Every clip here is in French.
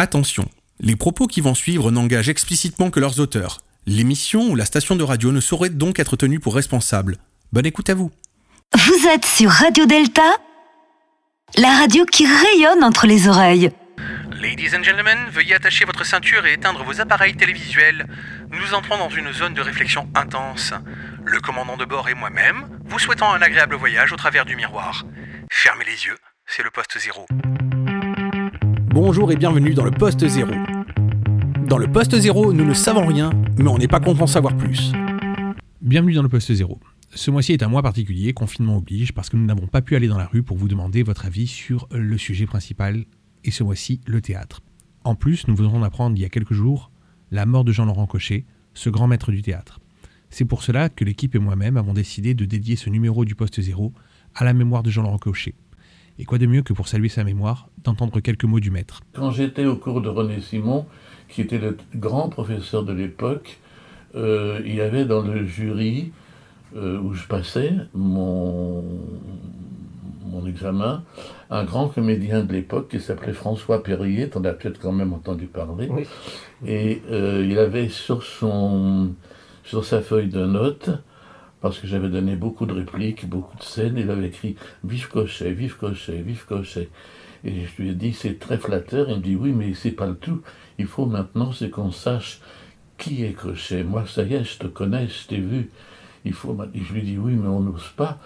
Attention, les propos qui vont suivre n'engagent explicitement que leurs auteurs. L'émission ou la station de radio ne saurait donc être tenue pour responsable. Bonne écoute à vous. Vous êtes sur Radio Delta, la radio qui rayonne entre les oreilles. Ladies and gentlemen, veuillez attacher votre ceinture et éteindre vos appareils télévisuels. Nous entrons dans une zone de réflexion intense. Le commandant de bord et moi-même, vous souhaitons un agréable voyage au travers du miroir. Fermez les yeux, c'est le poste zéro. Bonjour et bienvenue dans le poste zéro. Dans le poste zéro, nous ne savons rien, mais on n'est pas content d'en savoir plus. Bienvenue dans le poste zéro. Ce mois-ci est un mois particulier, confinement oblige, parce que nous n'avons pas pu aller dans la rue pour vous demander votre avis sur le sujet principal, et ce mois-ci, le théâtre. En plus, nous venons d'apprendre il y a quelques jours la mort de Jean-Laurent Cochet, ce grand maître du théâtre. C'est pour cela que l'équipe et moi-même avons décidé de dédier ce numéro du poste zéro à la mémoire de Jean-Laurent Cochet. Et quoi de mieux que pour saluer sa mémoire, d'entendre quelques mots du maître. Quand j'étais au cours de René Simon, qui était le grand professeur de l'époque, euh, il y avait dans le jury euh, où je passais mon, mon examen un grand comédien de l'époque qui s'appelait François Perrier, t'en as peut-être quand même entendu parler. Oui. Et euh, il avait sur, son, sur sa feuille de notes, parce que j'avais donné beaucoup de répliques, beaucoup de scènes, il avait écrit Vive Cochet, vive Cochet, vive Cochet. Et je lui ai dit C'est très flatteur. Il me dit Oui, mais c'est pas le tout. Il faut maintenant, c'est qu'on sache qui est Cochet. Moi, ça y est, je te connais, je t'ai vu. Il faut. je lui dis Oui, mais on n'ose pas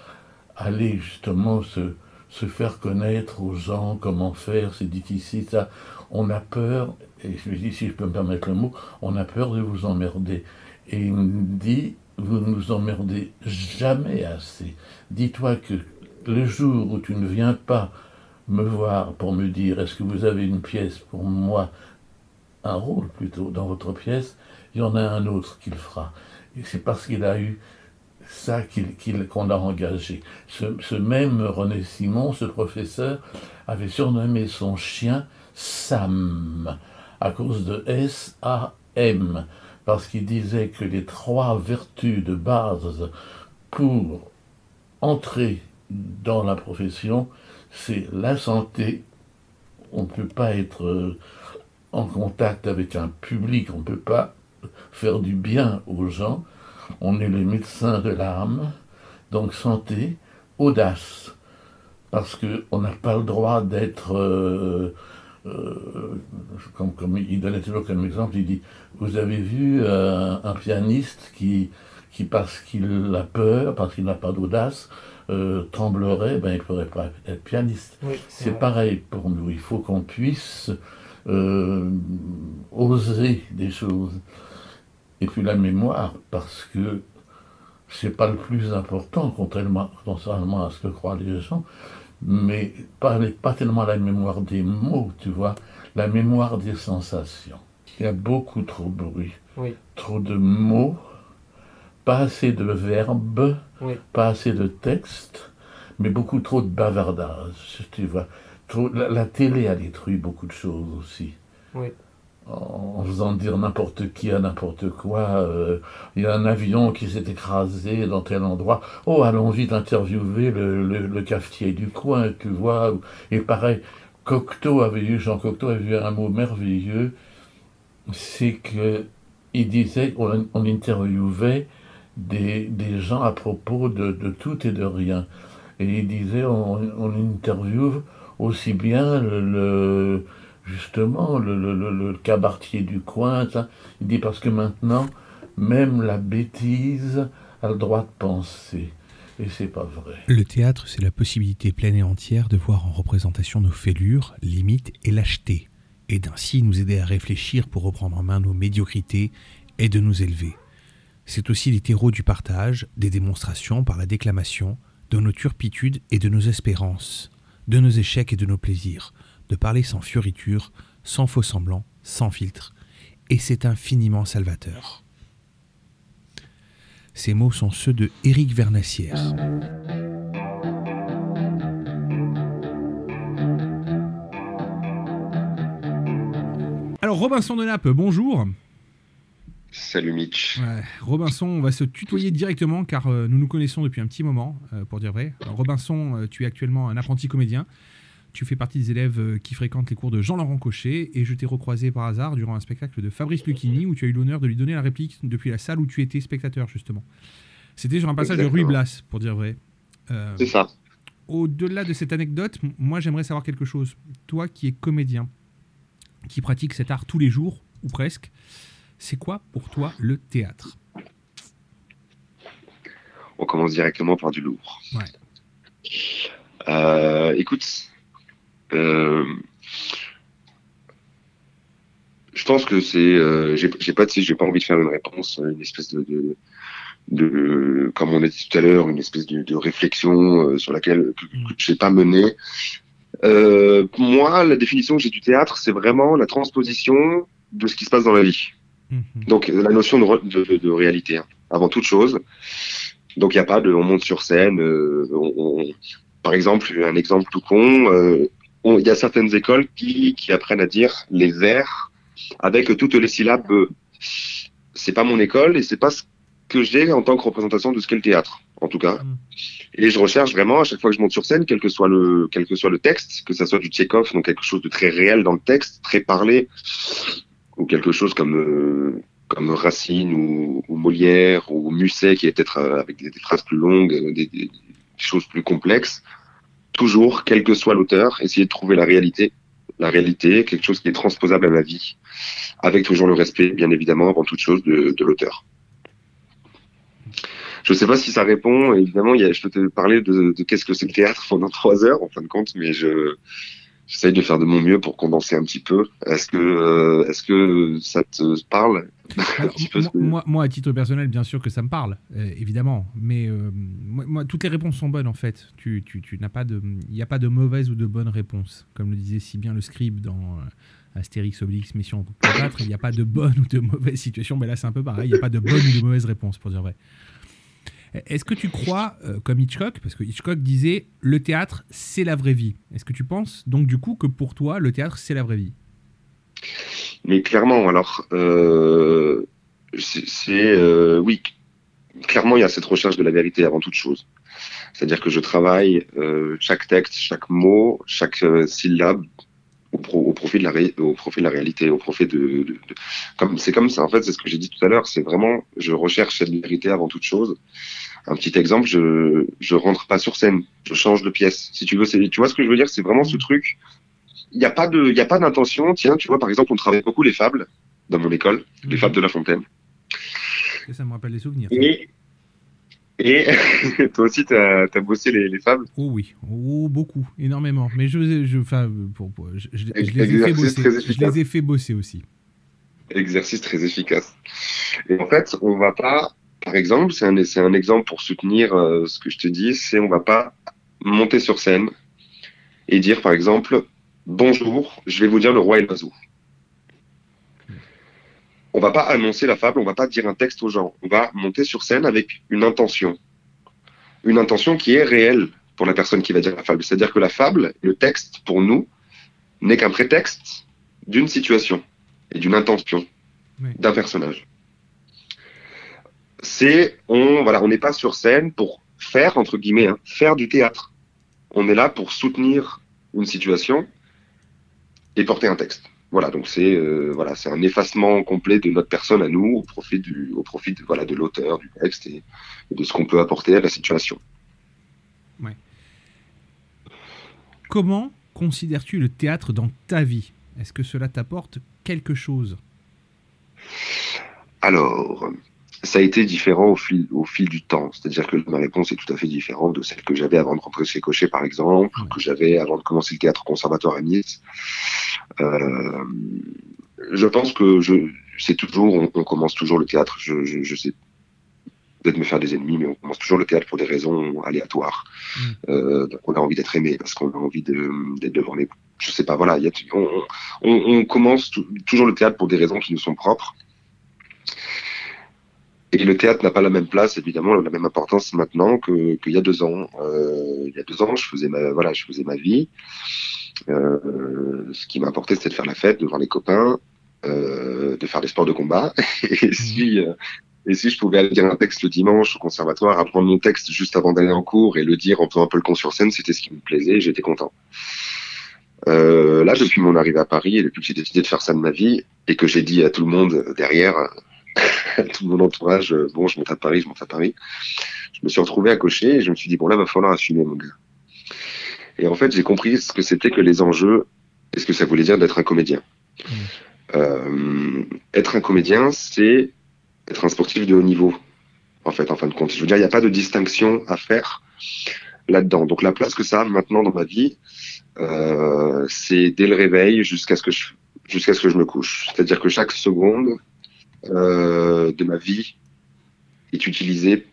aller justement se, se faire connaître aux gens, comment faire, c'est difficile, ça. On a peur, et je lui dis, si je peux me permettre le mot, on a peur de vous emmerder. Et il me dit, vous ne nous emmerdez jamais assez. Dis-toi que le jour où tu ne viens pas me voir pour me dire, est-ce que vous avez une pièce pour moi, un rôle plutôt dans votre pièce, il y en a un autre qui le fera. Et c'est parce qu'il a eu ça qu'on l'a engagé. Ce, ce même René Simon, ce professeur, avait surnommé son chien Sam, à cause de S-A-M, parce qu'il disait que les trois vertus de base pour entrer dans la profession, c'est la santé, on ne peut pas être euh, en contact avec un public, on ne peut pas faire du bien aux gens, on est les médecins de l'âme, donc santé, audace, parce qu'on n'a pas le droit d'être, euh, euh, comme, comme il donnait toujours comme exemple, il dit, vous avez vu euh, un pianiste qui, qui parce qu'il a peur, parce qu'il n'a pas d'audace, euh, tremblerait, ben il ne pourrait pas être pianiste. Oui, C'est pareil pour nous, il faut qu'on puisse euh, oser des choses. Et puis la mémoire, parce que c'est pas le plus important, contrairement, contrairement à ce que croient les gens, mais pas, pas tellement la mémoire des mots, tu vois, la mémoire des sensations. Il y a beaucoup trop de bruit, Oui, trop de mots, pas assez de verbes, oui, pas assez de texte, mais beaucoup trop de bavardage, tu vois. Trop- la, la télé a détruit beaucoup de choses aussi. oui. En en faisant dire n'importe qui à n'importe quoi. euh, Il y a un avion qui s'est écrasé dans tel endroit. Oh, allons vite interviewer le, le- le cafetier du coin, tu vois. Et pareil, Cocteau avait eu, Jean Cocteau avait eu un mot merveilleux, c'est que il disait, on, interviewait des, des gens à propos de, de tout et de rien. Et il disait, on, interviewe aussi bien le, justement le, le, cabaretier du coin. Il dit parce que maintenant, même la bêtise a le droit de penser. Et c'est pas vrai. Le théâtre, c'est la possibilité pleine et entière de voir en représentation nos fêlures, limites et lâchetés, et d'ainsi nous aider à réfléchir pour reprendre en main nos médiocrités et de nous élever. C'est aussi les du partage, des démonstrations par la déclamation, de nos turpitudes et de nos espérances, de nos échecs et de nos plaisirs, de parler sans fioriture, sans faux semblant, sans filtre, et c'est infiniment salvateur. Ces mots sont ceux de Éric Vernassière. Alors Robinson de Nappe, bonjour. Salut Mitch. Ouais, Robinson, on va se tutoyer directement car euh, nous nous connaissons depuis un petit moment, euh, pour dire vrai. Alors, Robinson, euh, tu es actuellement un apprenti comédien. tu fais partie des élèves qui fréquentent les cours de Jean-Laurent Cochet et je t'ai recroisé par hasard durant un spectacle de Fabrice Lucchini où tu as eu l'honneur de lui donner la réplique depuis la salle où tu étais spectateur justement. C'était sur un passage de Ruy Blas, pour dire vrai. C'est ça. Au-delà de cette anecdote, moi j'aimerais savoir quelque chose. Toi qui es comédien, qui pratique cet art tous les jours, ou presque, c'est quoi pour toi le théâtre? On commence directement par du lourd. Ouais. Euh, écoute, euh, je pense que c'est, euh, j'ai pas, j'ai pas envie de faire une réponse, une espèce de, de, de comme on a dit tout à l'heure, une espèce de, de réflexion euh, sur laquelle que, je n'ai pas mené. Euh, moi, la définition que j'ai du théâtre, c'est vraiment la transposition de ce qui se passe dans la vie. Mhm. Donc la notion de, de, de réalité, hein, avant toute chose. Donc il n'y a pas de, on monte sur scène. Euh, on, on, par exemple, un exemple tout con, euh, il y a certaines écoles qui, qui apprennent à dire les vers avec toutes les syllabes. E. C'est pas mon école et c'est pas ce que j'ai en tant que représentation de ce qu'est le théâtre, en tout cas. Mm. Et je recherche vraiment à chaque fois que je monte sur scène, quel que soit le, quel que soit le texte, que ça soit du Tchekhov, donc quelque chose de très réel dans le texte, très parlé, ou quelque chose comme euh, comme Racine ou, ou, Molière ou Musset qui est peut-être euh, avec des, des, phrases plus longues, euh, des, des, choses plus complexes. Toujours, quel que soit l'auteur, essayer de trouver la réalité, la réalité, quelque chose qui est transposable à la vie, avec toujours le respect, bien évidemment, avant toute chose, de, de l'auteur. Je ne sais pas si ça répond. Évidemment, il y a, je peux te parler de, de qu'est-ce que c'est le théâtre pendant trois heures, en fin de compte, mais je j'essaye de faire de mon mieux pour condenser un petit peu. Est-ce que, euh, est-ce que ça te parle? Alors, moi, moi, à titre personnel, bien sûr que ça me parle, euh, évidemment. Mais euh, moi, moi, toutes les réponses sont bonnes, en fait. Tu, tu, tu n'as pas de, il n'y a pas de mauvaise ou de bonne réponse, comme le disait si bien le scribe dans Astérix, Obélix, Mission Cléopâtre. Il n'y a pas de bonne ou de mauvaise situation, mais là c'est un peu pareil. Il n'y a pas de bonne ou de mauvaise réponse, pour dire vrai. Est-ce que tu crois, euh, comme Hitchcock, parce que Hitchcock disait le théâtre, c'est la vraie vie. Est-ce que tu penses donc du coup que pour toi, le théâtre, c'est la vraie vie? Mais clairement, alors, euh, c'est euh, oui, clairement, il y a cette recherche de la vérité avant toute chose. C'est-à-dire que je travaille chaque texte, chaque mot, chaque syllabe au, pro, au, profit de la ré, au profit de la réalité, au profit de, de, de comme c'est comme ça en fait, c'est ce que j'ai dit tout à l'heure, c'est vraiment je recherche cette vérité avant toute chose. Un petit exemple, je je rentre pas sur scène, je change de pièce. Si tu veux, c'est tu vois ce que je veux dire, c'est vraiment ce truc. Il n'y a pas de il y a pas d'intention. Tiens, tu vois par exemple, on travaille beaucoup les fables dans mon école, mmh. les fables de La Fontaine. Et ça me rappelle des souvenirs. Et et toi aussi, tu as, as, bossé les, les, fables Oh oui, oh, beaucoup, énormément. Mais je, je, enfin, pour, pour, je, je, je les ai fait bosser. Je les ai fait bosser aussi. Exercice très efficace. Et en fait, on va pas, par exemple, c'est un, un exemple pour soutenir euh, ce que je te dis, c'est on va pas monter sur scène et dire, par exemple, bonjour, je vais vous dire le roi et l'oiseau on va pas annoncer la fable, on va pas dire un texte aux gens. On va monter sur scène avec une intention. Une intention qui est réelle pour la personne qui va dire la fable. C'est-à-dire que la fable, le texte, pour nous, n'est qu'un prétexte d'une situation et d'une intention oui. d'un personnage. C'est, on, voilà, on n'est pas sur scène pour faire, entre guillemets, hein, faire du théâtre. On est là pour soutenir une situation et porter un texte. Voilà, donc c'est euh, voilà, c'est un effacement complet de notre personne à nous au profit du, au profit de, voilà de l'auteur du texte et, et de ce qu'on peut apporter à la situation. Ouais. Comment considères-tu le théâtre dans ta vie? Est-ce que cela t'apporte quelque chose? Alors, ça a été différent au fil, au fil du temps. C'est-à-dire que ma réponse est tout à fait différente de celle que j'avais avant de rentrer chez Cochet, par exemple, ouais. que j'avais avant de commencer le théâtre conservatoire à Nice. Euh, je pense que je, c'est toujours, on, on, commence toujours le théâtre. Je, je, je sais peut-être me faire des ennemis, mais on commence toujours le théâtre pour des raisons aléatoires. Mm. Euh, donc on a envie d'être aimé parce qu'on a envie d'être devant les. Je sais pas, voilà. Y a, on, on, on commence toujours le théâtre pour des raisons qui nous sont propres. Et le théâtre n'a pas la même place, évidemment, la même importance maintenant qu'il que y a deux ans. Euh, il y a deux ans, je faisais ma, voilà, je faisais ma vie. Euh, ce qui m'importait, c'était de faire la fête, de voir les copains, euh, de faire des sports de combat. Et si, euh, et si je pouvais aller dire un texte le dimanche au conservatoire, apprendre mon texte juste avant d'aller en cours et le dire en faisant un peu le con sur scène, c'était ce qui me plaisait et j'étais content. Là, depuis mon arrivée à Paris et depuis que j'ai décidé de faire ça de ma vie et que j'ai dit à tout le monde derrière, tout mon entourage, euh, bon, je monte à Paris, je monte à Paris, je me suis retrouvé à cocher et je me suis dit, bon, là, va falloir assumer, mon gars. Et en fait, j'ai compris ce que c'était que les enjeux et ce que ça voulait dire d'être un comédien. Euh, être un comédien, c'est être un sportif de haut niveau, en fait, en fin de compte. Je veux dire, il n'y a pas de distinction à faire là-dedans. Donc la place que ça a maintenant dans ma vie, euh, c'est dès le réveil jusqu'à ce que je jusqu'à ce que je me couche. C'est-à-dire que chaque seconde euh, de ma vie est utilisée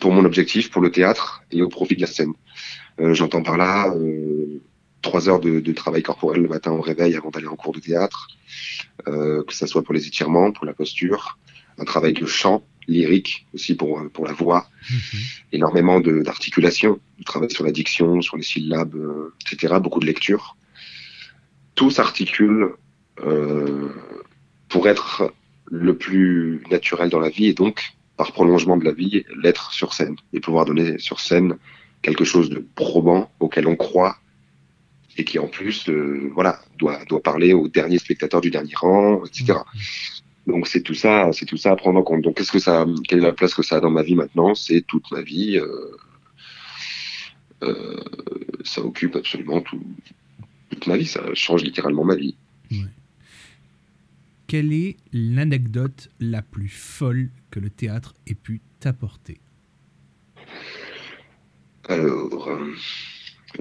pour mon objectif, pour le théâtre et au profit de la scène. Euh, J'entends par là euh, trois heures de, de, travail corporel le matin au réveil avant d'aller en cours de théâtre, euh, que ça soit pour les étirements, pour la posture, un travail de chant, lyrique aussi pour, pour la voix, mmh. énormément d'articulation, du travail sur la diction, sur les syllabes, euh, etc., beaucoup de lecture. Tout s'articule euh, pour être le plus naturel dans la vie et donc, par prolongement de la vie, l'être sur scène et pouvoir donner sur scène quelque chose de probant auquel on croit et qui en plus euh, voilà doit doit parler au dernier spectateur du dernier rang etc donc c'est tout ça c'est tout ça à prendre en compte. Donc qu'est-ce que ça quelle est la place que ça a dans ma vie maintenant? C'est toute ma vie euh, euh, ça occupe absolument tout, toute ma vie. Ça change littéralement ma vie. Quelle est l'anecdote la plus folle que le théâtre ait pu t'apporter? Alors euh,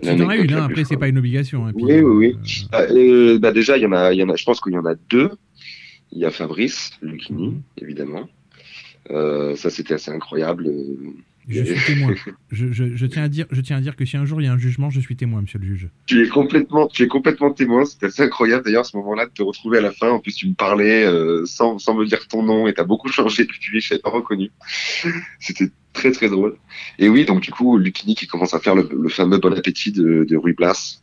tu en as une, hein, après c'est pas une obligation. Hein, puis, oui, oui, oui. Euh... Euh, bah déjà, il y en a, y en a. Je pense qu'il y en a deux. Il y a Fabrice Lucchini, mmh. évidemment. Euh, ça, c'était assez incroyable. Je suis témoin. je, tiens à dire, que si un jour il y a un jugement, je suis témoin, monsieur le juge. Tu es complètement, tu es complètement témoin. C'était assez incroyable d'ailleurs ce moment-là de te retrouver à la fin. En plus, tu me parlais euh, sans, sans me dire ton nom et t'as beaucoup changé depuis. Je t'avais pas reconnu. C'était très très drôle. Et oui, donc du coup, Lucchini qui commence à faire le, fameux Bon Appétit de, de Rue Blas.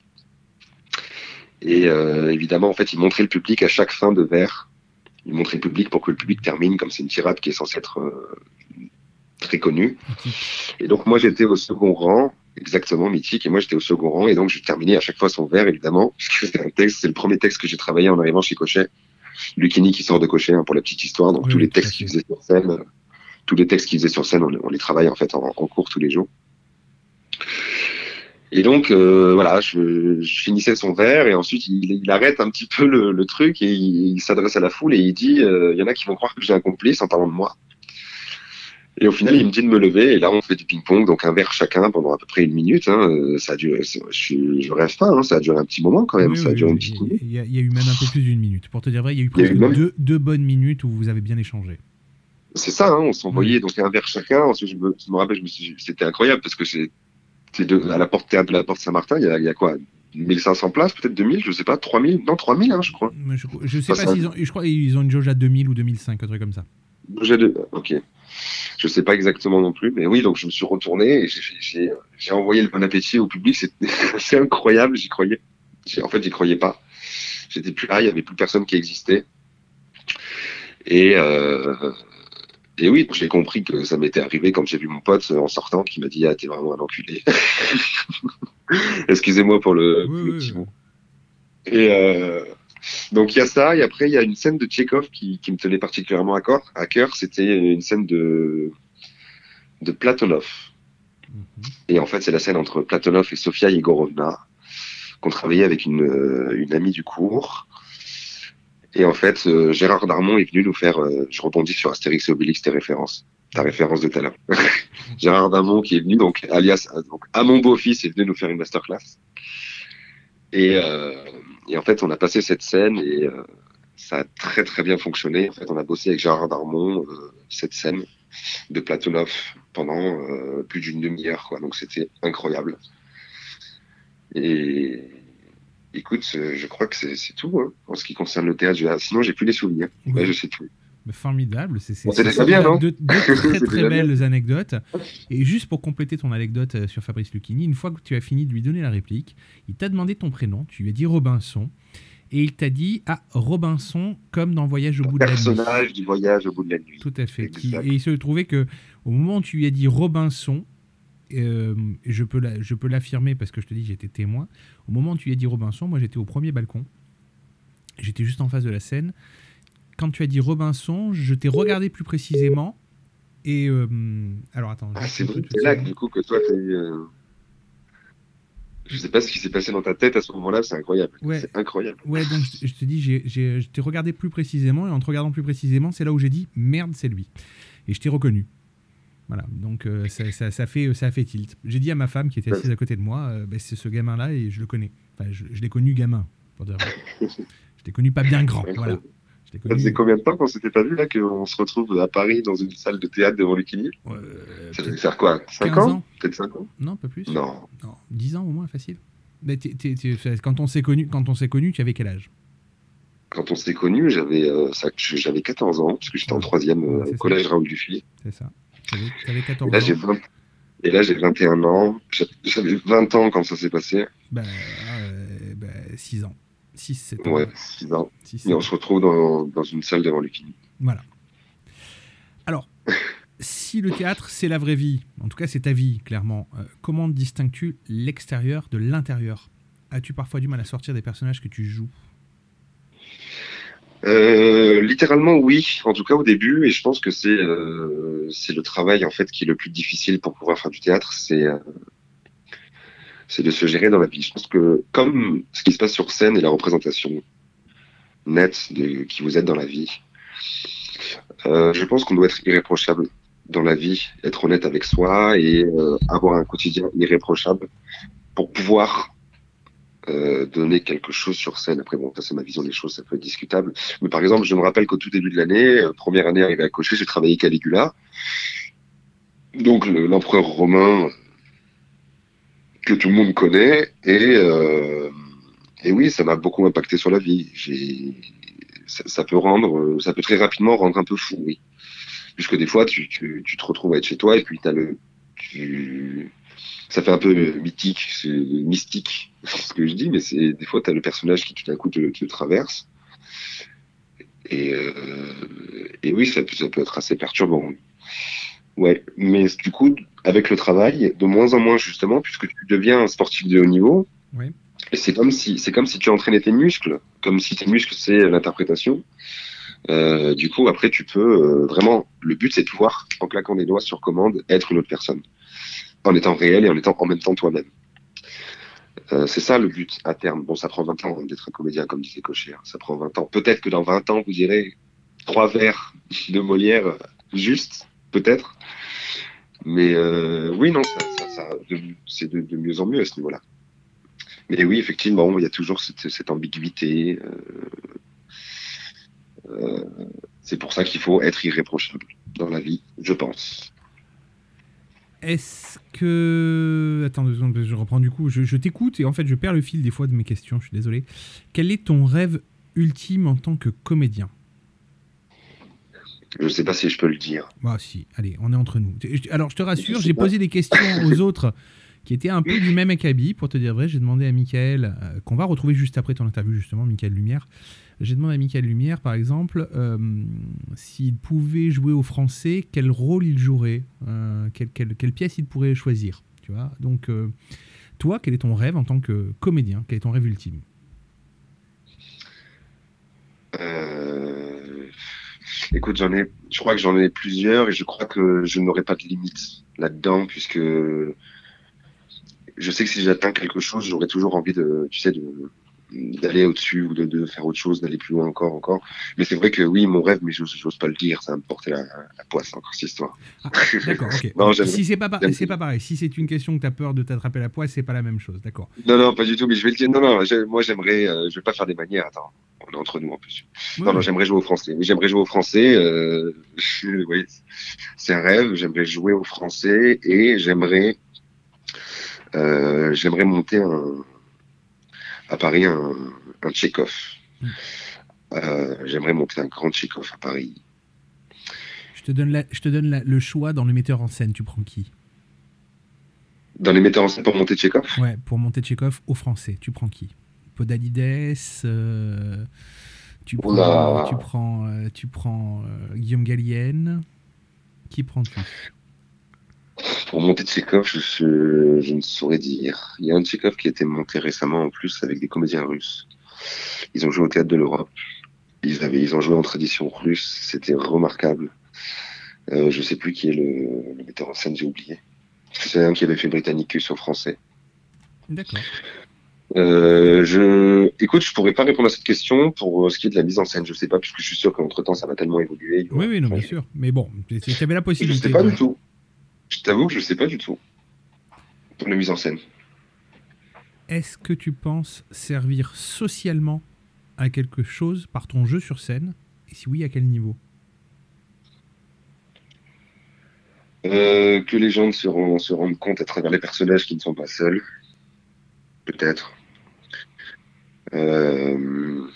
Et euh, évidemment, en fait, il montrait le public à chaque fin de verre. Il montrait le public pour que le public termine, comme c'est une tirade qui est censée être euh, très connue. Et donc moi, j'étais au second rang, exactement mythique, et moi j'étais au second rang, et donc je terminais à chaque fois son verre, évidemment, puisque c'est un texte, c'est le premier texte que j'ai travaillé en arrivant chez Cochet. Lucchini qui sort de Cochet, hein, pour la petite histoire, donc oui, tous les textes qu'il faisait sur scène, tous les textes qu'il faisait sur scène, on, on, les travaille en fait en, en cours tous les jours. Et donc euh, voilà, je, je, finissais son verre et ensuite il, il arrête un petit peu le, le truc et il, il s'adresse à la foule et il dit euh, il y en a qui vont croire que j'ai un complice en parlant de moi. Et au final, il me dit de me lever et là on fait du ping-pong, donc un verre chacun pendant à peu près une minute. Hein. Ça a duré, je, je rêve pas, hein. ça a duré un petit moment quand même. Oui, ça a oui, duré oui, une petite minute. Il y, a, il y, a eu même un peu plus d'une minute. Pour te dire vrai, il y a eu presque a eu deux, deux, bonnes minutes où vous avez bien échangé. C'est ça, hein, on s'envoyait donc un verre chacun. Ensuite, je me, je me rappelle, c'était incroyable parce que c'est à la porte théâtre de la porte Saint-Martin, il y a, il y a quoi 1500 places, peut-être 2000, je sais pas, 3000, non 3000, hein, je crois. Je, je sais pas, pas s'ils ont, je crois qu'ils ont une jauge à 2000 ou 2005, un truc comme ça. Jauge de, ok. Je sais pas exactement non plus, mais oui, donc je me suis retourné et j'ai envoyé le bon appétit au public. C'est incroyable, j'y croyais. En fait, j'y croyais pas. J'étais plus là, il y avait plus personne qui existait. Et, euh, et oui, j'ai compris que ça m'était arrivé quand j'ai vu mon pote en sortant qui m'a dit Ah, t'es vraiment un enculé. Excusez-moi pour le, oui, pour le oui, petit mot. Et euh, donc il y a ça, et après il y a une scène de Tchekhov qui, qui me tenait particulièrement à cœur. À cœur, c'était une scène de de Platonov. Mm -hmm. Et en fait, c'est la scène entre Platonov et Sofia Yegorovna qu'on travaillait avec une, une amie du cours. Et en fait, euh, Gérard Darmon est venu nous faire. Euh, je rebondis sur Astérix et Obélix, tes références, ta référence de tout à l'heure. Gérard Darmon qui est venu, donc alias, donc à mon beau-fils, est venu nous faire une masterclass. Et, euh, et, en fait, on a passé cette scène et euh, ça a très très bien fonctionné. En fait, on a bossé avec Gérard Darmon euh, cette scène de Platonov pendant euh, plus d'une demi-heure, quoi. Donc c'était incroyable. Et écoute, je crois que c'est tout hein, en ce qui concerne le théâtre. Sinon, j'ai plus les souvenirs. Ouais, je sais tout. Formidable, c'est deux, deux très très belles bien. anecdotes. Et juste pour compléter ton anecdote euh, sur Fabrice Lucchini, une fois que tu as fini de lui donner la réplique, il t'a demandé ton prénom, tu lui as dit Robinson, et il t'a dit ah Robinson comme dans Voyage au bout de la nuit. Personnage du Voyage au bout de la nuit. Tout à fait. Qui, et il se trouvait que au moment où tu lui as dit Robinson, euh, je peux la- je peux l'affirmer parce que je te dis j'étais témoin. Au moment où tu as dit Robinson, moi j'étais au premier balcon. J'étais juste en face de la scène. Quand tu as dit Robinson, je t'ai regardé plus précisément. Et euh, alors attends. Ah, c'est là du coup que toi t'as eu. euh, Je sais pas ce qui s'est passé dans ta tête à ce moment-là, c'est incroyable. Ouais. C'est incroyable. Ouais, donc je, je te dis, j'ai- j'ai- je t'ai regardé plus précisément, et en te regardant plus précisément, c'est là où j'ai dit merde, c'est lui. Et je t'ai reconnu. Voilà, donc euh, ça, ça- ça fait, ça a fait tilt. J'ai dit à ma femme qui était assise à côté de moi, euh, Ben, c'est ce gamin-là et je le connais. Enfin, je, je l'ai connu gamin, pour dire. Je l'ai connu pas bien grand, voilà. Ça connu. faisait combien de temps qu'on s'était pas vu là qu'on se retrouve à Paris dans une salle de théâtre devant l'équilibre euh, Ça devait faire quoi 5 15 ans, ans. Peut-être 5 ans? Non, pas plus. Non. Non, 10 ans au moins, facile. Mais quand on s'est connu, quand on s'est connu, tu avais quel âge? Quand on s'est connus, j'avais euh, ça- j'avais 14 ans, parce que j'étais en troisième euh, Ouais, au ça. collège Raoul Dufy. C'est ça. T'avais t'avais 14 Et là, j'ai ans. 20... Et là, j'ai 21 ans. J'a- J'avais 20 ans quand ça s'est passé. Bah, euh, bah, 6 ans. 6, 7 ans. Ouais, 6 ans. 6, Et on se retrouve dans, dans une salle devant l'équilibre. Voilà. Alors, si le théâtre, c'est la vraie vie, en tout cas c'est ta vie, clairement, euh, comment distingues-tu l'extérieur de l'intérieur? As-tu parfois du mal à sortir des personnages que tu joues? Euh, littéralement, oui. En tout cas, au début. Et je pense que c'est euh, c'est le travail en fait qui est le plus difficile pour pouvoir faire du théâtre. C'est c'est de se gérer dans la vie. Je pense que comme ce qui se passe sur scène et la représentation nette de qui vous êtes dans la vie, euh, je pense qu'on doit être irréprochable dans la vie, être honnête avec soi et euh, avoir un quotidien irréprochable pour pouvoir euh, donner quelque chose sur scène. Après, bon, ça c'est ma vision des choses, ça peut être discutable. Mais par exemple, je me rappelle qu'au tout début de l'année, première année arrivée à cocher, j'ai travaillé Caligula. Donc le- l'empereur romain que tout le monde connaît. Et, euh, et oui, ça m'a beaucoup impacté sur la vie. J'ai, ça, peut rendre, ça peut très rapidement rendre un peu fou, oui. Puisque des fois, tu, tu, tu te retrouves à être chez toi et puis t'as le, tu, ça fait un peu mythique, mystique, ce que je dis, mais c'est des fois, tu as le personnage qui tout d'un coup te, te traverse. Et, euh, et oui, ça peut, ça peut être assez perturbant. Ouais, mais du coup, avec le travail, de moins en moins justement, puisque tu deviens un sportif de haut niveau, Oui. c'est comme si c'est comme si tu entraînais tes muscles, comme si tes muscles c'est l'interprétation. Euh, du coup, après, tu peux euh, vraiment. Le but, c'est de pouvoir, en claquant des doigts sur commande, être une autre personne, en étant réel et en étant en même temps toi-même. Euh, c'est ça le but à terme. Bon, ça prend 20 ans hein, d'être un comédien, comme disait Cocher. hein. Ça prend 20 ans. Peut-être que dans 20 ans, vous direz trois vers de Molière juste, peut-être. Mais euh, oui, non, c'est de, mieux en mieux à ce niveau-là. Mais oui, effectivement, il y a toujours cette, ambiguïté. euh, euh, c'est pour ça qu'il faut être irréprochable dans la vie, je pense. Est-ce que... Attends deux secondes, je reprends du coup. Je t'écoute et en fait je perds le fil des fois de mes questions, je suis désolé. Quel est ton rêve ultime en tant que comédien? Je sais pas si je peux le dire. Bah si, allez, on est entre nous. Alors je te rassure, j'ai posé des questions aux autres qui étaient un peu du même acabit, pour te dire vrai. J'ai demandé à Michael, euh, qu'on va retrouver juste après ton interview justement, Michael Lumière. J'ai demandé à Michael Lumière, par exemple, euh, s'il pouvait jouer au français, quel rôle il jouerait, euh, quelle, quelle- quelle pièce il pourrait choisir. Tu vois Donc, toi, quel est ton rêve en tant que comédien? Quel est ton rêve ultime? Euh, Écoute, j'en ai, je crois que j'en ai plusieurs et je crois que je n'aurai pas de limite là-dedans puisque je sais que si j'atteins quelque chose, j'aurai toujours envie de, tu sais, de d'aller au-dessus ou de, de faire autre chose, d'aller plus loin encore, encore. Mais c'est vrai que oui, mon rêve, mais j'ose j'ose pas le dire, ça va me porter la, la poisse encore cette histoire. Ah, D'accord, ok. Non, si c'est pas, pa- j'aime- c'est pas pareil. Si c'est une question que tu as peur de t'attraper la poisse, c'est pas la même chose. D'accord. Non, non, pas du tout, mais je vais le dire. Non, non, moi j'aimerais, euh, je vais pas faire des manières. Attends, on est entre nous en plus. Non, non, j'aimerais jouer au français. Oui, j'aimerais jouer au français. Euh, oui, c'est un rêve. J'aimerais jouer au français et j'aimerais, euh, j'aimerais monter un, à Paris un, un Tchekhov. Mm. Euh, j'aimerais monter un grand Tchekhov à Paris. Je te donne, la- je te donne la- le choix dans le metteur en scène. Tu prends qui? Dans les metteurs en scène pour monter Tchekhov, Ouais, pour monter Tchekhov au français, tu prends qui? Podalides euh, Tu prends, tu prends, euh, tu prends euh, Guillaume Gallienne Qui prends-tu Pour monter Tchekhov, je, je, je ne saurais dire. Il y a un Tchekhov qui a été monté récemment en plus avec des comédiens russes. Ils ont joué au théâtre de l'Europe. Ils, avaient, ils ont joué en tradition russe. C'était remarquable. Euh, je sais plus qui est le, le metteur en scène, j'ai oublié. C'est un qui avait fait Britannicus en français. D'accord. Euh, je, écoute, je pourrais pas répondre à cette question pour ce qui est de la mise en scène. Je sais pas, puisque je suis sûr qu'entre temps, ça va tellement évoluer. Oui, oui, non, bien sûr. Mais bon, tu avais la Je possibilité. sais pas du tout. Je t'avoue que je sais pas du tout. Pour la mise en scène. Est-ce que tu penses servir socialement à quelque chose par ton jeu sur scène? Et si oui, à quel niveau? Euh, que les gens se, rend- se rendent compte à travers les personnages qu'ils ne sont pas seuls. Peut-être. Euh,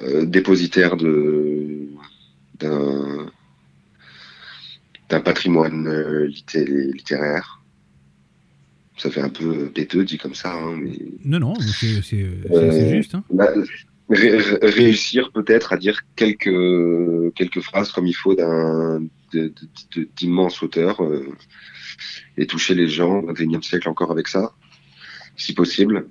euh, dépositaire de d'un d'un patrimoine euh, litté- littéraire. Ça fait un peu péteux dit comme ça, hein, mais Non, non, c'est Euh, juste. hein. Bah, ré- ré- réussir peut-être à dire quelques quelques phrases comme il faut d'un d'immenses auteurs euh, et toucher les gens au XXIe siècle encore avec ça, si possible,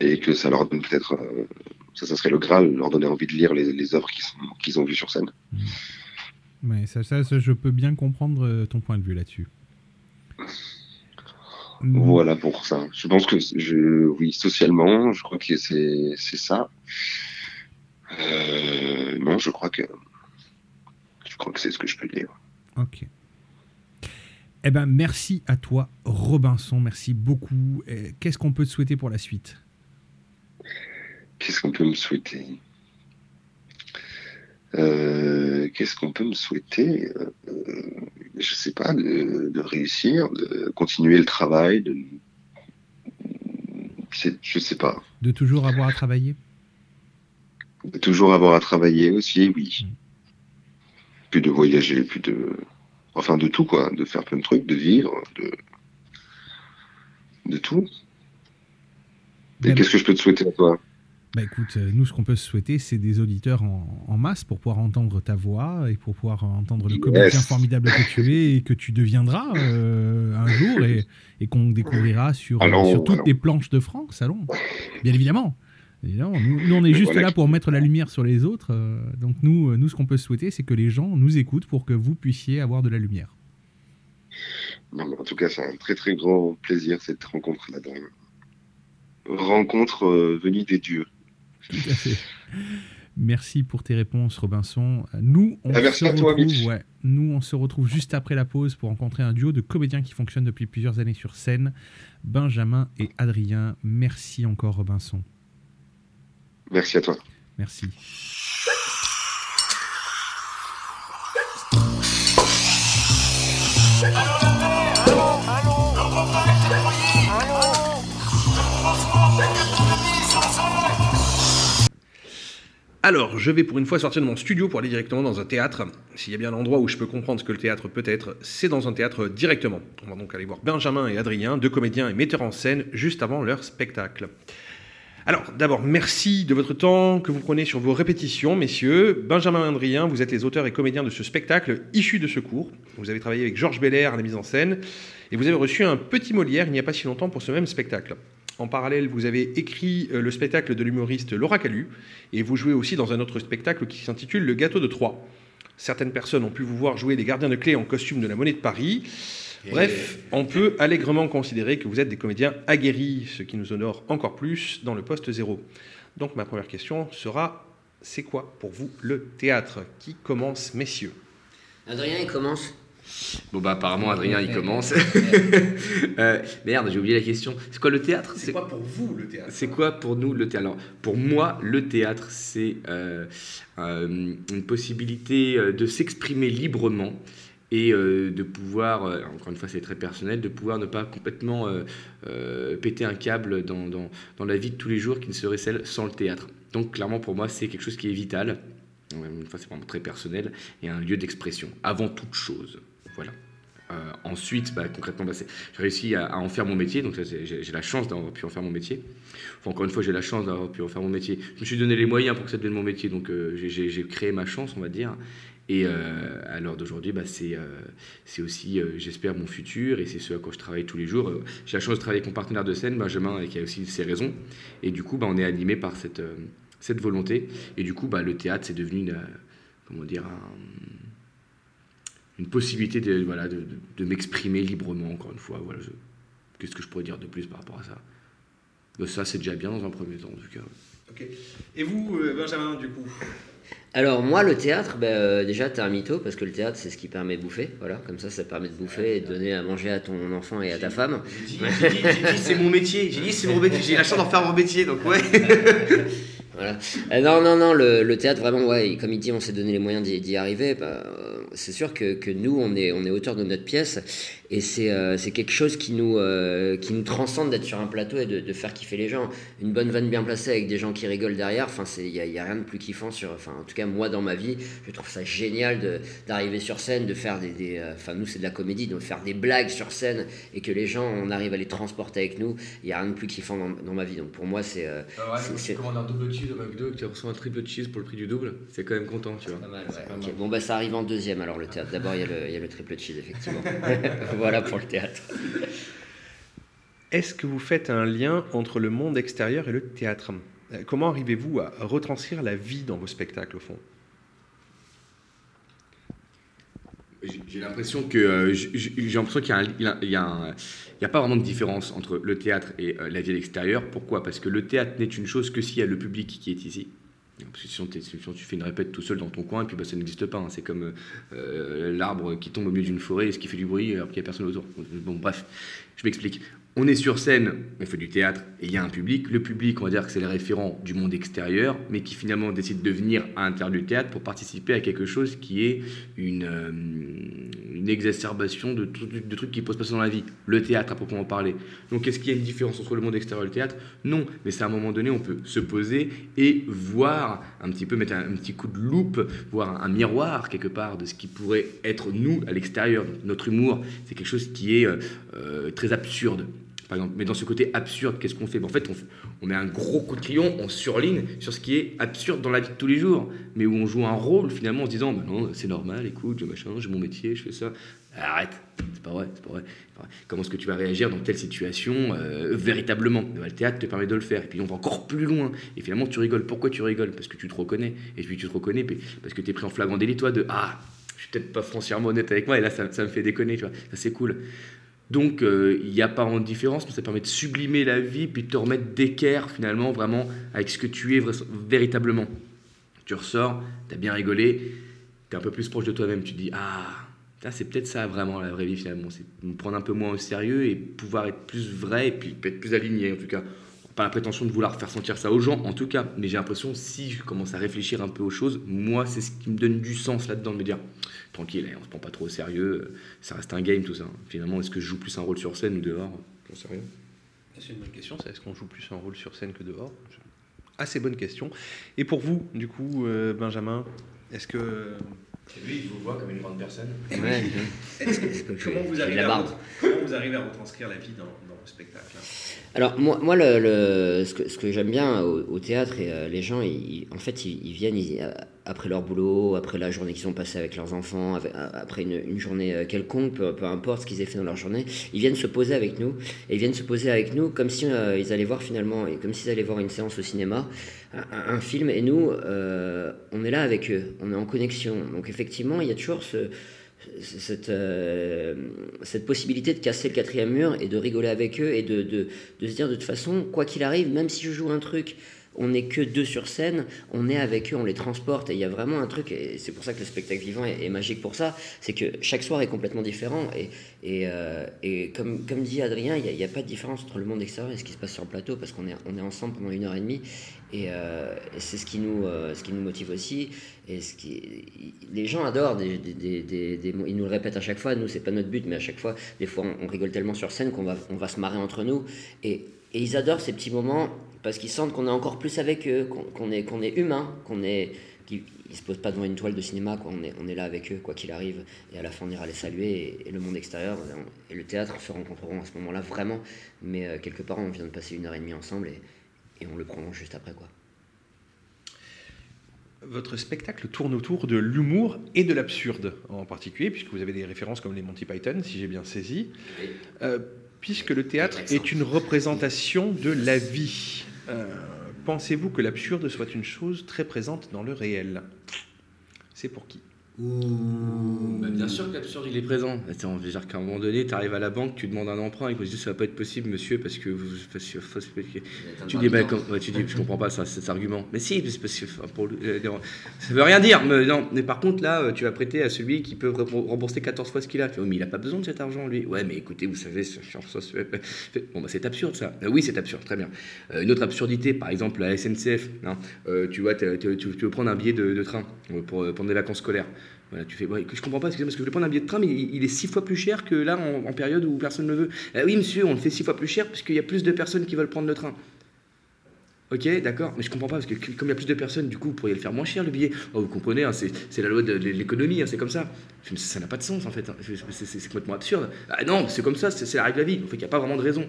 et que ça leur donne peut-être euh, ça, ça serait le graal, leur donner envie de lire les, les œuvres qu'ils ont vues sur scène. Ouais, ça, ça, ça, je peux bien comprendre euh, ton point de vue là-dessus. Mm. Voilà pour ça. Je pense que je, oui, socialement, je crois que c'est ça. Euh, non, je crois que je crois que c'est ce que je peux dire. Ok. Eh ben, merci à toi, Robinson. Merci beaucoup. Qu'est-ce qu'on peut te souhaiter pour la suite? Qu'est-ce qu'on peut me souhaiter? Euh, Qu'est-ce qu'on peut me souhaiter Euh, Je sais pas, de, de réussir, de continuer le travail, de, je sais pas, De toujours avoir à travailler? De toujours avoir à travailler aussi, oui. Puis de voyager, puis de, enfin de tout quoi, de faire plein de trucs, de vivre, de, de tout. Et qu'est-ce que je peux te souhaiter à toi? Bah écoute, euh, nous, ce qu'on peut se souhaiter, c'est des auditeurs en, en masse pour pouvoir entendre ta voix et pour pouvoir entendre le Yes. comédien formidable que tu es et que tu deviendras euh, un jour et, et qu'on découvrira sur, Allons, sur toutes allons. les planches de France, allons. Bien évidemment. Nous, nous, on est juste voilà. là pour mettre la lumière sur les autres. euh, donc nous, euh, nous, ce qu'on peut se souhaiter, c'est que les gens nous écoutent pour que vous puissiez avoir de la lumière. Non, mais en tout cas, c'est un très très grand plaisir cette rencontre-là. Rencontre euh, venue des dieux. Tout à fait. Merci pour tes réponses, Robinson. Nous, on Ah, merci se à retrouve. Ouais, nous, on se retrouve juste après la pause pour rencontrer un duo de comédiens qui fonctionnent depuis plusieurs années sur scène, Benjamin et Adrien. Merci encore, Robinson. Merci à toi. Merci. Alors, je vais pour une fois sortir de mon studio pour aller directement dans un théâtre. S'il y a bien un endroit où je peux comprendre ce que le théâtre peut être, c'est dans un théâtre directement. On va donc aller voir Benjamin et Adrien, deux comédiens et metteurs en scène, juste avant leur spectacle. Alors, d'abord, merci de votre temps que vous prenez sur vos répétitions, messieurs. Benjamin et Adrien, vous êtes les auteurs et comédiens de ce spectacle issu de ce cours. Vous avez travaillé avec Georges Belair à la mise en scène et vous avez reçu un petit Molière il n'y a pas si longtemps pour ce même spectacle. En parallèle, vous avez écrit euh, le spectacle de l'humoriste Laura Calu et vous jouez aussi dans un autre spectacle qui s'intitule Le gâteau de Troyes. Certaines personnes ont pu vous voir jouer les gardiens de clés en costume de la monnaie de Paris. Bref, on peut allègrement considérer que vous êtes des comédiens aguerris, ce qui nous honore encore plus dans le poste zéro. Donc ma première question sera, c'est quoi pour vous le théâtre? Qui commence, messieurs? Adrien, il commence. Bon bah apparemment Adrien il commence. Euh, merde, j'ai oublié la question. C'est quoi le théâtre? C'est quoi pour vous le théâtre? C'est quoi pour nous le théâtre? Alors, pour moi, le théâtre, c'est euh, euh, une possibilité de s'exprimer librement et euh, de pouvoir, euh, encore une fois c'est très personnel, de pouvoir ne pas complètement euh, péter un câble dans, dans, dans la vie de tous les jours qui ne serait celle sans le théâtre. Donc clairement pour moi c'est quelque chose qui est vital. Une fois c'est vraiment très personnel et un lieu d'expression avant toute chose. Euh, ensuite, bah, concrètement, bah, j'ai réussi à, en faire mon métier, donc j'ai la chance d'avoir pu en faire mon métier. encore une fois, j'ai la chance d'avoir pu en faire mon métier. Je me suis donné les moyens pour que ça devienne mon métier, donc euh, j'ai créé ma chance, on va dire. Et euh, à l'heure d'aujourd'hui, bah, c'est aussi, j'espère, mon futur et c'est ce à quoi je travaille tous les jours. J'ai la chance de travailler avec mon partenaire de scène, Benjamin, qui a aussi ses raisons. Et du coup, bah, on est animé par cette, volonté. Et du coup, le théâtre, c'est devenu comment dire, une possibilité de, voilà, de, de, m'exprimer librement, encore une fois. Voilà, Qu'est-ce que je pourrais dire de plus par rapport à ça? Bah, Ça, c'est déjà bien dans un premier temps, en tout cas. Ok. Et vous, euh, Benjamin, du coup? Alors moi le théâtre, ben, euh, déjà t'es un mytho parce que le théâtre c'est ce qui permet de bouffer, voilà, comme ça ça permet de bouffer et de donner à manger à ton enfant et à ta femme. J'ai dit, dit c'est mon métier, j'ai dit c'est mon métier, j'ai la chance d'en faire mon métier donc ouais. Voilà. Euh, non, non, non, le, théâtre, vraiment, ouais, comme il dit, on s'est donné les moyens d'y arriver. Bah, c'est sûr que, nous, on est, on est auteur de notre pièce et c'est euh, quelque chose qui nous, euh, qui nous transcende d'être sur un plateau et de, de, faire kiffer les gens. Une bonne vanne bien placée avec des gens qui rigolent derrière, il n'y a, y a, rien de plus kiffant. Sur, en tout cas, moi, dans ma vie, je trouve ça génial d'arriver sur scène, de faire des. Enfin, nous, c'est de la comédie, de faire des blagues sur scène et que les gens, on arrive à les transporter avec nous. Il n'y a rien de plus kiffant dans, dans, ma vie. Donc pour moi, c'est. Euh, ah ouais, commandes un double cheese au McDo tu reçois un triple cheese pour le prix du double, c'est quand même content, tu vois. Pas mal, ouais. Bon, bah ça arrive en deuxième alors le théâtre. D'abord, il y, y, a le triple cheese, effectivement. voilà pour le théâtre. Est-ce que vous faites un lien entre le monde extérieur et le théâtre? Euh, Comment arrivez-vous à retranscrire la vie dans vos spectacles, au fond? J'ai l'impression que euh, j'ai l'impression qu'il y a, il y, a, pas vraiment de différence entre le théâtre et euh, la vie à l'extérieur. Pourquoi? Parce que le théâtre n'est une chose que s'il y a le public qui est ici. Parce que sinon, tu fais une répète tout seul dans ton coin, et puis bah, ça n'existe pas. Hein. C'est comme euh, l'arbre qui tombe au milieu d'une forêt et ce qui fait du bruit alors qu'il n'y a personne autour. Bon, bref, je m'explique on est sur scène, on fait du théâtre et il y a un public. Le public, on va dire que c'est les référents du monde extérieur, mais qui finalement décide de venir à l'intérieur du théâtre pour participer à quelque chose qui est une, euh, exacerbation de, de, trucs qui peuvent se passer dans la vie. Le théâtre, à proprement parler. Donc, est-ce qu'il y a une différence entre le monde extérieur et le théâtre? Non, mais c'est à un moment donné, on peut se poser et voir un petit peu, mettre un, petit coup de loupe, voir un, miroir quelque part de ce qui pourrait être nous à l'extérieur. Notre humour, c'est quelque chose qui est euh, euh, très absurde. Mais dans ce côté absurde, qu'est-ce qu'on fait? Ben, En fait, on, met un gros coup de crayon, on surligne sur ce qui est absurde dans la vie de tous les jours, mais où on joue un rôle finalement en se disant, ben non, c'est normal, écoute, j'ai machin, j'ai mon métier, je fais ça. Arrête, c'est pas vrai, c'est pas vrai. Comment est-ce que tu vas réagir dans telle situation euh, véritablement? Ben, Le théâtre te permet de le faire. Et puis on va encore plus loin. Et finalement, tu rigoles. Pourquoi tu rigoles? Parce que tu te reconnais. Et puis tu te reconnais parce que tu es pris en flagrant délit, toi, de Ah, je suis peut-être pas foncièrement honnête avec moi. Et là, ça, ça me fait déconner. Tu vois. Ça, c'est cool. Donc euh, il n'y a pas de différence, mais ça permet de sublimer la vie, puis de te remettre d'équerre finalement, vraiment, avec ce que tu es véritablement. Tu ressors, tu as bien rigolé, tu es un peu plus proche de toi-même, tu te dis, ah, c'est peut-être ça vraiment la vraie vie finalement, c'est me prendre un peu moins au sérieux et pouvoir être plus vrai et puis être plus aligné en tout cas. Pas la prétention de vouloir faire sentir ça aux gens en tout cas, mais j'ai l'impression si je commence à réfléchir un peu aux choses, moi c'est ce qui me donne du sens là-dedans, de me dire tranquille, on se prend pas trop au sérieux, ça reste un game tout ça. Finalement, est-ce que je joue plus un rôle sur scène ou dehors J'en sais rien. C'est une bonne question, c'est est-ce qu'on joue plus un rôle sur scène que dehors Assez bonne question. Et pour vous, du coup, euh, Benjamin, est-ce que lui, il vous voit comme une grande personne. comment, vous arrivez à, comment vous arrivez à retranscrire la vie dans, spectacle Alors, moi, moi le, ce que, ce que j'aime bien au, théâtre, et euh, les gens, ils, en fait, ils, viennent euh, après leur boulot, après la journée qu'ils ont passée avec leurs enfants, après une, journée euh, quelconque, peu, peu importe ce qu'ils aient fait dans leur journée, ils viennent se poser avec nous. Et ils viennent se poser avec nous comme si ils allaient voir finalement, comme s'ils allaient voir une séance au cinéma, un, film, et nous, on est là avec eux, on est en connexion. Donc, effectivement, il y a toujours ce, cette, euh, cette possibilité de casser le quatrième mur et de rigoler avec eux et de, de, de se dire de toute façon, quoi qu'il arrive, même si je joue un truc on n'est que deux sur scène, on est avec eux, on les transporte, et il y a vraiment un truc, et c'est pour ça que le spectacle vivant est, magique pour ça, c'est que chaque soir est complètement différent, et, euh, comme, dit Adrien, il n'y a, pas de différence entre le monde extérieur et ce qui se passe sur le plateau, parce qu'on est, on est ensemble pendant une heure et demie, et, euh, c'est ce qui, nous, euh, ce qui nous motive aussi, et ce qui, les gens adorent, des, ils nous le répètent à chaque fois, nous c'est pas notre but, mais à chaque fois, des fois on, rigole tellement sur scène qu'on va, on va se marrer entre nous, et, et ils adorent ces petits moments parce qu'ils sentent qu'on est encore plus avec eux, qu'on est, qu'on est humain, qu'on est qu'ils ne se posent pas devant une toile de cinéma, quoi. On, est, on est là avec eux, quoi qu'il arrive, et à la fin on ira les saluer, et, et le monde extérieur et le théâtre se rencontreront à ce moment-là vraiment, mais euh, quelque part on vient de passer une heure et demie ensemble, et, et on le prolonge juste après, quoi. Votre spectacle tourne autour de l'humour et de l'absurde en particulier, puisque vous avez des références comme les Monty Python, si j'ai bien saisi. Euh, puisque le théâtre est une représentation de la vie, pensez-vous que l'absurde soit une chose très présente dans le réel? C'est pour qui? Bah, bien sûr que l'absurde il est présent. Attends, je veux dire qu'à un moment donné, tu arrives à la banque, tu demandes un emprunt et qu'on te dit ça va pas être possible, monsieur, parce que vous. Parce que, parce que- tu dis, bah, comme- ouais, tu dis, je comprends pas ça, cet argument. Mais si, parce que pour euh, ça veut rien dire. Mais, non. mais par contre, là, euh, tu vas prêter à celui qui peut rem- rembourser 14 fois ce qu'il a. Fais, Oh, mais il a pas besoin de cet argent, lui. Ouais, mais écoutez, vous savez, ce- se bon, bah, c'est absurde ça. Euh, oui, c'est absurde, très bien. Euh, une autre absurdité, par exemple, la SNCF. hein. Euh, tu vois, tu, tu veux prendre un billet de, de train pour, pendant des vacances scolaires. Voilà, tu fais, je comprends pas, parce que je vais prendre un billet de train, mais il, est six fois plus cher que là, en, période où personne ne le veut. Ah oui, monsieur, on le fait six fois plus cher, parce qu'il y a plus de personnes qui veulent prendre le train. Ok, d'accord, mais je comprends pas, parce que comme il y a plus de personnes, du coup, vous pourriez le faire moins cher, le billet. Oh, vous comprenez, hein, c'est la loi de l'économie, hein, c'est comme ça. Ça n'a pas de sens, en fait. hein. C'est- complètement absurde. Ah non, c'est comme ça, c'est c'est la règle de la vie. En fait, il n'y a pas vraiment de raison.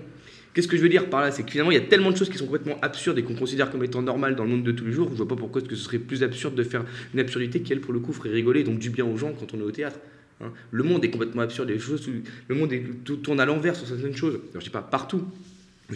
Qu'est-ce que je veux dire par là C'est que finalement, il y a tellement de choses qui sont complètement absurdes et qu'on considère comme étant normales dans le monde de tous les jours. Je vois pas pourquoi ce serait plus absurde de faire une absurdité qui, elle, pour le coup, ferait rigoler, donc du bien aux gens quand on est au théâtre. hein. le monde est complètement absurde. Les choses, le monde tout tourne à l'envers sur certaines choses. Alors, je dis pas partout.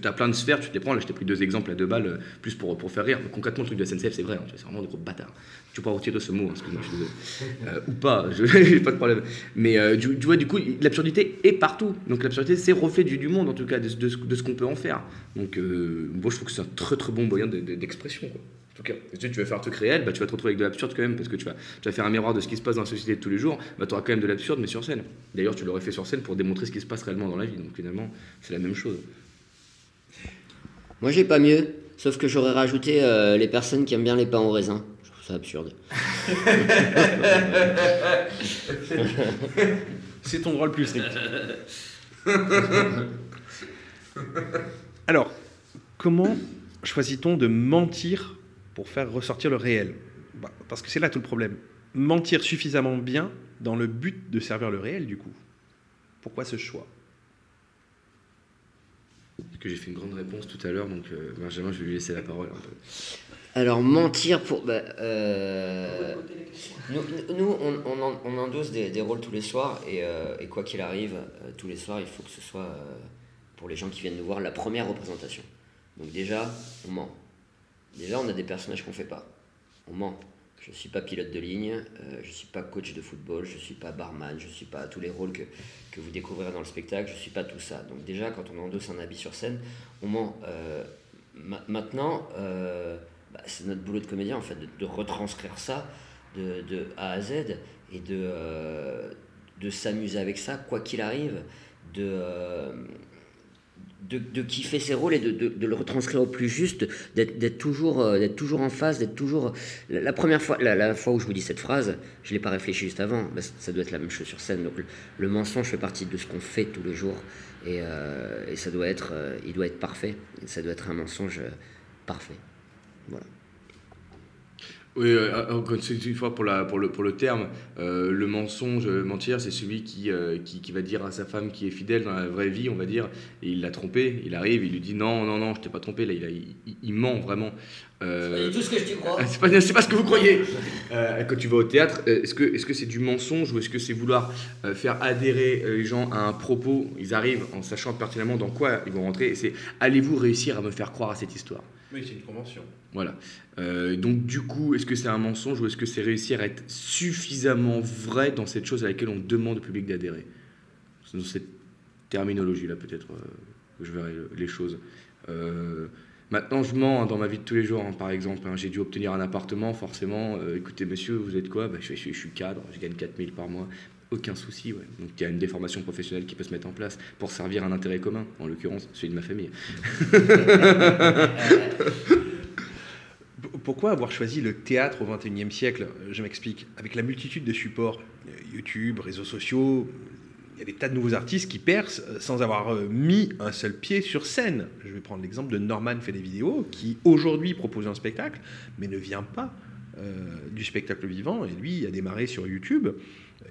Tu as plein de sphères, tu te les prends. Là, je t'ai pris deux exemples à deux balles, euh, plus pour, pour faire rire. Mais concrètement, le truc de SNCF, c'est vrai. hein, c'est vraiment des gros bâtards. Tu peux retirer ce mot, hein, excuse-moi. Euh, ou pas, je j'ai pas de problème. Mais euh, tu, tu vois, du coup, l'absurdité est partout. Donc l'absurdité, c'est reflet du, du monde, en tout cas, de, de ce- de ce qu'on peut en faire. Donc, euh, moi, je trouve que c'est un très très bon moyen de- de- d'expression. quoi. En tout cas, si tu veux faire un truc réel, bah, tu vas te retrouver avec de l'absurde quand même, parce que tu vas, tu vas faire un miroir de ce qui se passe dans la société de tous les jours, bah, tu auras quand même de l'absurde, mais sur scène. D'ailleurs, tu l'aurais fait sur scène pour démontrer ce qui se passe réellement dans la vie. Donc finalement, c'est la même chose. Moi j'ai pas mieux, sauf que j'aurais rajouté euh, les personnes qui aiment bien les pains au raisin. Je trouve ça absurde. C'est ton droit le plus. Alors, comment choisit-on de mentir pour faire ressortir le réel? Bah, Parce que c'est là tout le problème. Mentir suffisamment bien dans le but de servir le réel, du coup. Pourquoi ce choix? Que j'ai fait une grande réponse tout à l'heure, donc euh, Benjamin, je vais lui laisser la parole un peu. Alors mentir pour... bah, euh, nous, on, on, en- on endosse des, des rôles tous les soirs et, euh, et quoi qu'il arrive, tous les soirs, il faut que ce soit pour les gens qui viennent nous voir la première représentation. Donc déjà, on ment. Déjà, on a des personnages qu'on fait pas. On ment. Je suis pas pilote de ligne, euh, je suis pas coach de football, je suis pas barman, je suis pas tous les rôles que, que vous découvrirez dans le spectacle, je suis pas tout ça. Donc déjà, quand on endosse un habit sur scène, on ment. Euh, ma- maintenant, euh, bah, c'est notre boulot de comédien en fait de, retranscrire ça de, A à Z et de, de s'amuser avec ça quoi qu'il arrive de, de kiffer ses rôles et de, de, le retranscrire au plus juste d'être toujours euh, toujours en face d'être toujours la, première fois la, la fois où je vous dis cette phrase je l'ai pas réfléchi juste avant bah, ça- doit être la même chose sur scène. Donc le, mensonge fait partie de ce qu'on fait tous les jours et, euh, et ça doit être euh, il doit être parfait. Ça doit être un mensonge parfait. Voilà Oui, euh, encore une fois pour, la, pour, le, pour le terme, euh, le mensonge, euh, mentir, c'est celui qui, euh, qui, qui va dire à sa femme qui est fidèle dans la vraie vie, on va dire, et il l'a trompé, il arrive, il lui dit non, non, non, je t'ai pas trompé, là, il, a- il, il- il ment vraiment. Euh, tout ce que je te crois Ah, C'est pas, c'est pas ce que vous croyez. Quand tu vas au théâtre, est-ce que est-ce que c'est du mensonge ou est-ce que c'est vouloir faire adhérer les gens à un propos? Ils arrivent en sachant pertinemment dans quoi ils vont rentrer. Et c'est allez-vous réussir à me faire croire à cette histoire? C'est une convention. Voilà. Euh, donc du coup, est-ce que c'est un mensonge ou est-ce que c'est réussir à être suffisamment vrai dans cette chose à laquelle on demande au public d'adhérer? C'est dans cette terminologie-là peut-être euh, que je verrai le- les choses. Euh, maintenant, je mens hein, dans ma vie de tous les jours, hein, par exemple. hein, j'ai dû obtenir un appartement, forcément. Écoutez, monsieur, vous êtes quoi? Bah, je, je- je suis cadre, je gagne 4000 par mois. Aucun souci, ouais. Donc il y a une déformation professionnelle qui peut se mettre en place pour servir un intérêt commun, en l'occurrence celui de ma famille. Pourquoi avoir choisi le théâtre au XXIe siècle? Je m'explique. Avec la multitude de supports, euh, YouTube, réseaux sociaux, il y a des tas de nouveaux artistes qui percent euh, sans avoir euh, mis un seul pied sur scène. Je vais prendre l'exemple de Norman fait des vidéos, qui aujourd'hui propose un spectacle, mais ne vient pas du spectacle vivant, et lui a démarré sur YouTube.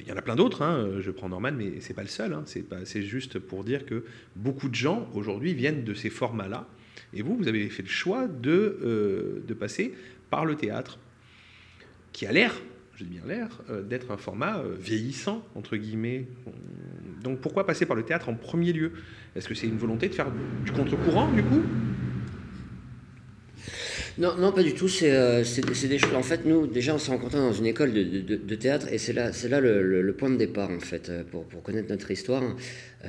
Il y en a plein d'autres, hein. je prends Norman, mais c'est pas le seul. Hein. C'est juste pour dire que beaucoup de gens aujourd'hui viennent de ces formats-là. Et vous, vous avez fait le choix de, de passer par le théâtre, qui a l'air, je dis bien l'air, euh, d'être un format euh, vieillissant, entre guillemets. Donc pourquoi passer par le théâtre en premier lieu? Est-ce que c'est une volonté de faire du contre-courant, du coup? Non, non, pas du tout. C'est euh, des choses. En fait, nous, déjà, on s'est rencontrés dans une école de, théâtre et c'est là, là le, point de départ, en fait, pour, pour connaître notre histoire.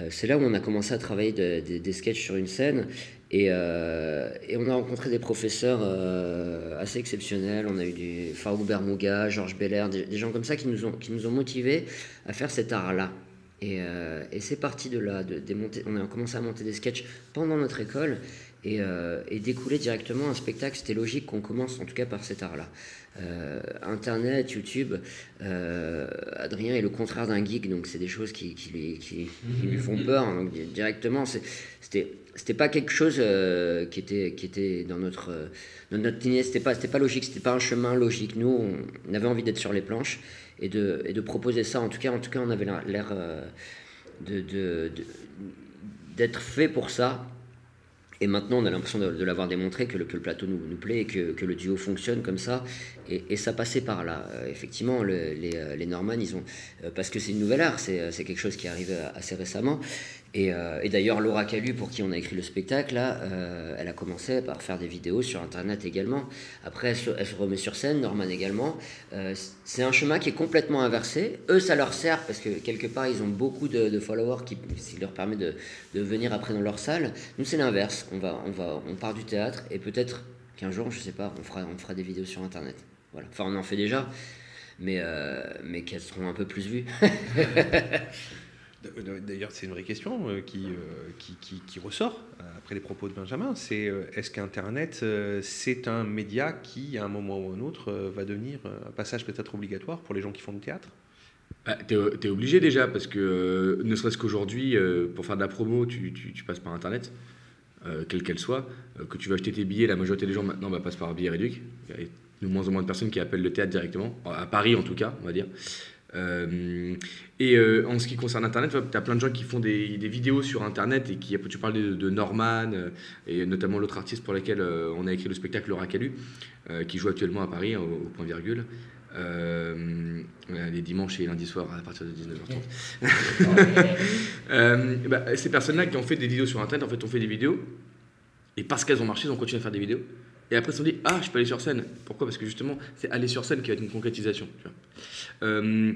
c'est là où on a commencé à travailler des sketchs sur une scène euh, et, on a rencontré des professeurs euh, assez exceptionnels. On a eu du Farouk Bermouga, Georges Belair, des, gens comme ça qui nous ont, qui nous ont motivés à faire cet art-là. Et, euh, c'est parti de là. De, on a commencé à monter des sketchs pendant notre école et, et découler directement un spectacle. C'était logique qu'on commence en tout cas par cet art-là. Internet, YouTube, Adrien est le contraire d'un geek, donc c'est des choses qui, lui, font peur. Donc directement, c'était c'était pas quelque chose euh, qui était dans notre euh, dans c'était pas c'était pas logique c'était pas un chemin logique nous on, avait envie d'être sur les planches et de proposer ça en tout cas en tout cas on avait l'air euh, d'être fait pour ça et maintenant, on a l'impression de, l'avoir démontré que le, plateau nous, plaît et que, le duo fonctionne comme ça. Et, ça passait par là. effectivement, les, les Norman, ils ont. parce que c'est une nouvelle art, c'est quelque chose qui arrive assez récemment. Euh, et, d'ailleurs, Laura Calu, pour qui on a écrit le spectacle, là, euh, elle a commencé par faire des vidéos sur Internet également. Après, elle se, remet sur scène, Norman également. Euh, c'est un chemin qui est complètement inversé. Eux, ça leur sert parce que quelque part, ils ont beaucoup de, followers qui, leur permet de, venir après dans leur salle. Nous, c'est l'inverse. On, va, on, va, on part du théâtre et peut-être qu'un jour, je sais pas, on fera, on fera des vidéos sur Internet. Voilà. Enfin, on en fait déjà, mais, mais qu'elles seront un peu plus vues. D'ailleurs, c'est une vraie question euh, qui, euh, qui, qui, qui, ressort euh, après les propos de Benjamin. C'est est-ce qu'Internet, c'est un média qui, à un moment ou un autre, va devenir un passage peut-être obligatoire pour les gens qui font du théâtre? Bah, tu es, obligé déjà, parce que ne serait-ce qu'aujourd'hui, pour faire de la promo, tu, tu, tu passes par Internet, quelle qu'elle soit. que tu vas acheter tes billets, la majorité des gens maintenant bah, passent par billet réduit. De moins en moins de personnes qui appellent le théâtre directement, à Paris en tout cas, on va dire. Euh, et euh, en ce qui concerne Internet, tu as plein de gens qui font des, vidéos sur Internet et qui, tu parles de, Norman euh, et notamment l'autre artiste pour laquelle on a écrit le spectacle Laura Calu, qui joue actuellement à Paris au, point virgule. les dimanches et lundis soirs à partir de 19h30. bah, ces personnes-là qui ont fait des vidéos sur Internet, en fait, ont fait des vidéos et parce qu'elles ont marché, ils ont continué à faire des vidéos. Et après, ils se sont dit, ah, je peux aller sur scène. Pourquoi? Parce que justement, c'est aller sur scène qui va être une concrétisation. Euh,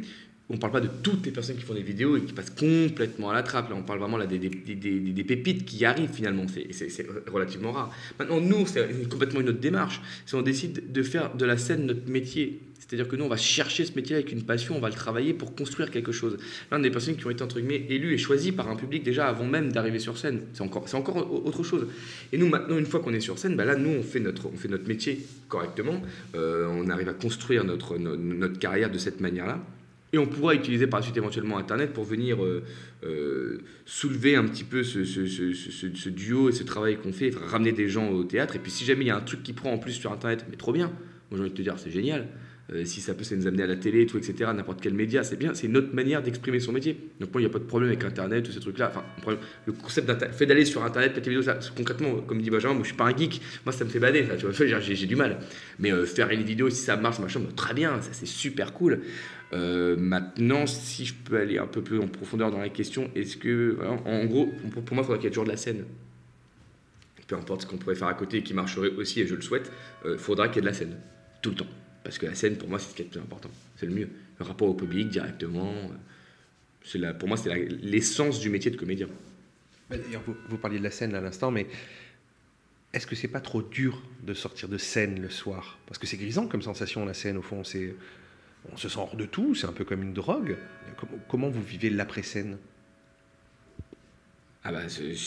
on ne parle pas de toutes les personnes qui font des vidéos et qui passent complètement à la trappe. Là, on parle vraiment là, des, pépites qui arrivent finalement. C'est relativement rare. Maintenant, nous, c'est complètement une autre démarche. Si on décide de faire de la scène notre métier, c'est-à-dire que nous, on va chercher ce métier avec une passion, on va le travailler pour construire quelque chose. L'un des personnes qui ont été, entre guillemets, élues et choisies par un public déjà avant même d'arriver sur scène. C'est encore, encore autre chose. Et nous, maintenant, une fois qu'on est sur scène, bah là, nous, on fait notre, on fait notre métier correctement. Euh, on arrive à construire notre, notre carrière de cette manière-là. Et on pourra utiliser par la suite éventuellement Internet pour venir euh, euh, soulever un petit peu ce, ce, ce, ce, duo et ce travail qu'on fait, ramener des gens au théâtre. Et puis si jamais il y a un truc qui prend en plus sur Internet, mais trop bien, moi j'ai envie de te dire c'est génial. Euh, si ça peut nous amener à la télé, tout, etc., n'importe quel média, c'est bien, c'est une autre manière d'exprimer son métier. Donc moi, il n'y a pas de problème avec Internet, tous ces trucs-là. Enfin, le concept d'Internet, fait d'aller sur Internet, mettre vidéos, ça, concrètement, comme dit Benjamin, moi je suis pas un geek, moi ça me fait bader, ça, tu vois, j'ai, du mal. Mais faire une vidéo, si ça marche, machin, bah, très bien, ça c'est super cool. Euh, maintenant, si je peux aller un peu plus en profondeur dans la question, est-ce que, en gros, pour, moi, il faudrait qu'il y ait toujours de la scène. Peu importe ce qu'on pourrait faire à côté qui marcherait aussi, et je le souhaite, euh, faudra qu'il y ait de la scène, tout le temps. Parce que la scène, pour moi, c'est ce qui est le plus important. C'est le mieux. Le rapport au public directement. Euh, c'est pour moi, c'est l'essence du métier de comédien. D'ailleurs, vous, vous, parliez de la scène à l'instant, mais est-ce que c'est pas trop dur de sortir de scène le soir? Parce que c'est grisant comme sensation, la scène, au fond. C'est on se sent hors de tout, c'est un peu comme une drogue. Comment vous vivez l'après-scène? Ah bah,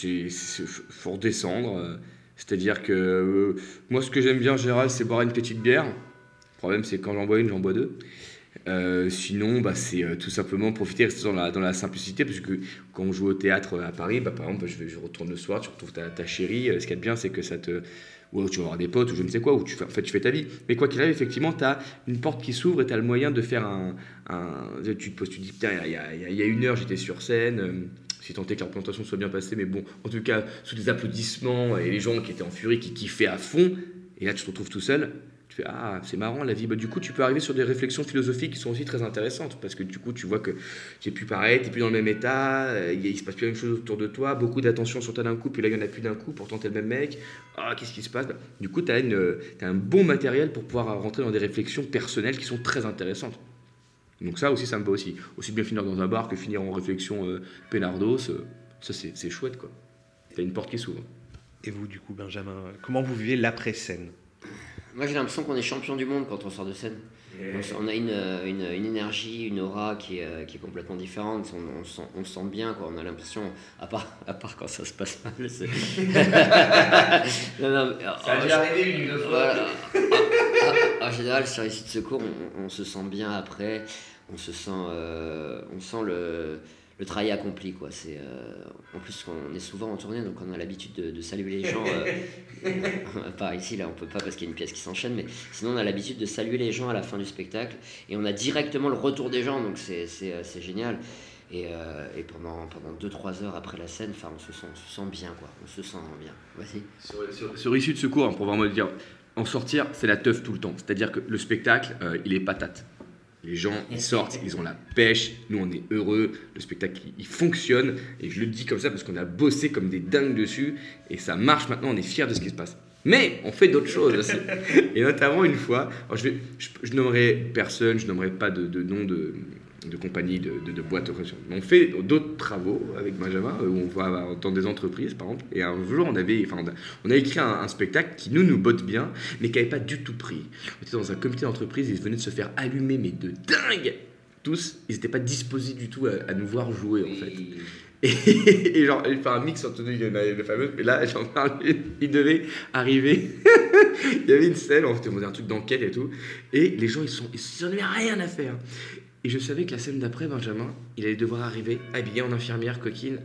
il faut redescendre. C'est-à-dire que euh, moi, ce que j'aime bien en général, c'est boire une petite bière. Le problème, c'est quand j'en bois une, j'en bois deux. Euh, sinon, bah, c'est euh, tout simplement profiter, rester dans la, simplicité, parce que quand on joue au théâtre à Paris, bah, par exemple, je, retourne le soir, tu retrouves ta, ta chérie. Ce qui est bien, c'est que ça te ou tu vas avoir des potes, ou je ne sais quoi, ou tu fais, ta vie. Mais quoi qu'il arrive, effectivement, tu as une porte qui s'ouvre et tu as le moyen de faire un. tu te poses, tu te dis, putain, il y a, y a, une heure, j'étais sur scène. Euh, si tant est que la représentation soit bien passée, mais bon, en tout cas, sous des applaudissements et les gens qui étaient en furie, qui kiffaient à fond, et là tu te retrouves tout seul, tu fais Ah, c'est marrant la vie. Bah, du coup, tu peux arriver sur des réflexions philosophiques qui sont aussi très intéressantes parce que du coup, tu vois que tu plus pareil, tu n'es plus dans le même état, euh, il, se passe plus la même chose autour de toi, beaucoup d'attention sur toi d'un coup, puis là, il n'y en a plus d'un coup, pourtant tu es le même mec. Ah, qu'est-ce qui se passe? Bah, Du coup, tu as, as, un bon matériel pour pouvoir rentrer dans des réflexions personnelles qui sont très intéressantes. Donc, ça aussi, ça me va aussi. Aussi bien finir dans un bar que finir en réflexion euh, pénardos, euh, ça, c'est chouette quoi. Tu as une porte qui s'ouvre. Et vous, du coup, Benjamin, comment vous vivez l'après-scène? Moi, j'ai l'impression qu'on est champion du monde quand on sort de scène. On, a une, une, une, énergie, une aura qui est, euh, qui est complètement différente. On, on, sent, on, sent, bien, quoi. On a l'impression, à part, à part quand ça se passe mal. non, non, ça a déjà arrivé une deux fois. en général, sur les sites de secours, on, se sent bien après. On se sent, euh, on sent le le travail accompli. Quoi. C'est, euh, en plus, on est souvent en tournée, donc on a l'habitude de, saluer les gens. Euh, pas ici, là, on peut pas parce qu'il y a une pièce qui s'enchaîne, mais sinon, on a l'habitude de saluer les gens à la fin du spectacle. Et on a directement le retour des gens, donc c'est, c'est, euh, génial. Et, et, pendant, pendant 2-3 heures après la scène, on se, sent, on se sent bien, quoi. On se sent bien. Voici. Sur, sur, issue de secours, hein, pour vraiment le dire, en sortir, c'est la teuf tout le temps. C'est-à-dire que le spectacle, il est patate. Les gens, ils sortent, ils ont la pêche, nous on est heureux, le spectacle il, fonctionne, et je le dis comme ça parce qu'on a bossé comme des dingues dessus, et ça marche maintenant, on est fiers de ce qui se passe. Mais on fait d'autres choses aussi. Et notamment une fois, je, vais, je, nommerai personne, je nommerai pas de, de nom de, de compagnie, de, de, de boîte. On fait d'autres travaux avec Benjamin, où on va dans des entreprises, par exemple. Et un jour, on, avait, enfin, on a écrit un, spectacle qui nous, nous botte bien, mais qui n'avait pas du tout pris. On était dans un comité d'entreprise, ils venaient de se faire allumer, mais de dingue Tous, ils n'étaient pas disposés du tout à, nous voir jouer, en fait. Et, genre, il fait un mix entre nous, il y en avait fameuses, mais là, j'en parle, il devait arriver. il y avait une scène, on faisait un truc d'enquête et tout, et les gens, ils, sont, ils n'en avaient rien à faire. Et je savais que la scène d'après, Benjamin, il allait devoir arriver habillé en infirmière coquine.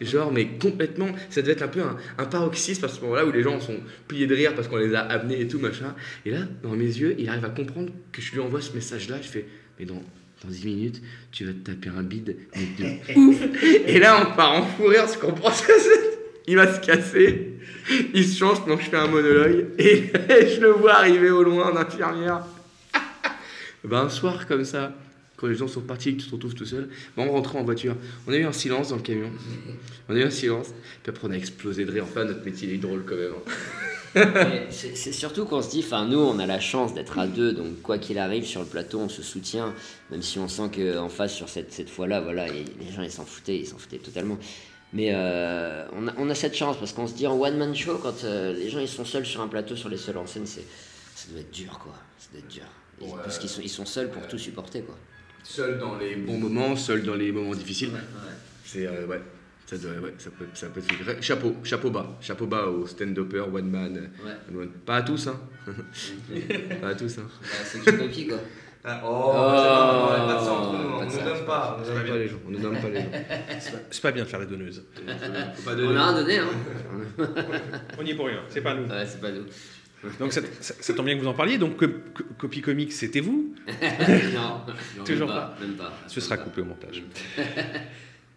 Genre, mais complètement, ça devait être un peu un, un paroxysme à ce moment-là où les gens sont pliés de rire parce qu'on les a amenés et tout, machin. Et là, dans mes yeux, il arrive à comprendre que je lui envoie ce message-là. Je fais, mais dans, dans 10 minutes, tu vas te taper un bide, mais de ouf. Et là, on part en fou rire, je comprends ça. Il va se casser, il se change, donc je fais un monologue, et je le vois arriver au loin en infirmière. ben, un soir comme ça, quand les gens sont partis et que tu te retrouves tout seul, bon, on rentrait en voiture. On a eu un silence dans le camion. On a eu un silence. Puis après, on a explosé de rire. Enfin, notre métier est drôle quand même. Hein. c'est surtout qu'on se dit, enfin, nous, on a la chance d'être à deux, donc quoi qu'il arrive sur le plateau, on se soutient, même si on sent qu'en face, sur cette, cette fois-là, voilà, les gens, ils s'en foutaient, ils s'en foutaient totalement. Mais euh, on, a, on, a, cette chance parce qu'on se dit en one-man show, quand euh, les gens ils sont seuls sur un plateau, sur les seuls en scène, ça doit être dur, quoi. Ça doit être dur. parce qu'ils sont, ils sont seuls pour tout supporter, quoi seul dans les bons moments, seul dans les moments difficiles. C'est euh, ouais. Ça, doit, ouais, ça peut, ça peut être... Chapeau, chapeau bas, chapeau bas aux stand-uppers, one man, Pas à tous, hein. pas à tous, hein. Bah, c'est qui copie, quoi. Ah, oh, oh, on pas de ça entre nous, on ne donne pas, on ne pas les gens, on ne donne pas les gens. C'est pas bien de faire les donneuses. on a un donné, hein. on y est pour rien, c'est pas nous. Ouais, c'est pas nous. Donc ça, ça, tombe bien que vous en parliez. Donc Copy Comics, c'était vous Non, toujours pas, Même pas. Ce sera coupé au montage.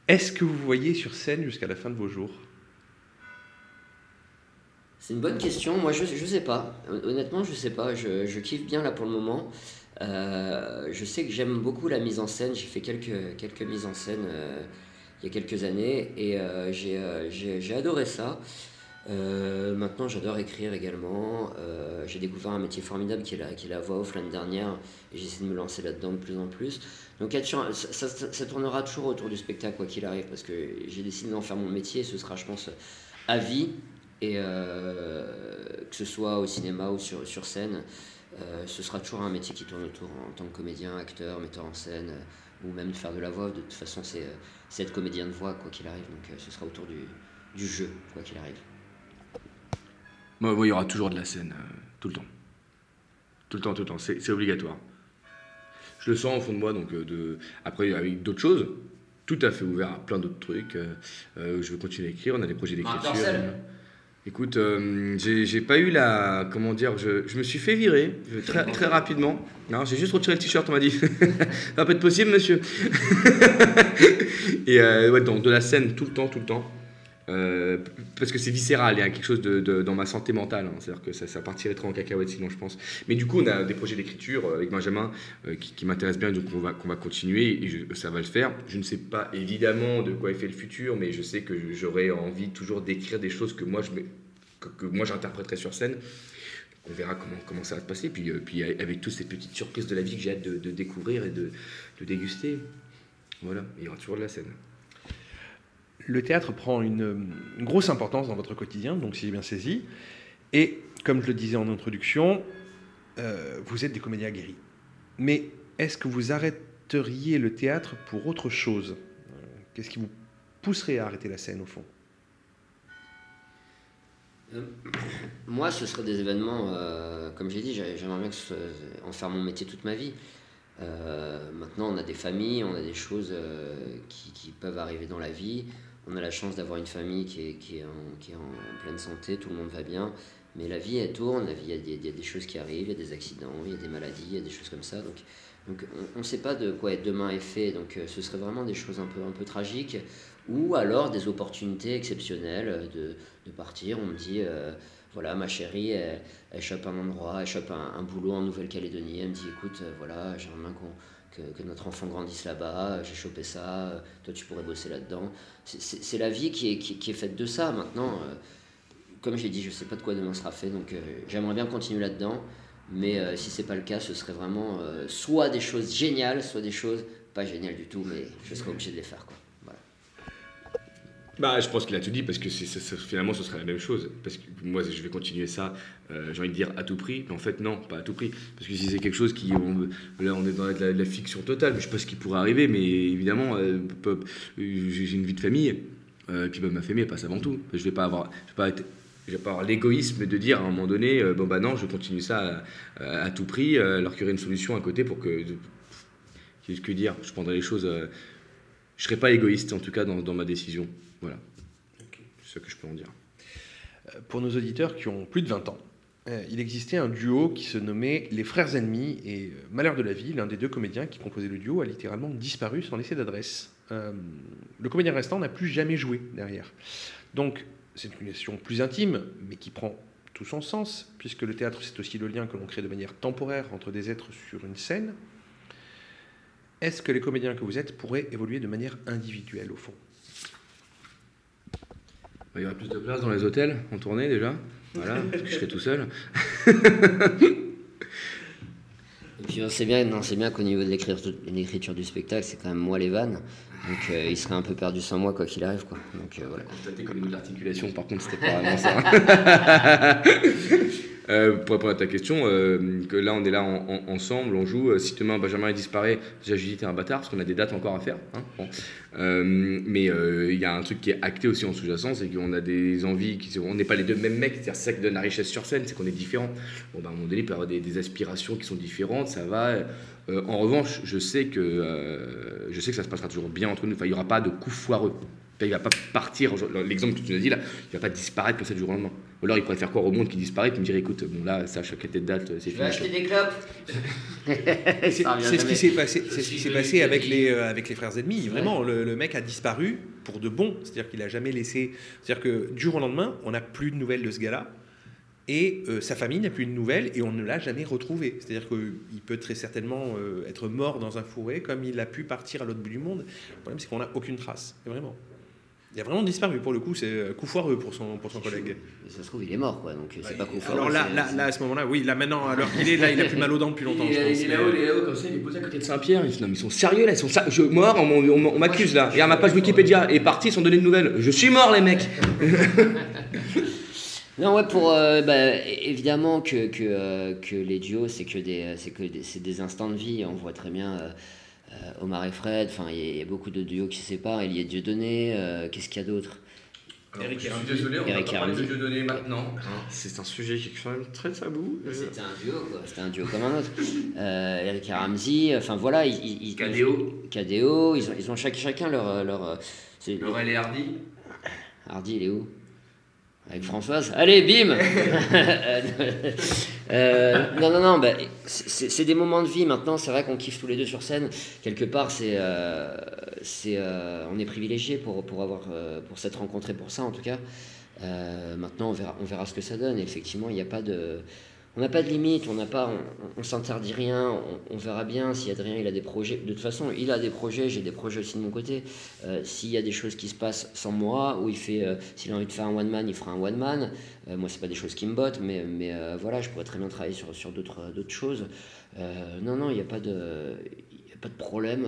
Est-ce que vous voyez sur scène jusqu'à la fin de vos jours? C'est une bonne question. Moi, je ne sais pas. Honnêtement, je sais pas. Je, je, kiffe bien là pour le moment. Euh, je sais que j'aime beaucoup la mise en scène. J'ai fait quelques, quelques mises en scène euh, il y a quelques années et euh, j'ai adoré ça. Euh, maintenant, j'adore écrire également. Euh, j'ai découvert un métier formidable qui est la, qui est la voix off l'année dernière et j'essaie de me lancer là-dedans de plus en plus. Donc, ça, tournera toujours autour du spectacle, quoi qu'il arrive, parce que j'ai décidé d'en faire mon métier. Ce sera, je pense, à vie, et euh, que ce soit au cinéma ou sur, sur scène, ce sera toujours un métier qui tourne autour en tant que comédien, acteur, metteur en scène, ou même de faire de la voix. De toute façon, c'est être comédien de voix, quoi qu'il arrive. Donc, ce sera autour du, du jeu, quoi qu'il arrive il y aura toujours de la scène, euh, tout le temps. Tout le temps, tout le temps. C'est obligatoire. Je le sens au fond de moi, donc euh, de... après, avec d'autres choses, tout à fait ouvert à plein d'autres trucs. Euh, je veux continuer à écrire, on a des projets d'écriture. Écoute, euh, j'ai pas eu la. Comment dire Je, je me suis fait virer euh, très, très rapidement. J'ai juste retiré le t-shirt, on m'a dit. Ça va pas être possible, monsieur. Et euh, ouais, donc de la scène tout le temps, tout le temps. Euh, parce que c'est viscéral, il y a quelque chose dans ma santé mentale. hein. C'est-à-dire que ça, partirait trop en cacahuète sinon, je pense. Mais du coup, on a des projets d'écriture euh, avec Benjamin euh, qui, qui m'intéressent bien, donc on va, continuer et ça va le faire. Je ne sais pas évidemment de quoi est fait le futur, mais je sais que j'aurais envie toujours d'écrire des choses que moi je sur scène. On verra comment, ça va se passer. Puis, avec toutes ces petites surprises de la vie que j'ai hâte de, de découvrir et de, de déguster. Voilà, il y aura toujours de la scène. Le théâtre prend une, grosse importance dans votre quotidien, donc si j'ai bien saisi. Et comme je le disais en introduction, euh, vous êtes des comédiens aguerris. Mais est-ce que vous arrêteriez le théâtre pour autre chose? Qu'est-ce qui vous pousserait à arrêter la scène au fond? Euh, Moi, ce serait des événements, euh, comme j'ai dit, j'ai- j'aimerais bien en faire mon métier toute ma vie. Maintenant, on a des familles, on a des choses qui peuvent arriver dans la vie. On a la chance d'avoir une famille qui est, en, pleine santé, tout le monde va bien. Mais la vie, elle tourne, la vie, il y a des, il y a des choses qui arrivent, il y a des accidents, il y a des maladies, il y a des choses comme ça. Donc, on ne sait pas de quoi demain est fait. Donc, euh, ce serait vraiment des choses un peu, un tragiques. Ou alors des opportunités exceptionnelles de, partir. On me dit, euh, voilà, ma chérie, elle, chope un endroit, elle chope un, un boulot en Nouvelle-Calédonie. Elle me dit, écoute, euh, voilà, j'aimerais bien qu'on- que, notre enfant grandisse là-bas, j'ai chopé ça, toi tu pourrais bosser là-dedans. C'est- la vie qui est, qui, est faite de ça. Maintenant, euh, comme j'ai dit, je sais pas de quoi demain sera fait, donc euh, j'aimerais bien continuer là-dedans. Mais euh, si c'est pas le cas, ce serait vraiment euh, soit des choses géniales, soit des choses pas géniales du tout, mais je serais obligé de les faire. Quoi. Bah, je pense qu'il a tout dit parce que finalement ce serait la même chose. Parce que moi je vais continuer ça, euh, j'ai envie de dire à tout prix, mais en fait non, pas à tout prix. Parce que si c'est quelque chose qui. là on est dans la, fiction totale, je sais pas ce qui pourrait arriver, mais évidemment, euh, j'ai, une vie de famille, euh, puis bah, ma famille passe avant tout. Je vais pas avoir. Je vais pas vais pas avoir l'égoïsme de dire à un moment donné, euh, bon bah non, je continue ça à, tout prix, alors qu'il y aurait une solution à côté pour que. Qu'est-ce que dire Je prendrais les choses. je serais pas égoïste en tout cas dans ma décision. Voilà. C'est ce que je peux en dire. Euh, Pour nos auditeurs qui ont plus de 20 ans, euh, il existait un duo qui se nommait Les Frères Ennemis et euh, Malheur de la vie, l'un des deux comédiens qui composait le duo a littéralement disparu sans laisser d'adresse. Euh, le comédien restant n'a plus jamais joué derrière. Donc c'est une question plus intime, mais qui prend tout son sens, puisque le théâtre c'est aussi le lien que l'on crée de manière temporaire entre des êtres sur une scène. Est-ce que les comédiens que vous êtes pourraient évoluer de manière individuelle au fond? Il y aura plus de place dans les hôtels en tournée déjà. Voilà, parce que je serai tout seul. Et puis on sait bien, non, c'est bien qu'au niveau de l'écriture, de l'écriture du spectacle, c'est quand même moi les vannes. Donc euh, il serait un peu perdu sans moi quoi qu'il arrive. Quoi. Donc euh, voilà. Constater qu'au niveau de l'articulation, par contre, c'était pas vraiment ça. Euh, pour répondre à ta question, euh, que là on est là en- en- ensemble, on joue. Si demain Benjamin disparaît, déjà t'es un bâtard parce qu'on a des dates encore à faire. hein, bon. Mais il y a un truc qui est acté aussi en sous-jacent, c'est qu'on a des envies, qui, on n'est pas les deux mêmes mecs, c'est ça qui donne la richesse sur scène, c'est qu'on est différents. Bon, bah, à un moment donné, il peut y avoir des, des aspirations qui sont différentes, ça va. Euh, en revanche, je sais que euh, je sais que ça se passera toujours bien entre nous. Enfin, il n'y aura pas de coup foireux. Il va pas partir. L'exemple que tu nous as dit là, il va pas disparaître comme ça du jour au lendemain. Ou alors il pourrait faire croire au monde qu'il disparaît, puis me dire écoute, bon là, sache qu'à telle date, c'est Tu vas fini. acheter des clopes C'est Ça ce qui s'est passé, c'est ce qui s'est je passé avec les, euh, avec les frères ennemis. Vraiment, le, le mec a disparu pour de bon. C'est-à-dire qu'il a jamais laissé. C'est-à-dire que du jour au lendemain, on n'a plus de nouvelles de ce gars-là. Et euh, sa famille n'a plus de nouvelles et on ne l'a jamais retrouvé. C'est-à-dire qu'il peut très certainement euh, être mort dans un fourré comme il a pu partir à l'autre bout du monde. Le problème, c'est qu'on n'a aucune trace. Vraiment. Il a vraiment disparu pour le coup. C'est euh, coup foireux pour son, pour son collègue. Ça se trouve, il est mort quoi. Donc c'est pas coup Alors foireux, là, c'est- là, là, à ce moment-là, oui, là maintenant, à l'heure qu'il est, là, il a plus mal aux dents depuis longtemps. Il je est, pense. il est là-haut, il est là-haut, comme ça, il est posé à côté de Saint-Pierre. Il dit, non, mais ils sont sérieux là, ils sont ser- je, mort, on m'accuse là. Regarde ma page Wikipédia, est parti sans donner de nouvelles. Je suis mort, les mecs. Non, ouais, pour euh, bah, évidemment que, que, euh, que les duos, c'est que des, c'est que des, c'est des instants de vie. On voit très bien euh, euh, Omar et Fred. Enfin, il y, a- il y a beaucoup de duos qui se séparent. Il y a Dieudonné. euh, Qu'est-ce qu'il y a d'autre? Eric je suis désolé, on va pas parler de donner maintenant. C'est un sujet qui est quand même très tabou. C'était un duo, quoi. C'était un duo comme un autre. Euh, Eric et Ramsey. Enfin voilà, ils, ils, ils- Cadéo. Cadéo, Ils ont, ils ont chaque- chacun leur, leur euh, Laurel et Hardy. Hardy, il est où? Avec Françoise. Allez, bim euh, Non, non, non, bah, c'est des moments de vie maintenant. C'est vrai qu'on kiffe tous les deux sur scène. Quelque part, c'est, euh, c'est, euh, on est privilégié pour, pour, avoir, pour s'être rencontrés pour ça, en tout cas. maintenant, on verra, on verra ce que ça donne. Et effectivement, il n'y a pas de on n'a pas de limite, on n'a pas, on, s'interdit rien, on, verra bien si Adrien il a des projets. De toute façon, il a des projets, j'ai des projets aussi de mon côté. Euh, s'il y a des choses qui se passent sans moi, ou il fait, euh, s'il a envie de faire un one man, il fera un one man. Euh, moi, c'est pas des choses qui me bottent, mais, mais voilà, je pourrais très bien travailler sur, d'autres, choses. non, non, il n'y a pas de, a pas de problème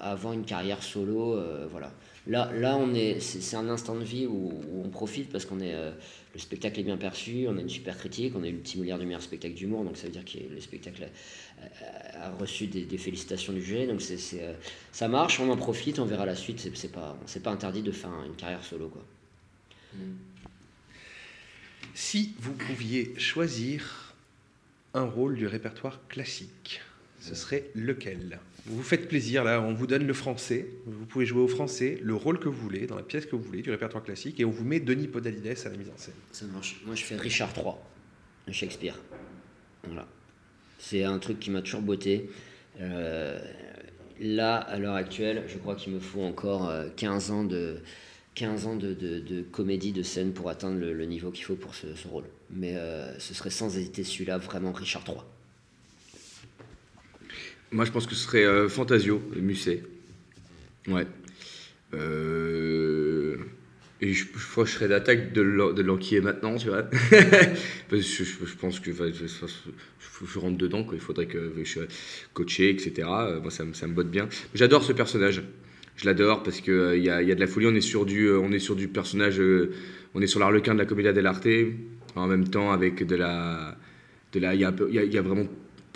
avant une carrière solo, voilà. Là, on est, c'est, un instant de vie où on profite parce qu'on est le spectacle est bien perçu, on a une super critique, on a eu le petit milliard du meilleur spectacle d'humour, donc ça veut dire que le spectacle a, reçu des, félicitations du jury, donc euh, ça marche, on en profite, on verra la suite, c'est, pas, pas interdit de faire une carrière solo. Quoi. Si vous pouviez choisir un rôle du répertoire classique, ce serait lequel? Vous faites plaisir, là, on vous donne le français, vous pouvez jouer au français, le rôle que vous voulez, dans la pièce que vous voulez, du répertoire classique, et on vous met Denis Podalides à la mise en scène. Ça marche. Moi, je fais Richard III, de Shakespeare. Voilà. C'est un truc qui m'a toujours botté. Euh, là, à l'heure actuelle, je crois qu'il me faut encore 15 euh, ans de... 15 ans de, comédie, de scène pour atteindre le, niveau qu'il faut pour ce, rôle. Mais euh, ce serait sans hésiter celui-là, vraiment Richard III. Moi, je pense que ce serait euh, Fantasio, Musset. Ouais. Euh, et je, je, je serais d'attaque de l'enquiller maintenant, tu vois. je, je, pense que je, rentre dedans, quoi. il faudrait que je sois coaché, etc. Euh, moi, ça, me botte bien. J'adore ce personnage. Je l'adore parce qu'il il y, a, de la folie. On est sur du, on est sur du personnage, on est sur l'arlequin de la Commedia dell'arte, en même temps avec de la. De la il, y a, vraiment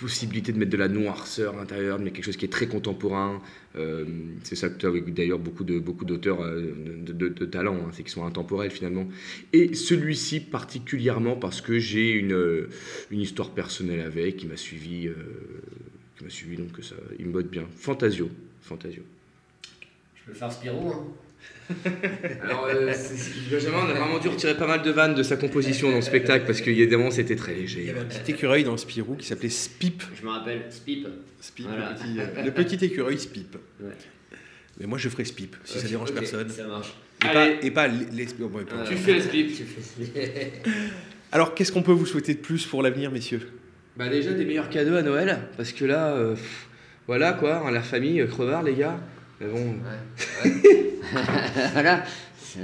possibilité de mettre de la noirceur à l'intérieur, mais quelque chose qui est très contemporain. Euh, c'est ça que avec d'ailleurs beaucoup de beaucoup d'auteurs euh, de, de, talent, hein, c'est qu'ils sont intemporels finalement. Et celui-ci particulièrement parce que j'ai une, euh, une histoire personnelle avec, qui m'a suivi, qui m'a suivi donc ça, il me botte bien. Fantasio, Fantasio. Je peux faire Spirou. Hein? Alors, euh, Benjamin, on a vraiment dû retirer pas mal de vannes de sa composition dans le spectacle parce que évidemment c'était très léger. Il y avait un petit écureuil dans le Spirou qui s'appelait Spip. Je me rappelle, Spip. Spip, le, petit, écureuil Spip. Mais moi je ferai Spip si ça dérange personne. Ça marche. Et pas, et pas, les, Tu fais les Spip. Alors qu'est-ce qu'on peut vous souhaiter de plus pour l'avenir, messieurs? Bah déjà des meilleurs cadeaux à Noël parce que là, euh, voilà quoi, hein, la famille, euh, crevard les gars. Mais bon. voilà.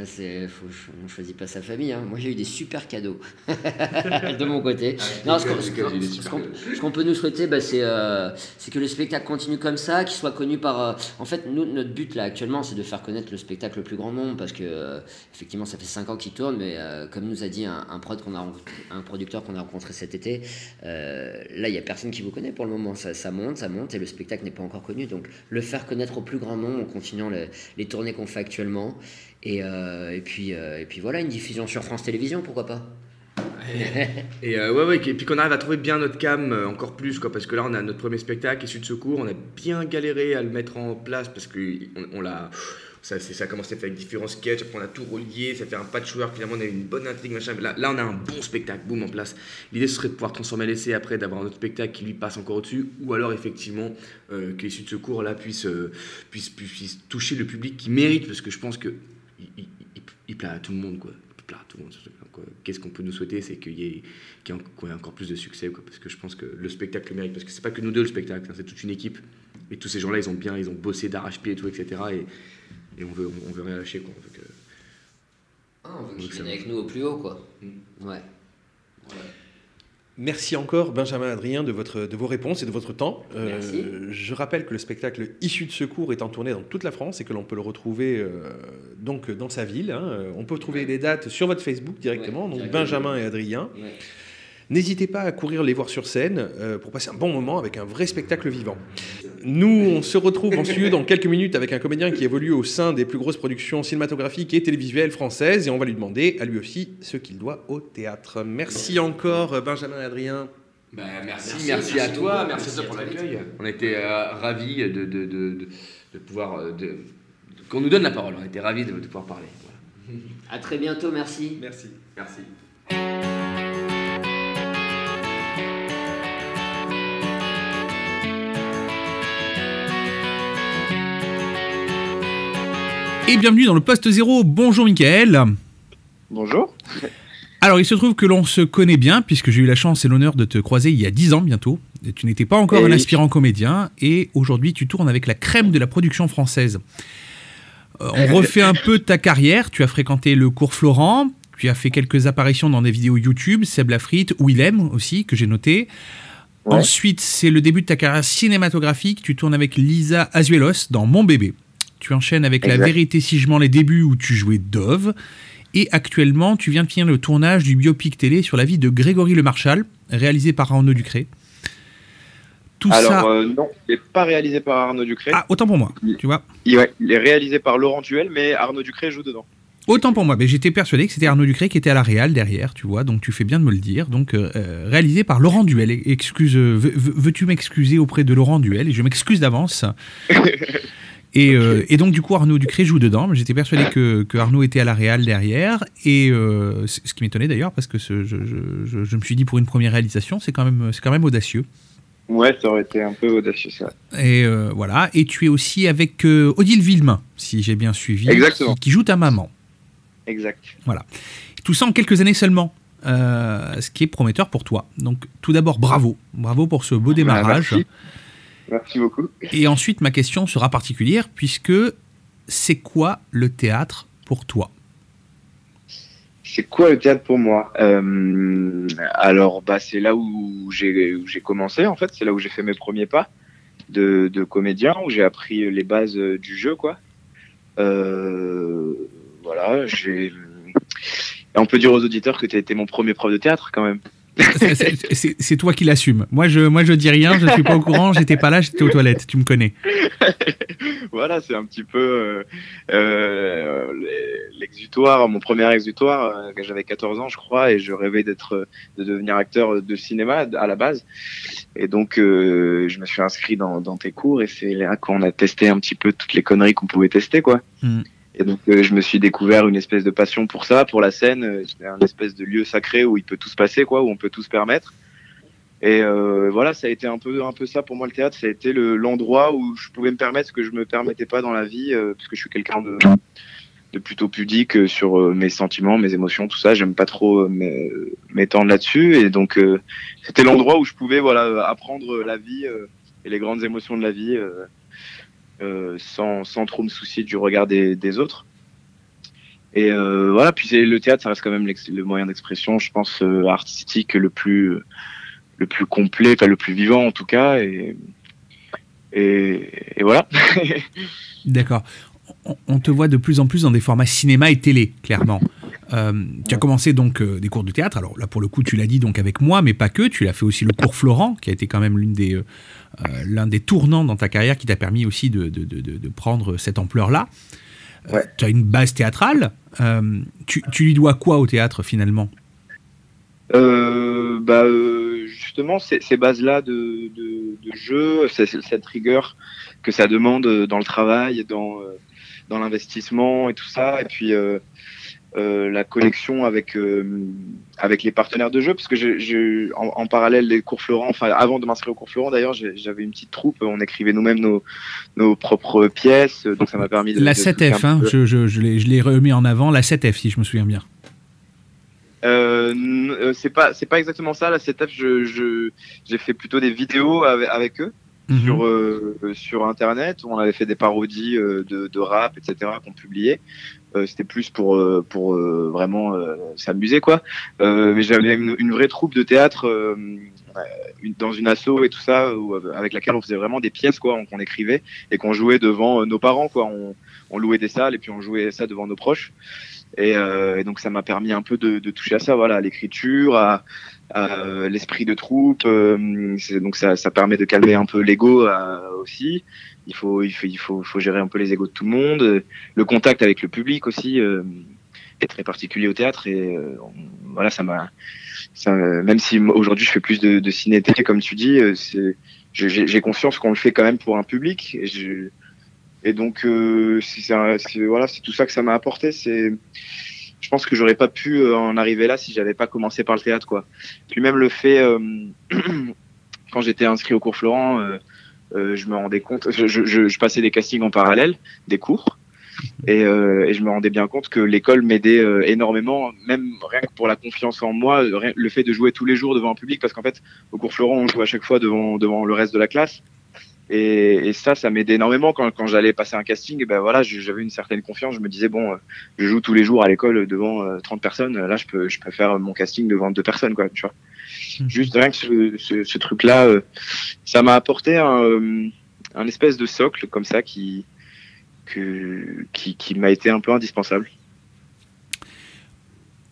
C'est, faut, on choisit pas sa famille. Hein. Moi, j'ai eu des super cadeaux de mon côté. Ah, ce, qu'on, peut nous souhaiter, bah, c'est, euh, c'est que le spectacle continue comme ça, qu'il soit connu par. Euh, en fait, nous, notre but là actuellement, c'est de faire connaître le spectacle le plus grand nombre, parce que euh, effectivement, ça fait 5 ans qu'il tourne, mais comme nous a dit un, prod qu'on a, un producteur qu'on a rencontré cet été, là, il y a personne qui vous connaît pour le moment. Ça, ça, monte, ça monte, et le spectacle n'est pas encore connu. Donc, le faire connaître au plus grand nombre en continuant les, les tournées qu'on fait actuellement. Et, euh, et, puis, euh, et puis voilà, une diffusion sur France Télévisions, pourquoi pas et, euh, ouais, ouais, et puis qu'on arrive à trouver bien notre cam encore plus, quoi, parce que là on a notre premier spectacle issu de secours, on a bien galéré à le mettre en place parce que on, l'a. Ça, a commencé à avec différents sketchs, après on a tout relié, ça fait un patchwork, finalement on a une bonne intrigue, machin. Là, là on a un bon spectacle, boum, en place. L'idée serait de pouvoir transformer l'essai après, d'avoir un autre spectacle qui lui passe encore au-dessus, ou alors effectivement euh, que l'issue de secours là puisse, puisse, puisse, toucher le public qui mérite, parce que je pense que il, plaît à tout le monde, quoi. Il plaît à tout le monde. Qu'est-ce qu'on peut nous souhaiter, c'est qu'il y, ait, encore plus de succès, quoi, parce que je pense que le spectacle le mérite, parce que c'est pas que nous deux le spectacle, hein, c'est toute une équipe. Et tous ces gens-là, ils ont bien, ils ont bossé d'arrache-pied et tout, etc. Et, et on veut, on veut rien lâcher, quoi. On veut que, ah, on veut qu'ils viennent avec nous au plus haut, quoi. Mm. Ouais. Merci encore, Benjamin Adrien, de, votre, de vos réponses et de votre temps. Euh, je rappelle que le spectacle Issu de secours est en tournée dans toute la France et que l'on peut le retrouver euh, donc dans sa ville. Hein. On peut trouver les dates sur votre Facebook directement, donc Benjamin et Adrien. N'hésitez pas à courir les voir sur scène euh, pour passer un bon moment avec un vrai spectacle vivant. Nous, on se retrouve en studio dans quelques minutes avec un comédien qui évolue au sein des plus grosses productions cinématographiques et télévisuelles françaises et on va lui demander à lui aussi ce qu'il doit au théâtre. Merci encore Benjamin et Adrien. Ben, merci, merci, à toi, merci, à toi pour l'accueil. On a été euh, ravis de, de, de, de pouvoir... Euh, qu'on nous donne la parole, on a été ravis de, pouvoir parler. À très bientôt, merci. Merci. Merci. Et bienvenue dans le poste zéro. Bonjour Michael. Bonjour. Alors il se trouve que l'on se connaît bien puisque j'ai eu la chance et l'honneur de te croiser il y a 10 ans bientôt. Tu n'étais pas encore Et un aspirant comédien et aujourd'hui tu tournes avec la crème de la production française. Euh, on refait un peu ta carrière. Tu as fréquenté le cours Florent. Tu as fait quelques apparitions dans des vidéos YouTube, Seb Lafrite, Willem aussi, que j'ai noté. Ouais. Ensuite, c'est le début de ta carrière cinématographique. Tu tournes avec Lisa Azuelos dans Mon bébé. Tu enchaînes avec La vérité si je mens les débuts où tu jouais Dove. Et actuellement, tu viens de finir le tournage du biopic télé sur la vie de Grégory Le Marchal, réalisé par Arnaud Ducré. Tout Alors ça. euh, non, il n'est pas réalisé par Arnaud Ducré. Ah, autant pour moi, tu vois. Il, ouais, il est réalisé par Laurent Duel, mais Arnaud Ducré joue dedans. Autant pour moi, mais j'étais persuadé que c'était Arnaud Ducré qui était à la réal derrière, tu vois, donc tu fais bien de me le dire. Donc euh, euh, réalisé par Laurent Duel. Excuse, euh, veux- veux- veux-tu m'excuser auprès de Laurent Duel? Et je m'excuse d'avance. Et, euh, et donc du coup Arnaud Ducré joue dedans. J'étais persuadé que, que Arnaud était à la réal derrière. Et euh, ce qui m'étonnait d'ailleurs parce que ce- je, je- je- je me suis dit pour une première réalisation, c'est quand même, c'est quand même audacieux. Ouais, ça aurait été un peu audacieux ça. Et euh, voilà. Et tu es aussi avec Odile Villemain, si j'ai bien suivi, Exactement. qui- qui joue ta maman. Exact. Tout ça en quelques années seulement. ce qui est prometteur pour toi. Donc, tout d'abord, bravo. Bravo pour ce beau démarrage. merci. Merci beaucoup. Et ensuite, ma question sera particulière, puisque c'est quoi le théâtre pour toi? C'est quoi le théâtre pour moi? Euh, Alors, bah, c'est là où j'ai commencé, en fait. C'est là où j'ai fait mes premiers pas de, de comédien, où j'ai appris les bases du jeu, quoi. Euh, voilà, j'ai. On peut dire aux auditeurs que tu as été mon premier prof de théâtre, quand même. C'est- toi qui l'assume. Moi je, moi, je dis rien, je suis pas au courant, j'étais pas là, j'étais aux toilettes, tu me connais. voilà, c'est un petit peu euh, euh, l'exutoire, mon premier exutoire, euh, quand j'avais 14 ans, je crois, et je rêvais d'être, de devenir acteur de cinéma à la base. Et donc, euh, je me suis inscrit dans, dans tes cours, et c'est là qu'on a testé un petit peu toutes les conneries qu'on pouvait tester, quoi. Mm. Et donc, euh, je me suis découvert une espèce de passion pour ça, pour la scène. euh, un espèce de lieu sacré où il peut tout se passer, quoi, où on peut tout se permettre. Et euh, voilà, ça a été un peu, un peu ça pour moi le théâtre. Ça a été le- l'endroit où je pouvais me permettre ce que je me permettais pas dans la vie, euh, parce que je suis quelqu'un de, de plutôt pudique euh, sur euh, mes sentiments, mes émotions, tout ça. J'aime pas trop m'é- m'étendre là-dessus. Et donc, c'était l'endroit où je pouvais voilà apprendre la vie et les grandes émotions de la vie sans, sans trop me soucier du regard des, autres. Et euh, voilà, puis le théâtre, ça reste quand même le moyen d'expression, je pense, euh, artistique le plus le plus complet, enfin le plus vivant en tout cas. Et, voilà. D'accord. On te voit de plus en plus dans des formats cinéma et télé, clairement. Euh, tu as commencé donc euh, des cours de théâtre. Alors là, pour le coup, tu l'as dit donc avec moi, mais pas que. Tu l'as fait aussi le cours Florent, qui a été quand même l'une des, euh, l'un des tournants dans ta carrière, qui t'a permis aussi de, de- de- prendre cette ampleur-là. Ouais. tu as une base théâtrale. Tu, tu lui dois quoi au théâtre finalement? Bah, justement, ces, ces bases-là de, jeu, cette rigueur que ça demande dans le travail, dans, dans l'investissement et tout ça, et puis euh, la connexion avec, euh, avec les partenaires de jeu, parce que j'ai- j'ai- en, en parallèle des cours Florent, enfin avant de m'inscrire au cours Florent d'ailleurs, j'avais une petite troupe, on écrivait nous-mêmes nos, nos propres pièces, donc ça m'a permis de... La de toucher 7F, un hein, je, je, je l'ai je l'ai remis en avant. La 7F, si je me souviens bien. Euh, euh, c'est pas c'est pas exactement ça la setup je je j'ai fait plutôt des vidéos avec, avec eux Mhm. sur euh, sur internet où on avait fait des parodies euh, de, de rap etc qu'on publiait c'était plus pour euh, pour euh, vraiment euh, s'amuser quoi. Euh, mais j'avais une, une vraie troupe de théâtre euh, euh, dans une asso et tout ça euh, avec laquelle on faisait vraiment des pièces quoi qu'on écrivait et qu'on jouait devant euh, nos parents quoi. On, on louait des salles et puis on jouait ça devant nos proches et, euh, et donc ça m'a permis un peu de, de toucher à ça, voilà, à l'écriture, à, à, euh, l'esprit de troupe. euh, donc ça, ça permet de calmer un peu l'ego euh, aussi. Il faut, il faut, il faut, faut gérer un peu les égos de tout le monde. Le contact avec le public aussi euh, est très particulier au théâtre et on- voilà, ça m'a. Même si aujourd'hui je fais plus de, de ciné comme tu dis, j'ai- conscience qu'on le fait quand même pour un public. Et je, et donc, euh, c'est tout ça que ça m'a apporté. C'est je pense que j'aurais pas pu en arriver là si j'avais pas commencé par le théâtre, quoi. Puis même le fait, quand j'étais inscrit au cours Florent, je me rendais compte, je, passais des castings en parallèle, des cours. Et, et je me rendais bien compte que l'école m'aidait énormément, même rien que pour la confiance en moi, le fait de jouer tous les jours devant un public, parce qu'en fait, au cours Florent, on joue à chaque fois devant, devant le reste de la classe. Et, et, ça, ça m'aidait énormément quand, quand j'allais passer un casting. Et ben voilà, j'avais une certaine confiance. Je me disais bon, euh, je joue tous les jours à l'école devant 30 euh, personnes. Là, je peux, je peux faire mon casting devant deux personnes, quoi. Tu vois. Hmm. Juste rien que ce, ce, ce truc-là, euh, ça m'a apporté un, un, espèce de socle comme ça qui, que, qui, qui m'a été un peu indispensable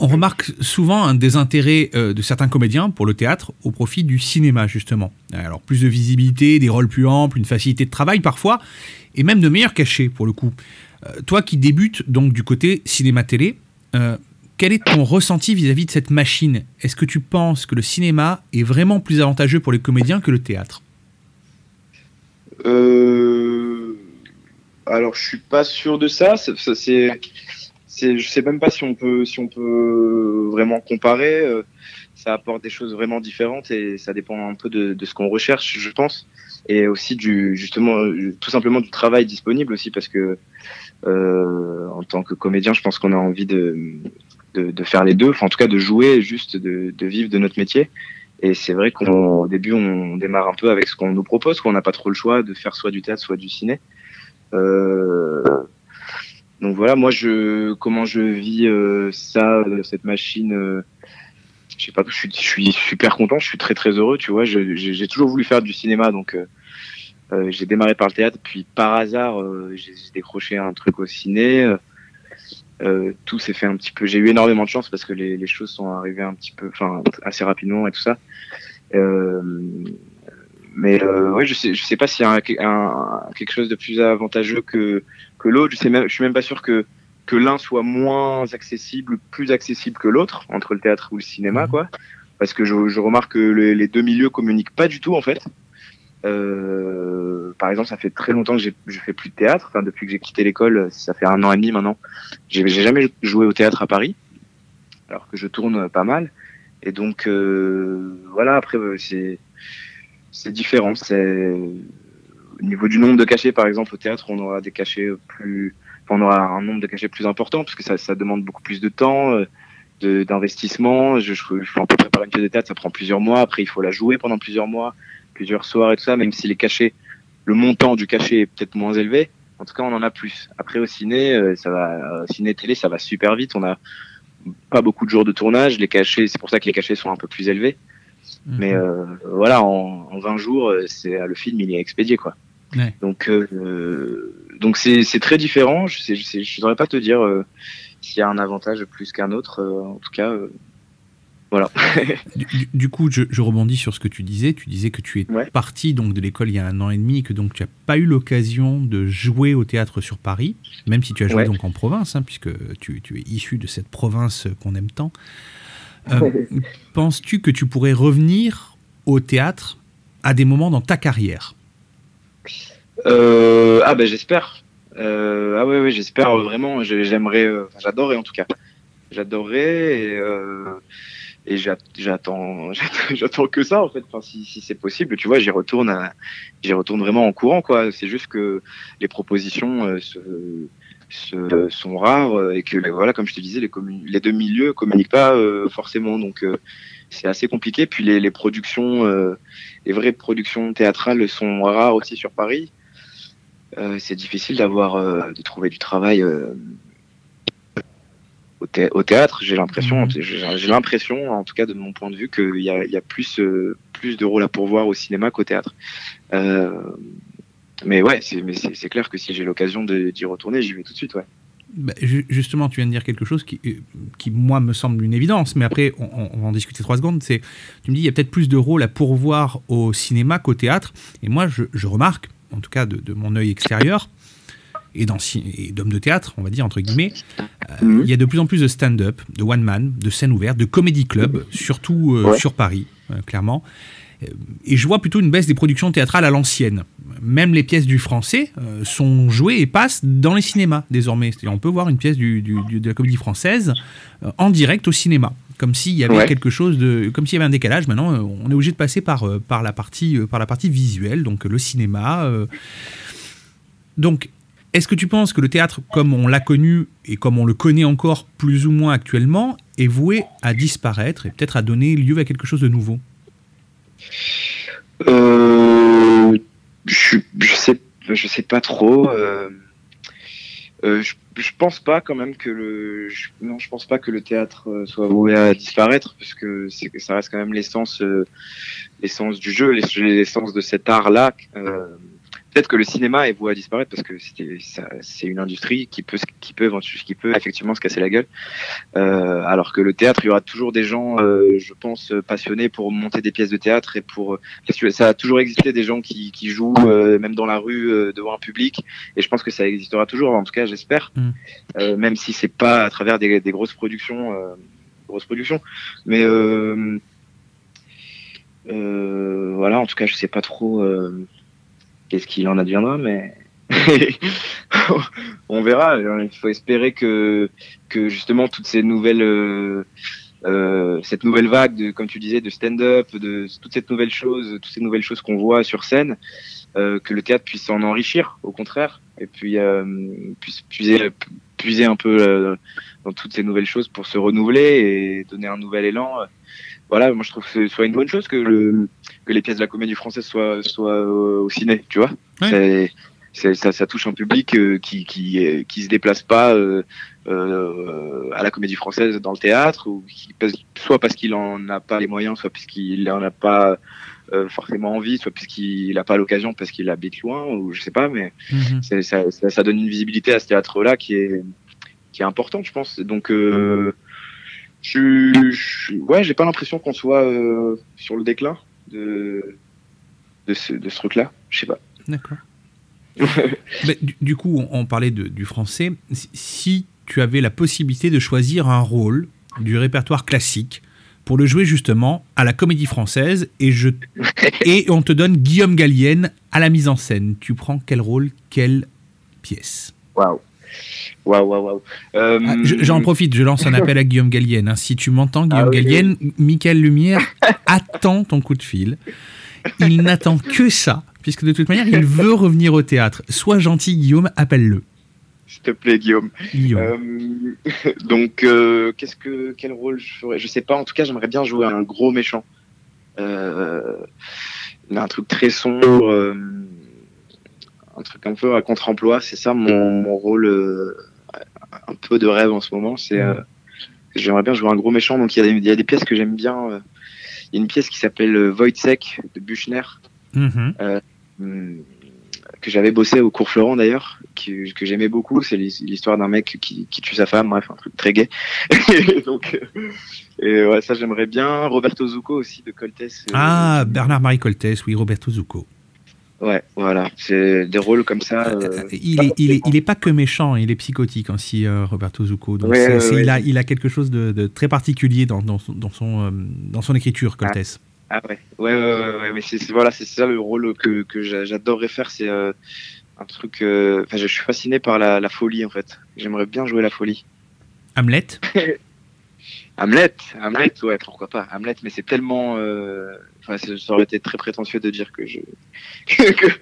on remarque souvent un désintérêt euh, de certains comédiens pour le théâtre au profit du cinéma, justement. Alors, plus de visibilité, des rôles plus amples, une facilité de travail parfois, et même de meilleurs cachets pour le coup. Euh, toi qui débutes donc du côté cinéma-télé, euh, quel est ton ressenti vis-à-vis de cette machine? Est-ce que tu penses que le cinéma est vraiment plus avantageux pour les comédiens que le théâtre? Alors, je suis pas sûr de ça. ça c'est je sais même pas si on peut, si on peut vraiment comparer. Euh, ça apporte des choses vraiment différentes et ça dépend un peu de, ce qu'on recherche, je pense, et aussi du justement tout simplement du travail disponible aussi parce que euh, en tant que comédien, je pense qu'on a envie de, de, faire les deux, enfin en tout cas de jouer, juste de, de vivre de notre métier. Et c'est vrai qu'au début, on démarre un peu avec ce qu'on nous propose, qu'on n'a pas trop le choix de faire soit du théâtre, soit du ciné. Euh, donc voilà, moi je comment je vis euh, ça, euh, cette machine. Euh, je sais pas, je suis, je suis super content, je suis très très heureux, tu vois. J'ai toujours voulu faire du cinéma, donc j'ai démarré par le théâtre, puis par hasard j'ai décroché un truc au ciné. tout s'est fait un petit peu. J'ai eu énormément de chance parce que les, choses sont arrivées un petit peu, enfin assez rapidement et tout ça. mais ouais, je sais, sais pas s'il y a quelque chose de plus avantageux que que l'autre. Je, même, je suis même pas sûr que, que l'un soit moins accessible, plus accessible que l'autre, entre le théâtre ou le cinéma, mhm. quoi. Parce que je, je remarque que les, deux milieux communiquent pas du tout, en fait. Euh, par exemple, ça fait très longtemps que je fais plus de théâtre. Enfin, depuis que j'ai quitté l'école, ça fait un an et demi maintenant. J'ai jamais joué au théâtre à Paris, alors que je tourne pas mal. Et donc, euh, voilà. Après, euh, c'est c'est différent. C'est au niveau du nombre de cachets, par exemple, au théâtre, on aura des cachets plus, on aura un nombre de cachets plus important parce que ça, demande beaucoup plus de temps, euh, d'investissement. Je, je, je, on peut préparer une pièce de théâtre, ça prend plusieurs mois. Après, il faut la jouer pendant plusieurs mois, plusieurs soirs et tout ça. Même si les cachets, le montant du cachet est peut-être moins élevé, en tout cas, on en a plus. Après, au ciné, euh, ça va, au ciné télé, ça va super vite. On a pas beaucoup de jours de tournage. Les cachets, c'est pour ça que les cachets sont un peu plus élevés. Mhm. Mais euh, voilà, en, en, 20 jours, c'est le film, il est expédié, quoi. Donc, euh, donc c'est, très différent. Je ne je, je saurais pas te dire euh, s'il y a un avantage plus qu'un autre. Euh, en tout cas, voilà. du, coup, je, rebondis sur ce que tu disais. Tu disais que tu es parti donc de l'école il y a un an et demi et que donc tu n'as pas eu l'occasion de jouer au théâtre sur Paris, même si tu as joué donc en province, hein, puisque tu, tu, es issu de cette province qu'on aime tant. Penses-tu que tu pourrais revenir au théâtre à des moments dans ta carrière? Euh, ah ben j'espère. Euh, ah ouais, ouais j'espère vraiment. J'aimerais, euh, j'adorerais en tout cas. J'adorerais et, euh, et j'attends, j'attends que ça en fait. Enfin, si, si c'est possible, tu vois, j'y retourne, j'y retourne vraiment en courant quoi. C'est juste que les propositions euh, se, sont rares et que voilà, comme je te disais, les, les deux milieux communiquent pas forcément, donc c'est assez compliqué. Puis les, les productions, les vraies productions théâtrales sont rares aussi sur Paris. Euh, c'est difficile d'avoir, euh, de trouver du travail euh, au, théâtre. J'ai l'impression, mhm. j'ai l'impression, en tout cas de mon point de vue, qu'il y a, y a plus, plus de rôles à pourvoir au cinéma qu'au théâtre. Mais ouais, c'est clair que si j'ai l'occasion d'y retourner, j'y vais tout de suite, ouais. Bah, justement, tu viens de dire quelque chose qui, qui, moi, me semble une évidence, mais après, on, va en discuter trois secondes. C'est, tu me dis, il y a peut-être plus de rôles à pourvoir au cinéma qu'au théâtre. Et moi, je, je remarque, en tout cas de, mon œil extérieur, et d'homme de théâtre, on va dire, entre guillemets, euh, mhm. il y a de plus en plus de stand-up, de one-man, de scènes ouvertes, de comedy club, surtout euh, sur Paris, euh, clairement. Et je vois plutôt une baisse des productions théâtrales à l'ancienne. Même les pièces du français sont jouées et passent dans les cinémas désormais. On peut voir une pièce du, de la comédie française en direct au cinéma comme s'il y avait quelque chose de, comme s'il y avait un décalage. Maintenant, euh, on est obligé de passer par, euh, par, la, partie, euh, par la partie visuelle, donc le cinéma. Donc, est-ce que tu penses que le théâtre, comme on l'a connu et comme on le connaît encore plus ou moins actuellement, est voué à disparaître et peut-être à donner lieu à quelque chose de nouveau? Je, je sais, je sais pas trop. Euh, je, je pense pas quand même que le non je pense pas que le théâtre euh, soit voué à disparaître c'est que ça reste quand même l'essence euh, l'essence du jeu l'essence de cet art là euh, peut-être que le cinéma est voué à disparaître parce que c'est une industrie qui peut, qui peut, qui peut effectivement se casser la gueule. Euh, alors que le théâtre, il y aura toujours des gens, euh, je pense, passionnés pour monter des pièces de théâtre et pour. Parce que ça a toujours existé des gens qui, qui jouent euh, même dans la rue euh, devant un public. Et je pense que ça existera toujours. En tout cas, j'espère. Mm. Euh, même si c'est pas à travers des, des grosses productions, grosses productions. Mais voilà, en tout cas, je sais pas trop qu'est-ce qu'il en adviendra, mais on verra. Il faut espérer que, que justement toutes ces nouvelles, euh, euh, cette nouvelle vague de, comme tu disais, de stand-up, de toutes cette nouvelles choses, toutes ces nouvelles choses qu'on voit sur scène, euh, que le théâtre puisse en enrichir, au contraire, et puis puisse puiser, puiser un peu dans toutes ces nouvelles choses pour se renouveler et donner un nouvel élan voilà, moi je trouve que ce soit une bonne chose que, le, que les pièces de la comédie française soient, soient au ciné, tu vois. ça, ça, touche un public euh, qui, qui, qui se déplace pas euh, euh, à la comédie française dans le théâtre, ou qui, soit parce qu'il en a pas les moyens, soit parce qu'il en a pas forcément envie, soit puisqu'il n'a pas l'occasion parce qu'il habite loin, ou je sais pas, mais mhm. ça, ça, ça, donne une visibilité à ce théâtre-là qui est, qui est importante, je pense. Donc, je, ouais, j'ai pas l'impression qu'on soit euh, sur le déclin de, de ce, de ce truc-là. Je sais pas. D'accord. du, coup, on, parlait de, du français. Si tu avais la possibilité de choisir un rôle du répertoire classique pour le jouer justement à la comédie française et, je, et on te donne Guillaume Gallienne à la mise en scène, tu prends quel rôle, quelle pièce? Waouh Waouh, waouh, waouh. Euh, ah, j'en profite, je lance un appel à Guillaume Gallienne. Hein. Si tu m'entends, Guillaume ah Gallienne, Michael Lumière attend ton coup de fil. Il n'attend que ça, puisque de toute manière, il veut revenir au théâtre. Sois gentil, Guillaume, appelle-le. S'il te plaît, Guillaume. Euh, donc, euh, qu'est-ce que, quel rôle je ferais? Je sais pas. En tout cas, j'aimerais bien jouer un gros méchant. un truc très sombre un truc un peu à contre-emploi. C'est ça mon, rôle euh, un peu de rêve en ce moment. C'est euh, j'aimerais bien jouer un gros méchant. Donc il y, a des pièces que j'aime bien. Euh, il y a une pièce qui s'appelle Voidsec de Buchner. Mm-hmm. Hmm, que j'avais bossé au cours Florent d'ailleurs, que, que j'aimais beaucoup. C'est l'histoire d'un mec qui, qui, tue sa femme, bref, un truc très gay. donc, et ouais, ça j'aimerais bien. Roberto Zucco aussi de Coltès. Ah, Bernard-Marie Coltès, oui, Roberto Zucco. Ouais, voilà, c'est des rôles comme ça. Euh, euh, il, est, il, est, il, est, pas que méchant, il est psychotique aussi, euh, Roberto Zucco. Donc il, a, il a quelque chose de, très particulier dans, dans, dans son, dans son écriture, Coltès. Ah, ah, ouais, ouais, ouais, ouais, mais c'est voilà, c'est ça le rôle que, que j'adorerais faire, c'est un truc. Enfin, je suis fasciné par la, la folie en fait. J'aimerais bien jouer la folie. Hamlet? Hamlet, Hamlet, ouais, pourquoi pas. Hamlet, mais c'est tellement. Enfin, ça aurait été très prétentieux de dire que je.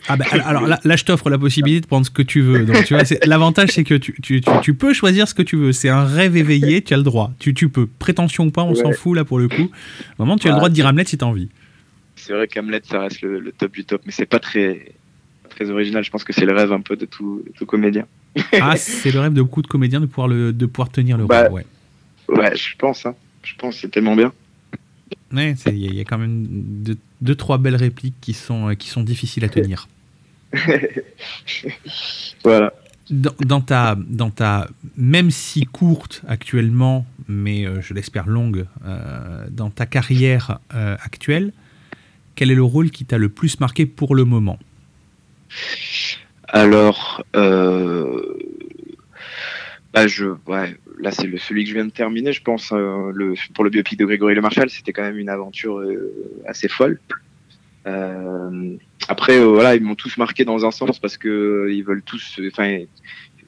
ah bah, alors là, là je t'offre la possibilité de prendre ce que tu veux. Donc, tu vois, l'avantage, c'est que tu, tu, tu, peux choisir ce que tu veux. C'est un rêve éveillé, tu as le droit. Tu, tu peux. Prétention ou pas, on s'en fout là pour le coup. Vraiment, tu as le droit de dire Hamlet si tu as envie. C'est vrai qu'Hamlet, ça reste le, top du top, mais c'est pas très, très original. Je pense que c'est le rêve un peu de tout, tout comédien. ah, c'est le rêve de beaucoup de comédiens de pouvoir, le, de pouvoir tenir le bah, rôle, ouais. Ouais, je pense. Hein. Je pense c'est tellement bien. Ouais, il y, a quand même deux, deux, trois belles répliques qui sont, euh, qui sont difficiles à tenir. voilà. Dans, ta, dans ta, même si courte actuellement, mais euh, je l'espère longue, euh, dans ta carrière actuelle, quel est le rôle qui t'a le plus marqué pour le moment? Alors, bah je, ouais, là c'est le celui que je viens de terminer, je pense. Euh, le, pour le biopic de Grégory Le Marchal, c'était quand même une aventure euh, assez folle. Euh, après, euh, voilà, ils m'ont tous marqué dans un sens parce que euh, ils veulent tous, enfin,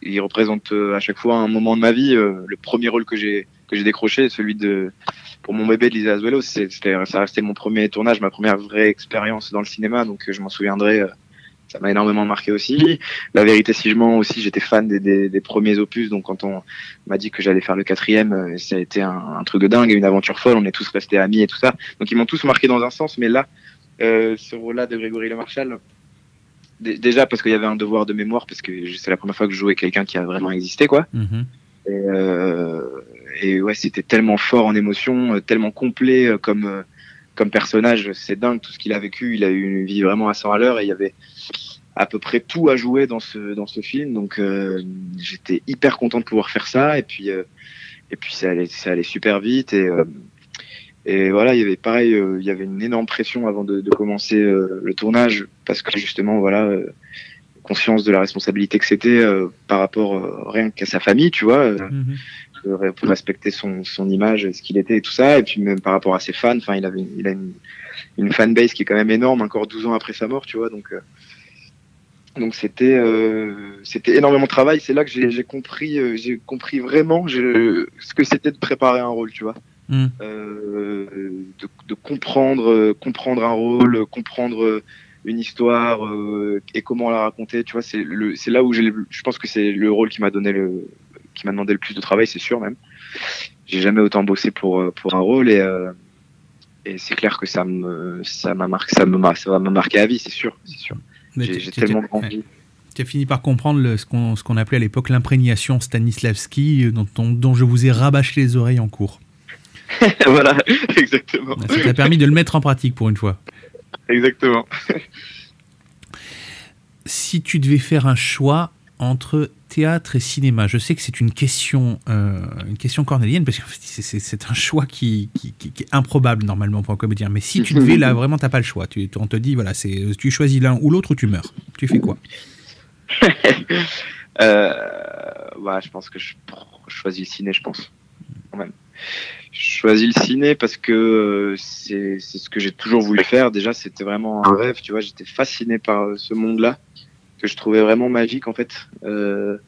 ils représentent à chaque fois un moment de ma vie. le premier rôle que j'ai que j'ai décroché, celui de pour mon bébé de Lisa Azuelo, c'était ça restait mon premier tournage, ma première vraie expérience dans le cinéma, donc je m'en souviendrai ça m'a énormément marqué aussi. La vérité, si je mens aussi, j'étais fan des, des, des, premiers opus, donc quand on m'a dit que j'allais faire le quatrième, euh, ça a été un, un, truc de dingue, une aventure folle. On est tous restés amis et tout ça. Donc ils m'ont tous marqué dans un sens, mais là, euh, ce rôle-là de Grégory Le Marchal, déjà parce qu'il y avait un devoir de mémoire, parce que c'est la première fois que je jouais quelqu'un qui a vraiment existé, quoi. Mm-hmm. Et, euh, et, ouais, c'était tellement fort en émotion, tellement complet comme comme personnage, c'est dingue tout ce qu'il a vécu. Il a eu une vie vraiment à 100 à l'heure et il y avait à peu près tout à jouer dans ce dans ce film. Donc euh, j'étais hyper content de pouvoir faire ça et puis euh, et puis ça allait ça allait super vite et euh, et voilà il y avait pareil il y avait une énorme pression avant de, commencer le tournage parce que justement voilà conscience de la responsabilité que c'était par rapport rien qu'à sa famille tu vois. -hmm pour respecter son, son image, ce qu'il était et tout ça. Et puis même par rapport à ses fans, enfin, il avait, il a une, une fanbase qui est quand même énorme, encore 12 ans après sa mort, tu vois. Donc, euh, donc c'était, euh, c'était énormément de travail. C'est là que j'ai compris, euh, j'ai compris vraiment ce que c'était de préparer un rôle, tu vois. Mm. de, de, comprendre, comprendre un rôle, comprendre une histoire et comment la raconter, tu vois. C'est c'est là où je pense que c'est le rôle qui m'a donné le, qui m'a demandé le plus de travail, c'est sûr même. J'ai jamais autant bossé pour pour un rôle et euh, et c'est clair que ça me ça m'a marqué ça me ça va me marquer à vie, c'est sûr, c'est sûr. J'ai tellement grandi. Tu as fini par comprendre le, ce qu'on appelait à l'époque l'imprégnation Stanislavski, dont, dont, dont je vous ai rabâché les oreilles en cours. voilà, exactement. Ça t'a permis de le mettre en pratique pour une fois. Exactement. si tu devais faire un choix entre théâtre et cinéma Je sais que c'est une question, euh, une question cornélienne parce que c'est un choix qui, qui, qui, qui, est improbable normalement pour un comédien. Mais si tu devais là, vraiment, t'as pas le choix. Tu, on te dit voilà, tu choisis l'un ou l'autre ou tu meurs. Tu fais quoi? Euh, bah, je pense que je, je choisis le ciné, je pense quand même. Je choisis le ciné parce que c'est ce que j'ai toujours voulu faire. Déjà, c'était vraiment un rêve. Tu vois, j'étais fasciné par ce monde-là que je trouvais vraiment magique en fait euh,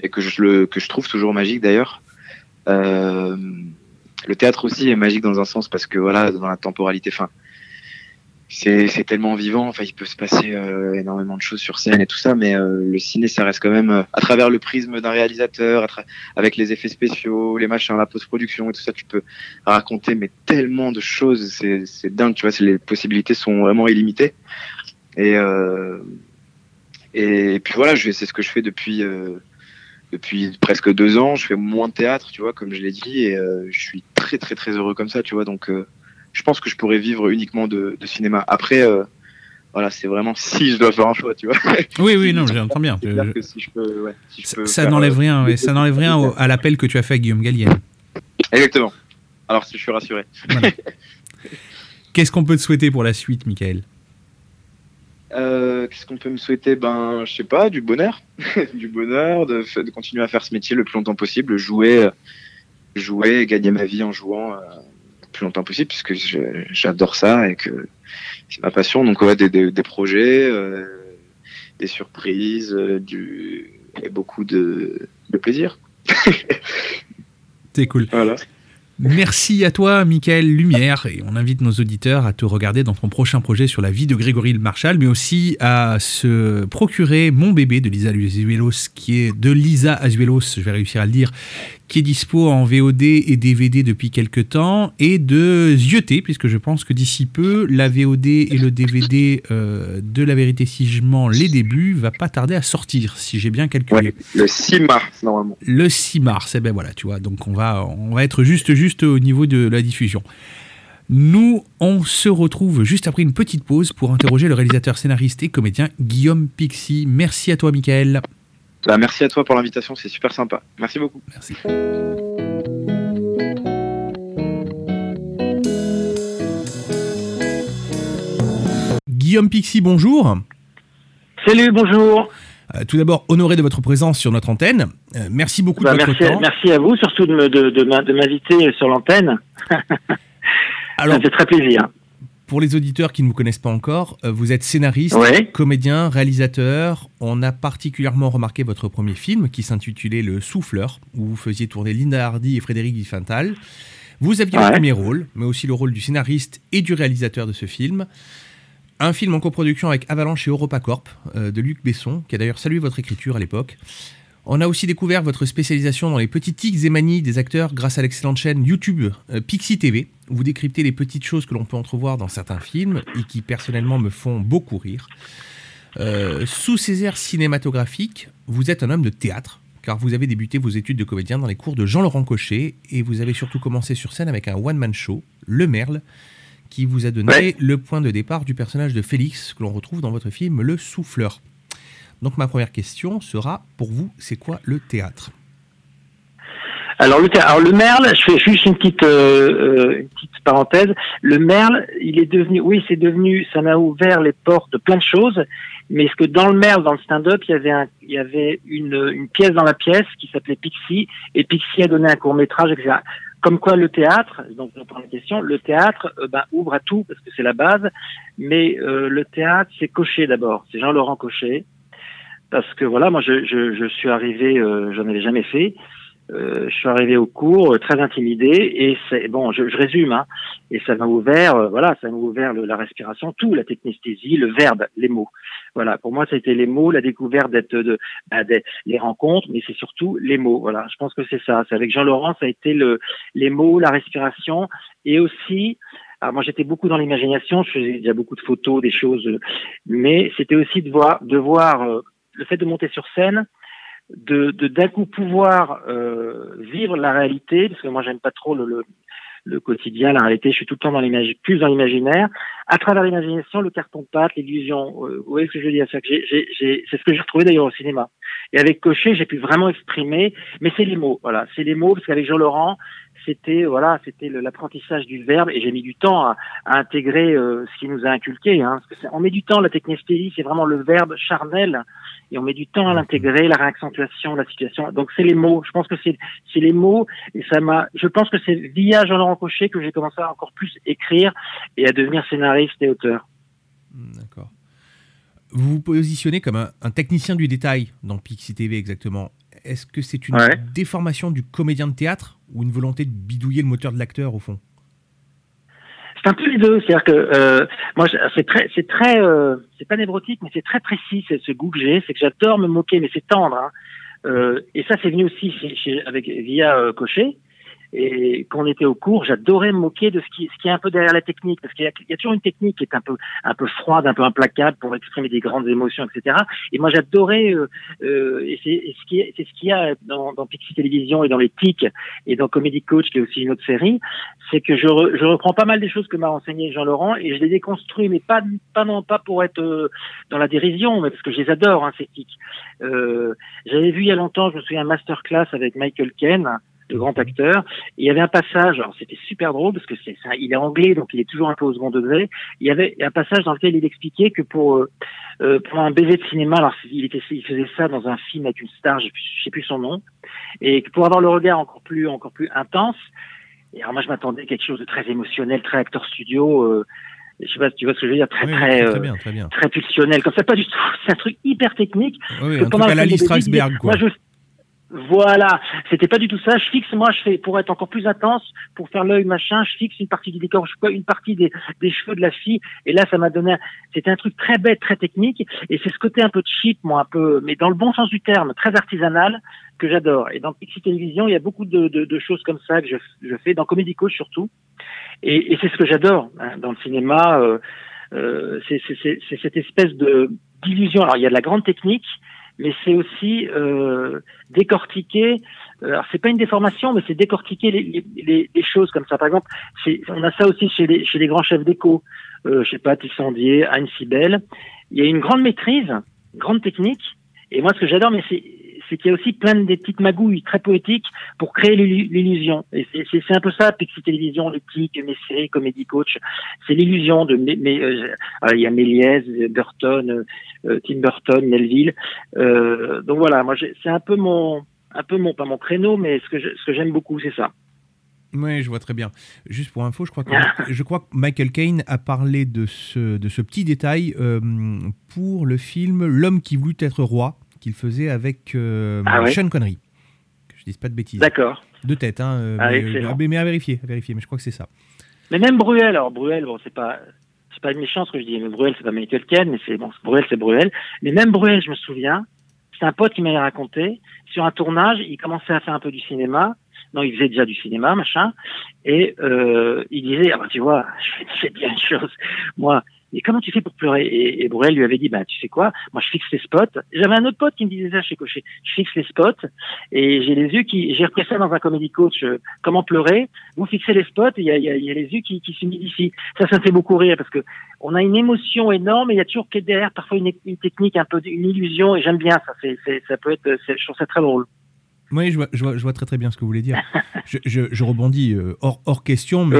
et que je le que je trouve toujours magique d'ailleurs. Euh, le théâtre aussi est magique dans un sens parce que voilà dans la temporalité, enfin c'est tellement vivant, enfin il peut se passer euh, énormément de choses sur scène et tout ça, mais le ciné ça reste quand même à travers le prisme d'un réalisateur, avec les effets spéciaux, les machins, la post-production et tout ça, tu peux raconter mais tellement de choses, c'est dingue, tu vois, les possibilités sont vraiment illimitées et et puis voilà, c'est ce que je fais depuis, euh, depuis presque deux ans. Je fais moins de théâtre, tu vois, comme je l'ai dit, et euh, je suis très très très heureux comme ça, tu vois. Donc, euh, je pense que je pourrais vivre uniquement de, de cinéma. Après, voilà, c'est vraiment si je dois faire un choix, tu vois. Oui, oui, non, j'entends bien. Je... Si je peux, ouais, si je peux ça n'enlève rien, ouais, ça n'enlève rien au, à l'appel que tu as fait à Guillaume Gallienne. Exactement. Alors, si je suis rassuré. Voilà. Qu'est-ce qu'on peut te souhaiter pour la suite, Michael? Euh, Qu'est-ce qu'on peut me souhaiter? Ben, je sais pas, du bonheur, du bonheur, de, de, continuer à faire ce métier le plus longtemps possible, jouer, jouer, gagner ma vie en jouant euh, le plus longtemps possible, puisque j'adore ça et que c'est ma passion. Donc ouais, des, des, des projets, euh, des surprises, euh, du et beaucoup de, de plaisir. C'est cool. Voilà. Merci à toi, Michael Lumière, et on invite nos auditeurs à te regarder dans ton prochain projet sur la vie de Grégory Le Marchal, mais aussi à se procurer Mon bébé de Lisa Azuelos, qui est de Lisa Azuelos, je vais réussir à le dire, qui est dispo en VOD et DVD depuis quelques temps, et de Zioté, puisque je pense que d'ici peu, la VOD et le DVD euh, de La Vérité si je mens les débuts va pas tarder à sortir, si j'ai bien calculé. Ouais, le 6 mars, normalement. Le 6 mars, et eh ben voilà, tu vois, donc on va, on va être juste, juste au niveau de la diffusion. Nous, on se retrouve juste après une petite pause pour interroger le réalisateur, scénariste et comédien Guillaume Pixi. Merci à toi, Michael. Bah, merci à toi pour l'invitation, c'est super sympa. Merci beaucoup. Merci. Guillaume Pixi, bonjour. Salut, bonjour. Euh, tout d'abord, honoré de votre présence sur notre antenne. Euh, merci beaucoup bah, de votre merci, temps. Merci à vous, surtout de, de, de m'inviter sur l'antenne. Alors, Ça fait très plaisir. Pour les auditeurs qui ne vous connaissent pas encore, euh, vous êtes scénariste, comédien, réalisateur. On a particulièrement remarqué votre premier film qui s'intitulait Le Souffleur, où vous faisiez tourner Linda Hardy et Frédéric Diffental. Vous aviez le premier rôle, mais aussi le rôle du scénariste et du réalisateur de ce film. Un film en coproduction avec Avalanche et EuropaCorp euh, de Luc Besson, qui a d'ailleurs salué votre écriture à l'époque. On a aussi découvert votre spécialisation dans les petits tics et manies des acteurs grâce à l'excellente chaîne YouTube euh, Pixie TV. Vous décryptez les petites choses que l'on peut entrevoir dans certains films et qui personnellement me font beaucoup rire. Euh, sous ces airs cinématographiques, vous êtes un homme de théâtre, car vous avez débuté vos études de comédien dans les cours de Jean-Laurent Cochet et vous avez surtout commencé sur scène avec un one-man show, Le Merle, qui vous a donné le point de départ du personnage de Félix que l'on retrouve dans votre film Le Souffleur. Donc ma première question sera, pour vous, c'est quoi le théâtre? Alors le, alors le Merle, je fais juste une petite, euh, euh, une petite parenthèse. Le Merle, il est devenu, oui, c'est devenu, ça m'a ouvert les portes de plein de choses. Mais ce que dans le Merle, dans le stand-up, il y avait, un, il y avait une, une pièce dans la pièce qui s'appelait Pixie, et Pixie a donné un court métrage, etc. Comme quoi le théâtre, donc je reprends la question, le théâtre euh, ben, ouvre à tout parce que c'est la base, mais le théâtre c'est Cochet d'abord, c'est Jean-Laurent Cochet, parce que voilà, moi je, je, je suis arrivé, euh, j'en avais jamais fait. Euh, je suis arrivé au cours euh, très intimidé et c'est bon, je, je résume, hein, et ça m'a ouvert, euh, voilà, ça m'a ouvert le, la respiration, tout, la technesthésie, le verbe, les mots. Voilà, pour moi, été les mots, la découverte d'être de, bah, les rencontres, mais c'est surtout les mots. Voilà, je pense que c'est ça. C'est avec Jean Laurent, ça a été le, les mots, la respiration, et aussi alors moi j'étais beaucoup dans l'imagination, je faisais déjà beaucoup de photos, des choses, mais c'était aussi de voir, de voir le fait de monter sur scène, de d'un coup pouvoir euh, vivre la réalité, parce que moi j'aime pas trop le, le, quotidien, la réalité, je suis tout le temps dans plus dans l'imaginaire, à travers l'imagination, le carton de pâte, l'illusion. Euh, vous voyez ce que je veux dire? C'est ce que j'ai retrouvé d'ailleurs au cinéma. Et avec Cochet, j'ai pu vraiment exprimer, mais c'est les mots, voilà, c'est les mots, parce qu'avec Jean Laurent, c'était voilà, c'était l'apprentissage du verbe et j'ai mis du temps à, intégrer euh, ce qui nous a inculqué. Hein, parce que on met du temps, la technesthésie, c'est vraiment le verbe charnel et on met du temps à l'intégrer, la réaccentuation, la situation. Donc c'est les mots. Je pense que c'est c'est les mots et ça m'a. Je pense que c'est via Jean-Laurent Cochet que j'ai commencé à encore plus écrire et à devenir scénariste et auteur. Hmm, d'accord. Vous vous positionnez comme un, un technicien du détail dans Pixie TV exactement. Est-ce que c'est une déformation du comédien de théâtre ou une volonté de bidouiller le moteur de l'acteur au fond? C'est un peu les deux, c'est-à-dire que euh, moi c'est très, c'est très, euh, c'est pas névrotique, mais c'est très précis, c'est ce goût que j'ai, c'est que j'adore me moquer, mais c'est tendre. Hein. Euh, et ça c'est venu aussi chez, avec via Cochet. Et quand on était au cours, j'adorais me moquer de ce qui, ce qui est un peu derrière la technique, parce qu'il y, y, a toujours une technique qui est un peu, un peu froide, un peu implacable pour exprimer des grandes émotions, etc. Et moi, j'adorais, euh, euh, et c'est ce qui, c'est ce qu'il y a dans, dans Pixie Télévision et dans les TIC et dans Comedy Coach, qui est aussi une autre série, c'est que je, je reprends pas mal des choses que m'a enseigné Jean Laurent et je les déconstruis, mais pas, pas non pas pour être euh, dans la dérision, mais parce que je les adore, hein, ces TIC. Euh, J'avais vu il y a longtemps, je me souviens, un masterclass avec Michael Ken de grand acteur. il y avait un passage, alors c'était super drôle parce que c'est ça, il est anglais donc il est toujours un peu au second degré. Il y avait un passage dans lequel il expliquait que pour euh, euh pour un baiser de cinéma, alors il était il faisait ça dans un film avec une star, je sais plus son nom, et pour avoir le regard encore plus encore plus intense. Et alors moi je m'attendais à quelque chose de très émotionnel, très acteur studio. Euh, je sais pas si tu vois ce que je veux dire, très très très, euh, bien, très, bien. très pulsionnel. Comme ça, pas du tout. C'est un truc hyper technique. Oui, en tout cas, la liste quoi. Moi, je, voilà, c'était pas du tout ça. Je fixe, moi, je fais pour être encore plus intense, pour faire l'œil machin, je fixe une partie du décor, je une partie des, des cheveux de la fille, et là, ça m'a donné. C'était un truc très bête, très technique, et c'est ce côté un peu cheap, moi, un peu, mais dans le bon sens du terme, très artisanal, que j'adore. Et dans Pixie Télévision, il y a beaucoup de, de, de choses comme ça que je, je, fais, dans Comedy Coach surtout, et, et c'est ce que j'adore hein, dans le cinéma. Euh, euh, c'est cette espèce de d'illusion. Alors, il y a de la grande technique mais c'est aussi euh, décortiquer. Euh, alors c'est pas une déformation, mais c'est décortiquer les, les, les, choses comme ça. Par exemple, on a ça aussi chez les, chez les grands chefs d'écho. Euh, je sais pas, Tissandier, Anne Sibel. Il y a une grande maîtrise, grande technique. Et moi, ce que j'adore, mais c'est c'est qu'il y a aussi plein de des petites magouilles très poétiques pour créer l'illusion. Et c'est un peu ça, Pixie Télévision, clic, mes séries, Comedy Coach. C'est l'illusion de mes, euh, il y a Méliès, Burton, euh, Tim Burton, Melville. Euh, donc voilà, moi c'est un peu mon, un peu mon, pas mon créneau, mais ce que ce que j'aime beaucoup, c'est ça. Oui, je vois très bien. Juste pour info, je crois que, je crois que Michael Caine a parlé de ce, de ce petit détail euh, pour le film L'homme qui voulut être roi, qu'il faisait avec euh, Ah Sean Connery. Que je dise pas de bêtises. D'accord. De tête, hein, euh, Ah, mais, excellent. mais- mais à vérifier, à vérifier, mais je crois que c'est ça. Mais même Bruel, alors Bruel, bon, c'est pas, c'est pas méchant ce que je dis, mais Bruel, c'est pas Michael Caine, mais c'est bon, Bruel, c'est Bruel. Mais même Bruel, je me souviens, c'est un pote qui m'avait raconté, sur un tournage, il commençait à faire un peu du cinéma. Non, il faisait déjà du cinéma, machin. Et euh, il disait, ah bah, tu vois, je fais, je fais bien une chose. Moi, mais comment tu fais pour pleurer et, et Bruel lui avait dit, bah tu sais quoi, moi je fixe les spots. J'avais un autre pote qui me disait ça chez Cochet. Je fixe les spots et j'ai les yeux qui, j'ai repris ça dans un comédie coach. euh, comment pleurer Vous fixez les spots, et il y a, y, y a les yeux qui, qui s'humidifient. Ça, ça me fait beaucoup rire parce que on a une émotion énorme et il y a toujours derrière parfois une, technique un peu, une illusion et j'aime bien ça. C'est, ça peut être, je trouve ça très drôle. Oui, je vois, je, vois, je vois très très bien ce que vous voulez dire. je, rebondis euh, hors, hors question, mais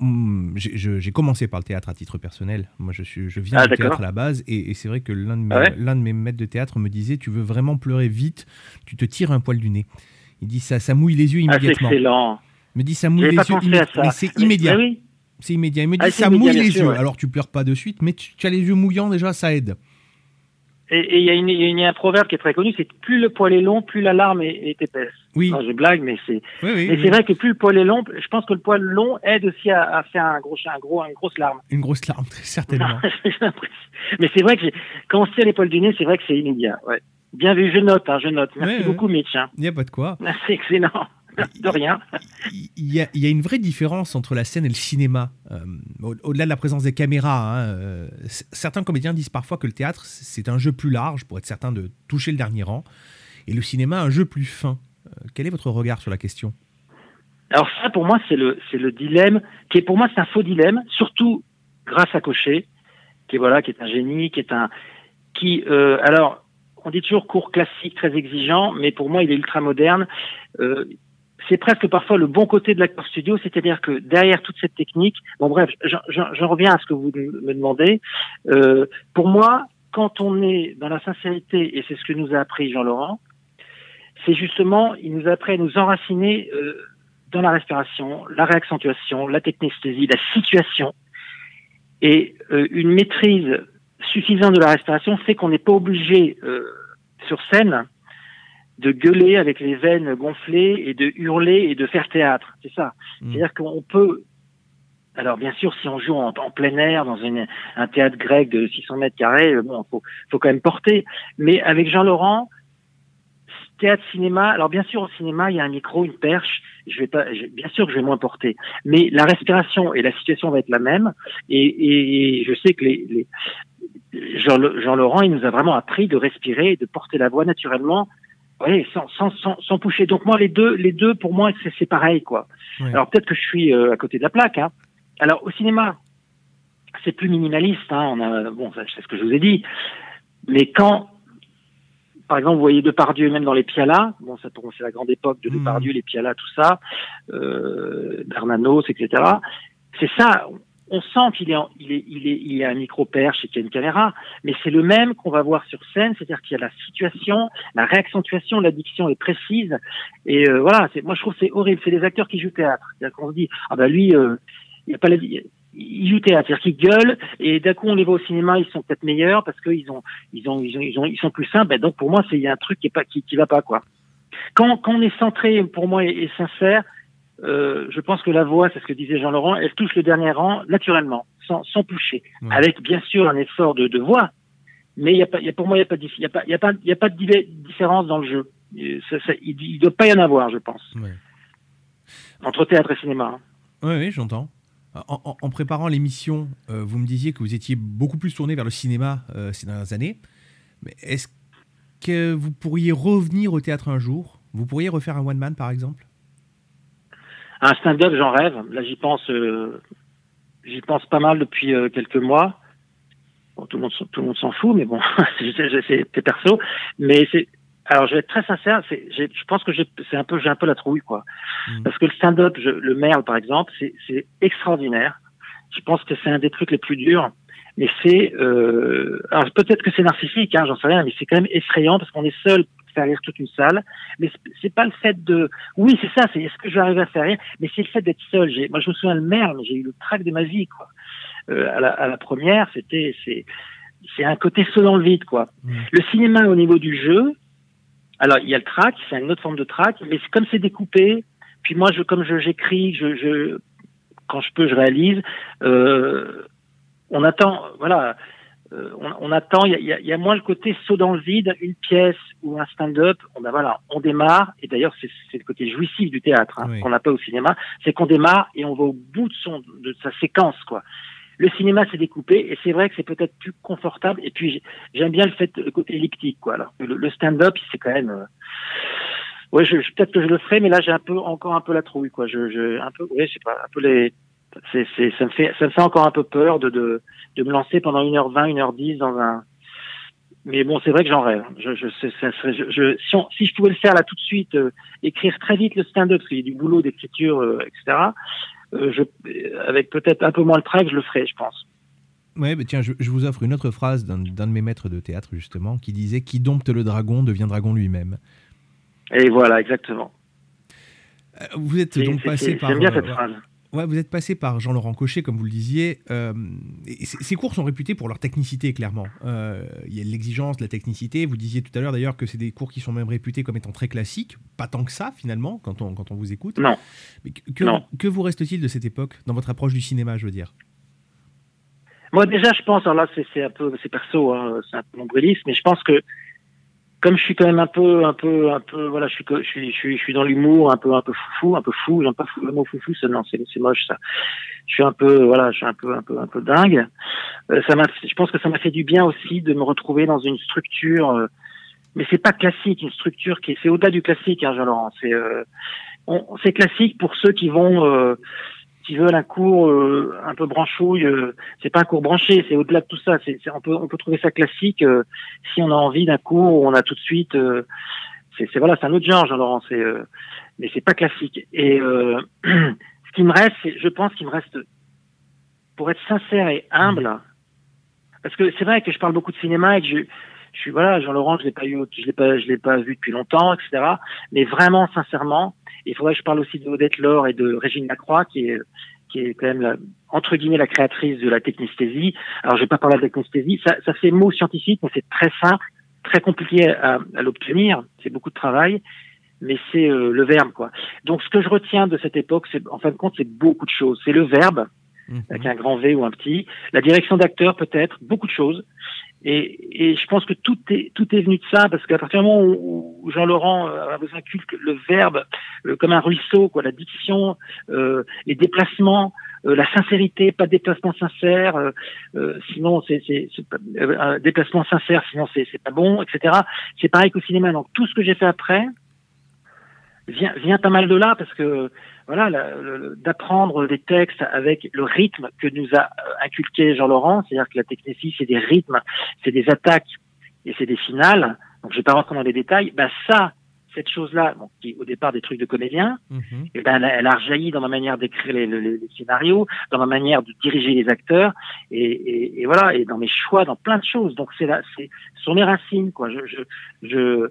mm, j'ai commencé par le théâtre à titre personnel. Moi, je, suis, je viens Ah, du théâtre à la base, et, et c'est vrai que l'un de, mes- Ah ouais de mes maîtres de théâtre me disait Tu veux vraiment pleurer vite, tu te tires un poil du nez. Il dit Ça, ça mouille les yeux Ah, c'est immédiatement. excellent. Il me dit Ça mouille les pas yeux immédiatement. c'est immédiat. oui. C'est immédiat. Il me dit Ça immédiat, mouille les sûr, yeux. ouais. Alors tu pleures pas de suite, mais tu, tu as les yeux mouillants déjà, ça aide. Et il y, y a y un proverbe qui est très connu, c'est que plus le poil est long, plus la larme est, est épaisse. Oui. Je blague, mais c'est. Oui, oui, mais c'est vrai que plus le poil est long, je pense que le poil long aide aussi à, à faire un gros, un gros, une grosse larme. Une grosse larme, très certainement. Mais c'est vrai que quand on se tire les poils du nez, c'est vrai que c'est immédiat. Ouais. Bien vu, je note, hein, je note. Merci Ouais, beaucoup, Mitch. Hein. Il n'y a pas de quoi. Merci, excellent. De rien. il y, a, il y a une vraie différence entre la scène et le cinéma. Euh, au- Au-delà de la présence des caméras, hein, euh, certains comédiens disent parfois que le théâtre, c'est un jeu plus large pour être certain de toucher le dernier rang, et le cinéma, un jeu plus fin. Euh, quel est votre regard sur la question? Alors ça, pour moi, c'est le, c'est le dilemme qui est pour moi c'est un faux dilemme, surtout grâce à Cochet, qui est voilà, qui est un génie, qui est un, qui, alors, on dit toujours cours classique, très exigeant, mais pour moi, il est ultra moderne. Euh, c'est presque parfois le bon côté de l'acteur studio, c'est-à-dire que derrière toute cette technique, bon bref, j'en- reviens à ce que vous me demandez. Euh, pour moi, quand on est dans la sincérité, et c'est ce que nous a appris Jean-Laurent, c'est justement, il nous a appris à nous enraciner euh, dans la respiration, la réaccentuation, la technesthésie, la situation. Et euh, une maîtrise suffisante de la respiration fait qu'on n'est pas obligé euh, sur scène de gueuler avec les veines gonflées et de hurler et de faire théâtre. C'est ça. Mm. C'est-à-dire qu'on peut. Alors bien sûr, si on joue en, en plein air dans une, un théâtre grec de 600 mètres carrés, euh, bon, faut, faut quand même porter. Mais avec Jean Laurent, théâtre, cinéma. Alors bien sûr, au cinéma, il y a un micro, une perche. Je vais pas, je- bien sûr que je vais moins porter, mais la respiration et la situation va être la même. Et, et je sais que les, les Jean, Jean Laurent, il nous a vraiment appris de respirer et de porter la voix naturellement. Oui, sans, sans, sans, sans pousser. Donc moi, les deux, les deux, pour moi, c'est pareil, quoi. Alors peut-être que je suis euh, à côté de la plaque. Hein. Alors au cinéma, c'est plus minimaliste. Hein. On a, bon, c'est ce que je vous ai dit. Mais quand, par exemple, vous voyez Depardieu, même dans les Pialas, bon, ça pour moi, c'est la grande époque de Mhm. Depardieu, les Pialas, tout ça, euh, Bernanos, etc. C'est ça. On sent qu'il est, il est, il est, il y a un micro perche et qu'il y a une caméra, mais c'est le même qu'on va voir sur scène, c'est-à-dire qu'il y a la situation, la réaccentuation, la diction est précise, et euh, voilà. C'est, moi, je trouve que c'est horrible. C'est des acteurs qui jouent théâtre. C'est-à-dire qu'on se dit, ah ben lui, euh, il y a pas la, il joue théâtre, c'est-à-dire qu'ils gueulent, et d'un coup on les voit au cinéma, ils sont peut-être meilleurs parce qu'ils ont, ils ont, ils ont, ils ont, ils sont plus simples. Ben, donc pour moi, c'est il y a un truc qui est pas, qui, qui va pas quoi. Quand, quand on est centré, pour moi, et sincère, euh, je pense que la voix, c'est ce que disait Jean Laurent, elle touche le dernier rang naturellement, sans, sans toucher, Ouais. avec bien sûr un effort de, de voix, mais il y a pas, il y a, pour moi, il y a pas, de dif- il y a pas, il y a pas, il y a pas de div- différence dans le jeu. Et ça- ça- il, il doit pas y en avoir, je pense, Ouais. entre théâtre et cinéma. hein. Oui, oui, j'entends. En, préparant l'émission, euh, vous me disiez que vous étiez beaucoup plus tourné vers le cinéma euh, ces dernières années. Mais est-ce que vous pourriez revenir au théâtre un jour? Vous pourriez refaire un one-man, par exemple? Un stand-up, j'en rêve. Là, j'y pense, euh, j'y pense pas mal depuis euh, quelques mois. Bon, tout le monde, s'en- tout le monde s'en fout, mais bon, c'est perso. Mais c'est, alors, je vais être très sincère. C'est, je pense que j'ai, c'est un peu, j'ai un peu la trouille, quoi. Mm. Parce que le stand-up, le Merle, par exemple, c'est, c'est extraordinaire. Je pense que c'est un des trucs les plus durs. Mais c'est, euh, alors peut-être que c'est narcissique, hein, j'en sais rien, mais c'est quand même effrayant parce qu'on est seul faire rire toute une salle. Mais c'est pas le fait de, oui, c'est ça, c'est est-ce que je vais arriver à faire rire, mais c'est le fait d'être seul. Moi, je me souviens le Merle, j'ai eu le trac de ma vie, quoi. Euh, à, la, à la première, c'était, c'est, c'est un côté saut dans le vide, quoi. Mmh. Le cinéma au niveau du jeu, alors il y a le track, c'est une autre forme de track, mais c'est comme c'est découpé. Puis moi, je, comme je j'écris, je, je, quand je peux, je réalise. Euh, on attend, voilà, euh, on, on, attend. Il y a, y a, moins le côté saut dans le vide, une pièce ou un stand-up. On ben voilà, on démarre. Et d'ailleurs, c'est le côté jouissif du théâtre hein, Oui. qu'on n'a pas au cinéma, c'est qu'on démarre et on va au bout de son de sa séquence, quoi. Le cinéma c'est découpé et c'est vrai que c'est peut-être plus confortable. Et puis j'ai- j'aime bien le fait le côté elliptique, quoi. Alors le, le stand-up, c'est quand même. euh, Ouais, je, je- peut-être que je le ferai, mais là j'ai un peu encore un peu la trouille, quoi. Je, je un peu, ouais, je sais pas, un peu les. C'est, c'est, ça me fait, ça me fait encore un peu peur de de, de me lancer pendant 1h20, 1h10 dans un. Mais bon, c'est vrai que j'en rêve. Je, je, ça serait, je, je- si, on- si je pouvais le faire là tout de suite, euh, écrire très vite le stand-up, parce qu'il y a du boulot d'écriture, euh, etc. euh, je, avec peut-être un peu moins le trac, je le ferai, je pense. Ouais, bah tiens, je, je vous offre une autre phrase d'un d'un de mes maîtres de théâtre, justement, qui disait Qui dompte le dragon devient dragon lui-même. Et voilà, exactement. Vous êtes C'est- donc c'est- passé c'est- par. J'aime bien cette phrase. Ouais, vous êtes passé par Jean-Laurent Cochet, comme vous le disiez. Euh, et ces cours sont réputés pour leur technicité, clairement. Euh, Il y a l'exigence, la technicité. Vous disiez tout à l'heure, d'ailleurs, que c'est des cours qui sont même réputés comme étant très classiques. Pas tant que ça, finalement, quand on, quand on vous écoute. Non. Mais que, que- Non. que vous reste-t-il de cette époque, dans votre approche du cinéma, je veux dire? Moi déjà, je pense, alors là c'est c'est un peu, c'est perso, hein, c'est un peu nombriliste, mais je pense que comme je suis quand même un peu, un peu, un peu, voilà, je suis, je suis, je suis, je suis dans l'humour, un peu, un peu foufou, un peu fou. J'aime pas le mot foufou, c'est non, c'est c'est moche ça. Je suis un peu, voilà, je suis un peu, un peu, un peu dingue. Euh, ça m'a, je pense que ça m'a fait du bien aussi de me retrouver dans une structure, euh, mais c'est pas classique, une structure qui, est- c'est au-delà du classique, hein, Jean-Laurent. C'est, euh, c'est classique pour ceux qui vont. Qui veulent un cours euh, un peu branchouille, euh, c'est pas un cours branché, c'est au-delà de tout ça. C'est, on peut on peut trouver ça classique euh, si on a envie d'un cours où on a tout de suite. euh, c'est, voilà, c'est un autre genre, Jean-Laurent. C'est euh, mais c'est pas classique. Et euh, ce qui me reste, je pense qu'il me reste pour être sincère et humble, parce que c'est vrai que je parle beaucoup de cinéma et que je je suis voilà, Jean-Laurent, je l'ai pas eu, je l'ai pas, je l'ai pas vu depuis longtemps, etc. Mais vraiment, sincèrement, il faudrait que je parle aussi de Odette Laure et de Régine Lacroix, qui est qui est quand même la, entre guillemets la créatrice de la technesthésie. Alors, je vais pas parler de la technesthésie, ça, ça fait mot scientifique, mais c'est très simple, très compliqué à, à l'obtenir. C'est beaucoup de travail, mais c'est euh, le verbe, quoi. Donc, ce que je retiens de cette époque, c'est en fin de compte, c'est beaucoup de choses. C'est le verbe avec un grand V ou un petit, la direction d'acteur peut-être, beaucoup de choses. Et, et je pense que tout est tout est venu de ça parce qu'à partir du moment où, où Jean-Laurent euh, besoin inculque le verbe euh, comme un ruisseau, quoi, la diction, euh, les déplacements, euh, la sincérité, pas de déplacement sincère, euh, euh, sinon c'est c'est un déplacement sincère, sinon c'est c'est pas bon, etc. C'est pareil qu'au cinéma. Donc tout ce que j'ai fait après vient vient pas mal de là parce que voilà, d'apprendre des textes avec le rythme que nous a euh, inculqué Jean-Laurent, c'est-à-dire que la technétie, c'est des rythmes, c'est des attaques et c'est des finales. Donc, je vais pas rentrer dans les détails. Ben ça, cette chose-là, bon, qui est au départ des trucs de comédien, Mhm. eh ben, elle, a- elle a rejailli dans ma manière d'écrire les, les- les scénarios, dans ma manière de diriger les acteurs, et, et- et voilà, et dans mes choix, dans plein de choses. Donc c'est là, c'est ce sont mes racines, quoi. Je, je, je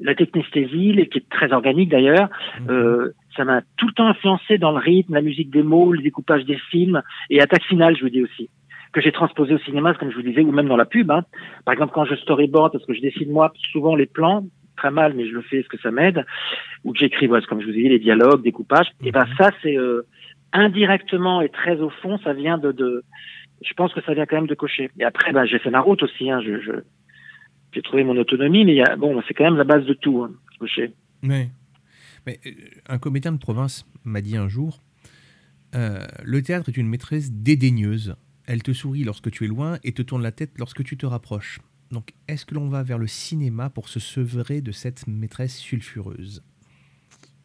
la technesthésie, qui est très organique d'ailleurs, euh, ça m'a tout le temps influencé dans le rythme, la musique des mots, le découpage des films, et attaque finale, je vous dis aussi que j'ai transposé au cinéma, comme je vous disais, ou même dans la pub. Hein. Par exemple, quand je storyboard, parce que je dessine moi souvent les plans, très mal, mais je le fais parce que ça m'aide, ou que j'écris, voilà, comme je vous ai dit, les dialogues, découpage, et ben ça, c'est euh, indirectement et très au fond, ça vient de, de, je pense que ça vient quand même de cocher. Et après, ben, j'ai fait ma route aussi, hein, je, j'ai trouvé mon autonomie, mais il y a, bon, c'est quand même la base de tout, hein, cocher. Ouais. Mais euh, un comédien de province m'a dit un jour euh, Le théâtre est une maîtresse dédaigneuse. Elle te sourit lorsque tu es loin et te tourne la tête lorsque tu te rapproches. Donc, est-ce que l'on va vers le cinéma pour se sevrer de cette maîtresse sulfureuse?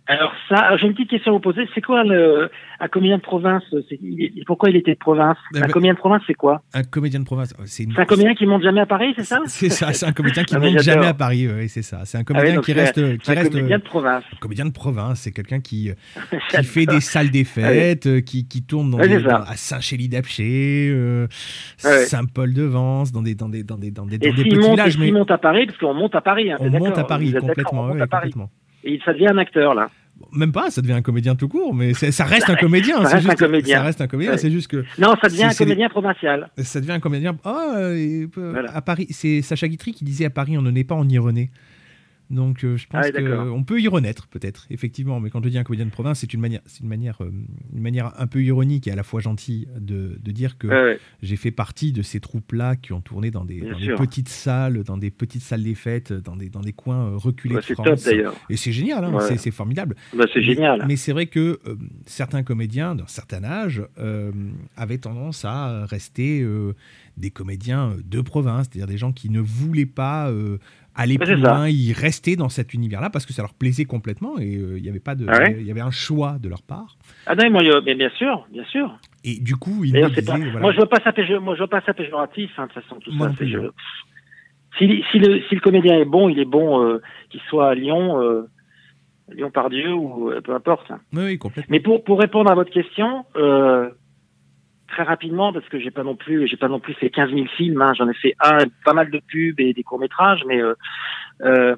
Alors ça, j'ai une petite question à vous poser. C'est quoi le, un comédien de province Pourquoi il était de province? Eh Un ben, comédien de province, c'est quoi? Un comédien de province, c'est un comédien qui monte jamais à Paris, c'est ça? C'est ça, c'est un comédien qui ah, monte jamais à Paris, oui, c'est ça. C'est un comédien qui reste, qui un reste. comédien de province. Un comédien de province, c'est quelqu'un qui, qui fait des salles des fêtes, euh, qui, qui tourne dans à Saint-Chély-d'Apcher, euh, Saint-Paul-de-Vence, dans des dans des dans des dans des, dans des petits villages. Mais monte à Paris, parce qu'on monte à Paris. Hein, on monte à Paris complètement, complètement. Et ça devient un acteur là. Même pas, ça devient un comédien tout court, mais ça reste un comédien. ça, reste un comédien. ça reste un comédien. C'est juste que. Non, ça devient un comédien provincial. Ça devient un comédien. Oh, à Paris, c'est Sacha Guitry qui disait à Paris, on ne naît pas en Ironé. Donc euh, je pense ah qu'on peut y renaître peut-être, effectivement. Mais quand je dis un comédien de province, c'est une manière, c'est une manière, euh, une manière un peu ironique et à la fois gentille de, de dire que j'ai fait partie de ces troupes-là qui ont tourné dans des, petites salles, dans des petites salles des fêtes, dans des, dans des coins euh, reculés de France. Top, et c'est génial, hein, c'est, formidable. Bah, c'est génial. Mais, c'est vrai que certains comédiens d'un certain âge avaient tendance à rester des comédiens de province, c'est-à-dire des gens qui ne voulaient pas aller plus loin, y rester dans cet univers-là parce que ça leur plaisait complètement et euh, il y avait pas de, ah il y avait un choix de leur part. Ah non, moi, mais bien sûr, bien sûr. Et du coup, il me disaient, Moi, je veux pas ça, moi, je veux pas ça péjoratif. Hein, de toute façon, tout ça, si, si, le, si le comédien est bon, il est bon, euh, qu'il soit à Lyon, euh, Lyon par Dieu ou peu importe. Oui, oui, complètement. Mais pour pour répondre à votre question très rapidement parce que j'ai pas non plus j'ai pas non plus fait 15 000 films hein. j'en ai fait un pas mal de pubs et des courts métrages mais euh, euh,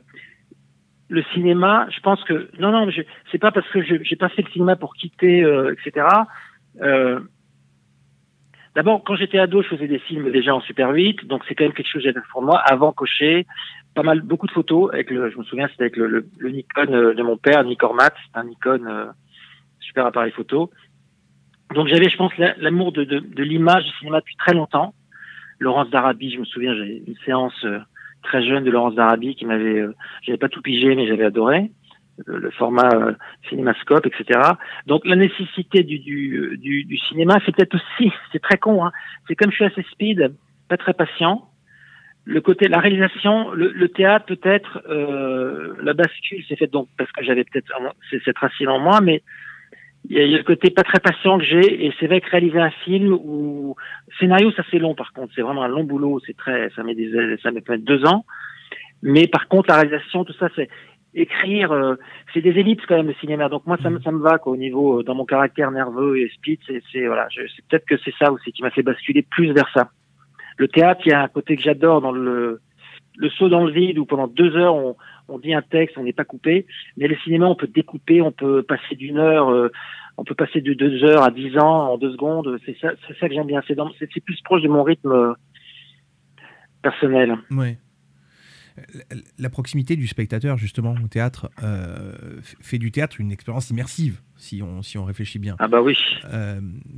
le cinéma je pense que non non c'est pas parce que j'ai pas fait le cinéma pour quitter euh, etc d'abord quand j'étais ado je faisais des films déjà en super 8 donc c'est quand même quelque chose que pour moi avant cocher pas mal beaucoup de photos avec le je me souviens c'était avec le, Nikon de mon père Nicormat c'est un Nikon super appareil photo donc j'avais, je pense, l'amour de, de, de l'image du cinéma depuis très longtemps. Laurence d'Arabie, je me souviens, j'ai une séance euh, très jeune de Laurence d'Arabie qui m'avait, euh, j'avais pas tout pigé, mais j'avais adoré le, format euh, cinémascope, etc. Donc la nécessité du, du, du, du cinéma, c'est peut-être aussi, c'est très con, hein, c'est comme je suis assez speed, pas très patient. Le côté, la réalisation, le, le théâtre peut-être, euh, la bascule s'est faite donc parce que j'avait peut-être cette racine en moi, mais il y, a, le côté pas très patient que j'ai et c'est vrai que réaliser un film ou scénario ça c'est long par contre. C'est vraiment un long boulot c'est très ça met des ça met peut-être deux ans. Mais par contre la réalisation tout ça c'est écrire euh, c'est des ellipses quand même le cinéma. Donc moi ça me ça me va quoi au niveau euh, dans mon caractère nerveux et speed c'est c'est voilà c'est peut-être que c'est ça aussi qui m'a fait basculer plus vers ça. Le théâtre il y a un côté que j'adore dans le le saut dans le vide où pendant deux heures on on dit un texte, on n'est pas coupé. Mais le cinéma, on peut découper, on peut passer d'une heure, euh, on peut passer de deux heures à dix ans en deux secondes. C'est ça, ça que j'aime bien. C'est, c'est, plus proche de mon rythme euh, personnel. Oui. La proximité du spectateur, justement, au théâtre, euh, fait du théâtre une expérience immersive, si on, si on réfléchit bien. Ah bah oui.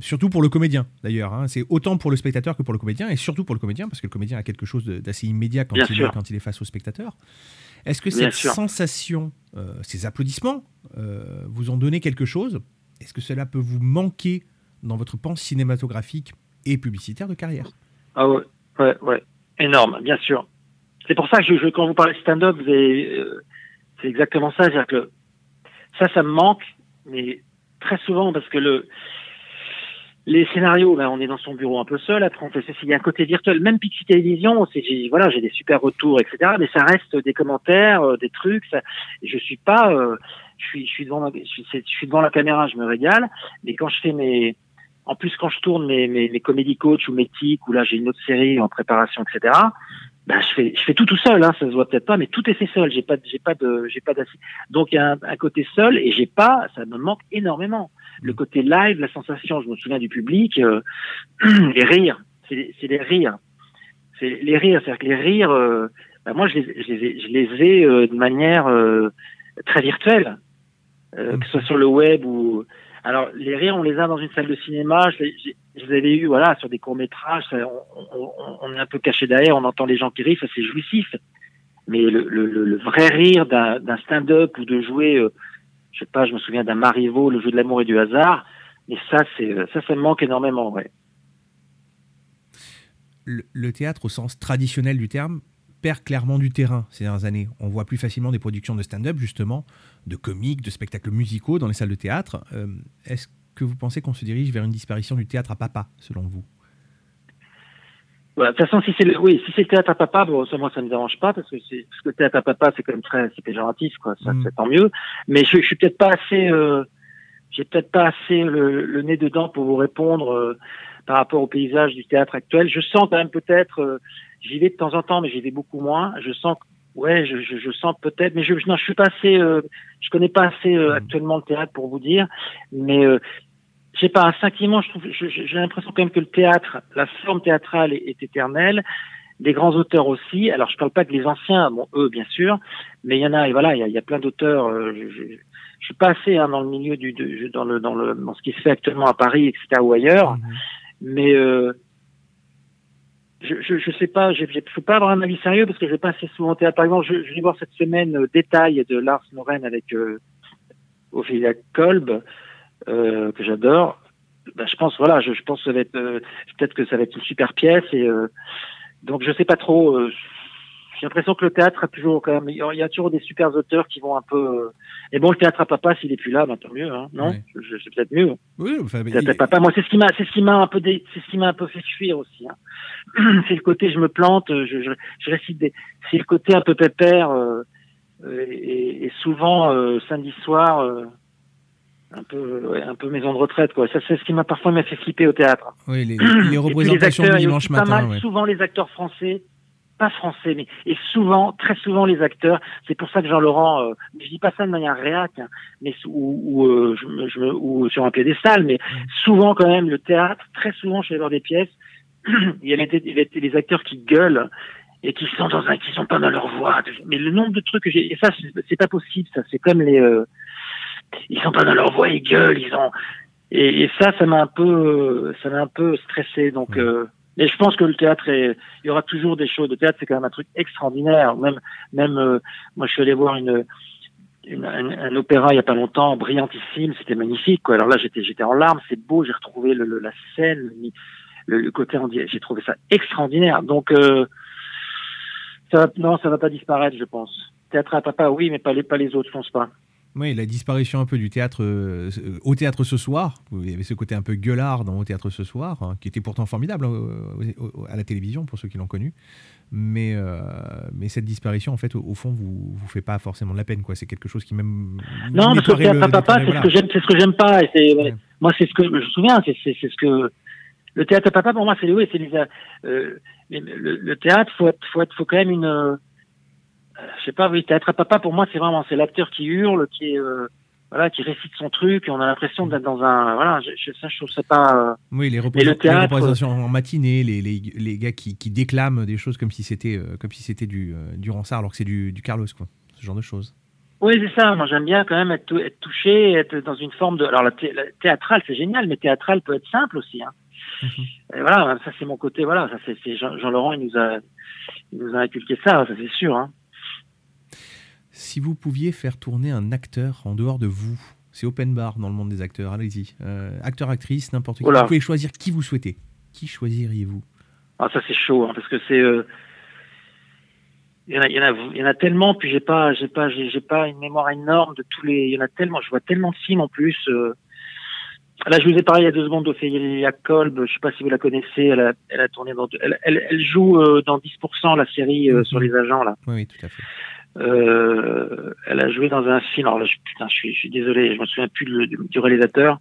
surtout pour le comédien, d'ailleurs. Hein. C'est autant pour le spectateur que pour le comédien, et surtout pour le comédien, parce que le comédien a quelque chose d'assez immédiat quand, il, quand il est face au spectateur. Est-ce que cette sensation, euh, ces applaudissements, euh, vous ont donné quelque chose? Est-ce que cela peut vous manquer dans votre pense cinématographique et publicitaire de carrière? Ah ouais, ouais, ouais, énorme, bien sûr. C'est pour ça que je, quand vous parlez stand-up, euh, c'est exactement ça. C'est-à-dire que ça, ça me manque, mais très souvent parce que le, les scénarios, ben, on est dans son bureau un peu seul. Après, on fait ceci. Il y a un côté virtuel. Même Pixie Télévision, voilà, j'ai des super retours, etc. Mais ça reste des commentaires, euh, des trucs. Ça, je suis pas, euh, je suis, je suis devant, la, je, suis, je suis devant la caméra, je me régale. Mais quand je fais mes, en plus, quand je tourne mes, mes, mes comédie coach ou mes tics, ou là, j'ai une autre série en préparation, etc. Ben, je fais, je fais tout tout seul, hein, ça se voit peut-être pas, mais tout est fait seul. J'ai pas, j'ai pas de, j'ai pas d'assise. Donc il y a un, un, côté seul et j'ai pas, ça me manque énormément le côté live, la sensation, je me souviens du public, euh, les rires, c'est les rires. C'est les rires, c'est-à-dire que les rires, euh, bah, moi je les, je les, je les ai euh, de manière très virtuelle, que ce soit sur le web ou... Alors les rires, on les a dans une salle de cinéma, je, les avais eu voilà, sur des courts-métrages, on, on, est un peu caché derrière, on entend les gens qui rient, ça c'est jouissif. Mais le, le, le vrai rire d'un stand-up ou de jouer je sais pas, je me souviens d'un Marivaux, le jeu de l'amour et du hasard. Et ça, c'est ça, me manque énormément, ouais. Le, théâtre au sens traditionnel du terme perd clairement du terrain ces dernières années. On voit plus facilement des productions de stand-up, justement, de comiques, de spectacles musicaux dans les salles de théâtre. Euh, est-ce que vous pensez qu'on se dirige vers une disparition du théâtre à papa, selon vous? De toute façon, si c'est le, oui, si c'est le théâtre à papa, bon, ça, moi, ça me dérange pas parce que c'est, parce que le théâtre à papa, c'est quand même très, c'est péjoratif, quoi. Ça, Mm. c'est tant mieux. Mais je, je suis peut-être pas assez, euh, j'ai peut-être pas assez le, le nez dedans pour vous répondre euh, par rapport au paysage du théâtre actuel. Je sens quand même peut-être, euh, j'y vais de temps en temps, mais j'y vais beaucoup moins. Je sens, ouais, je, je, je sens peut-être, mais je, non, je suis pas assez, euh, je connais pas assez euh, actuellement le théâtre pour vous dire, mais euh, je sais pas, instinctivement, je trouve, j'ai l'impression quand même que le théâtre, la forme théâtrale est, est éternelle. Des grands auteurs aussi. Alors, je parle pas que les anciens, bon, eux, bien sûr, mais il y en a, et voilà, il y a, il y a plein d'auteurs. euh, je, je, je suis pas assez hein, dans le milieu du, de- dans le, dans le, dans ce qui se fait actuellement à Paris, etc. ou ailleurs, Mhm. mais euh, je, je, je sais pas, je, je peux pas avoir un avis sérieux parce que je vais pas assez souvent au théâtre. Par exemple, je, je vais voir cette semaine euh, Détail de Lars Noren avec euh, Ophélia Kolb, euh, que j'adore. Ben, je pense, voilà, je, je pense que ça va être, euh, peut-être que ça va être une super pièce et euh, donc je sais pas trop. J'ai l'impression que le théâtre a toujours quand même, il y a- toujours des super auteurs qui vont un peu. euh, et bon, le théâtre à papa, s'il est plus là, ben, tant mieux, hein, non? Ouais. C'est peut-être mieux. Oui, enfin, Peut-être il- papa. Moi, c'est ce qui m'a, c'est ce qui m'a un peu, dé- c'est ce qui m'a un peu fait fuir aussi. hein. c'est le côté, je me plante, je, je, je récite des, c'est le côté un peu pépère euh, euh, et, et souvent euh, samedi soir, euh, un peu, ouais, un peu maison de retraite quoi. Ça, c'est ce qui m'a parfois m'a fait flipper au théâtre. oui, les, les représentations acteurs, du dimanche aussi pas matin. mal, ouais. souvent les acteurs français, pas français, mais et souvent, très souvent les acteurs. C'est pour ça que Jean-Laurent, euh, je dis pas ça de manière réac, hein, mais ou, ou, euh, je, me- je me- ou sur un piédestal, mais souvent quand même le théâtre, très souvent chez voir des pièces, il y a les, a les acteurs qui gueulent et qui sont dans un, qui sont pas dans leur voix. Mais le nombre de trucs que j'ai, et ça c'est- pas possible, ça c'est comme les, euh, ils sont pas dans leur voix, ils gueulent, ils ont, et, et ça, ça m'a un peu, ça m'a un peu stressé. Donc, euh, mais je pense que le théâtre est, il y aura toujours des choses. Le théâtre, c'est quand même un truc extraordinaire. Même, même, euh, moi, je suis allé voir une, une- un, opéra il y a pas longtemps, brillantissime, c'était magnifique. Quoi. Alors là, j'étais, j'étais en larmes. C'est beau. J'ai retrouvé le, le- la scène, le, le côté, j'ai trouvé ça extraordinaire. Donc, euh, ça va, non, ça va pas disparaître, je pense. Théâtre à papa, oui, mais pas les, pas les autres, je pense pas. Oui, la disparition un peu du théâtre euh, au théâtre ce soir. Il y avait ce côté un peu gueulard dans au théâtre ce soir, hein, qui était pourtant formidable hein, au- au- à la télévision pour ceux qui l'ont connu. Mais, euh, mais cette disparition, en fait, au, au fond, vous vous fait pas forcément de la peine, quoi. C'est quelque chose qui même Non, parce que le théâtre à papa, c'est ce que j'aime, c'est ce que j'aime pas. Et Ouais. moi, c'est ce que je me souviens, c'est, ce que le théâtre à papa pour moi, c'est oui, c'est euh, le, le théâtre, faut être, faut être, faut quand même une, je sais pas, oui, théâtre à papa pour moi, c'est vraiment, c'est l'acteur qui hurle, qui est, euh, voilà, qui récite son truc, et on a l'impression d'être dans un, voilà, je, je, ça, je trouve ça pas. euh, Oui, les, Mais représent- le les théâtre- représentations en matinée, les, les, les gars qui, qui déclament des choses comme si c'était euh, comme si c'était du, euh, du Ransard alors que c'est du, du Carlos, quoi. Ce genre de choses. Oui, c'est ça. Moi, j'aime bien quand même être, tou- être touché, être dans une forme de. Alors, la, thé- la théâtrale, c'est génial, mais théâtrale peut être simple aussi. Hein. Et voilà, ça c'est mon côté. Voilà, ça c'est c'est Jean, Jean Laurent, il nous a, il nous a inculqué ça, ça c'est sûr. Hein. Si vous pouviez faire tourner un acteur en dehors de vous, c'est open bar dans le monde des acteurs, allez-y. Euh, acteur, actrice, n'importe qui. Vous pouvez choisir qui vous souhaitez. Qui choisiriez-vous? Ah, ça c'est chaud, hein, parce que c'est. euh, Il y, en a, il, y en a, il y en a tellement, puis j'ai pas, j'ai pas, j'ai pas une mémoire énorme de tous les. Il y en a tellement, je vois tellement de films en plus. euh. Là, je vous ai parlé il y a deux secondes d'Ophélia Kolb. Je sais pas si vous la connaissez. Elle a, elle a tourné dans. Elle, elle, elle joue dans 10% la série euh, sur les agents là. Oui, oui, tout à fait. Euh, elle a joué dans un film. Alors là, je, putain, je suis, je suis désolé, je me souviens plus du, du réalisateur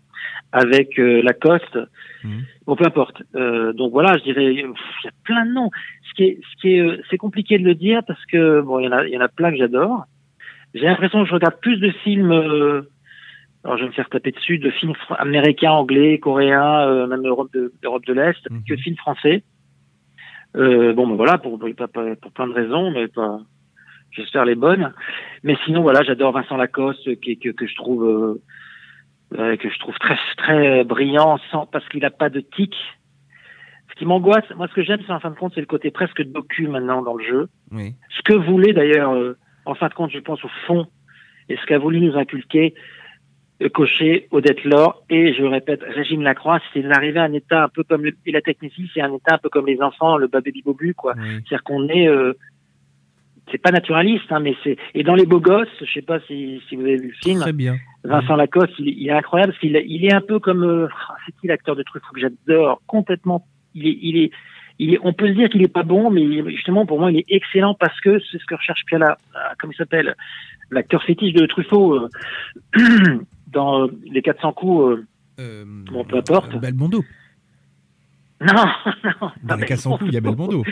avec euh, Lacoste. Mhm. Bon, peu importe. Euh, donc voilà, je dirais, il y a plein de noms. Ce qui est, ce qui est, euh, c'est compliqué de le dire parce que bon, il y en a, il y en a plein que j'adore. J'ai l'impression que je regarde plus de films. euh, alors je vais me faire taper dessus de films américains, anglais, coréens, euh, même Europe de, d'Europe de l'Est, Mhm. que de films français. Euh, bon, ben voilà, pour, pour, pour plein de raisons, mais pas, j'espère les bonnes. Mais sinon, voilà, j'adore Vincent Lacoste, qui, que, que je trouve euh, que je trouve très très brillant, sans parce qu'il n'a pas de tic. Ce qui m'angoisse, moi, ce que j'aime, c'est en fin de compte, c'est le côté presque docu maintenant dans le jeu. Oui. Ce que voulait d'ailleurs, euh, en fin de compte, je pense au fond, et ce qu'a voulu nous inculquer euh, Cochet, Odette Laure et, je le répète, Régine Lacroix, c'est d'arriver à un état un peu comme le, et la technicité, c'est un état un peu comme les enfants, le baby bobu, quoi. oui. C'est-à-dire qu'on est, euh, c'est pas naturaliste, hein, mais c'est et dans les beaux gosses, je sais pas si, si vous avez vu le film. Très bien. Vincent Lacoste, il, il est incroyable parce qu'il il est un peu comme euh, c'est qui l'acteur de Truffaut que j'adore complètement. Il est, il est, il est, on peut se dire qu'il est pas bon, mais justement pour moi il est excellent parce que c'est ce que recherche Piala, euh, comme il s'appelle, l'acteur fétiche de Truffaut euh, dans euh, les 400 coups. Euh, bon, peu importe. Belmondo. Non, non. Dans les 400 coups, il y a Belmondo.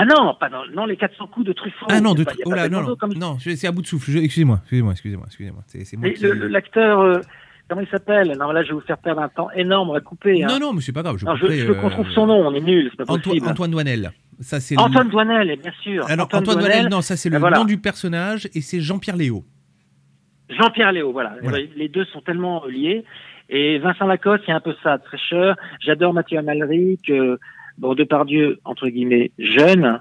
Ah non, pas dans, non, les 400 coups de Truffaut. Ah non, de pas- oh là, non, non, comme- non, c'est à bout de souffle. Excusez-moi, excusez-moi, excusez-moi, excusez-moi. C'est le- le- l'acteur, euh, comment il s'appelle? Non, là, je vais vous faire perdre un temps énorme, on va couper. hein. Non, non, mais c'est pas grave. Je, Non, couperai, je qu'on euh, trouve son nom, on est nul, c'est pas Antoine, possible. Antoine Douanel. Ça, c'est le- Antoine Douanel, bien sûr. Alors, Antoine, Douanel, non, ça, c'est le ben voilà. nom du personnage et c'est Jean-Pierre Léo. Jean-Pierre Léo, voilà. Voilà. Les deux sont tellement liés. Et Vincent Lacoste, il y a un peu ça, de fraîcheur. J'adore Mathieu Amalric. Euh, bon, Depardieu, entre guillemets, jeune.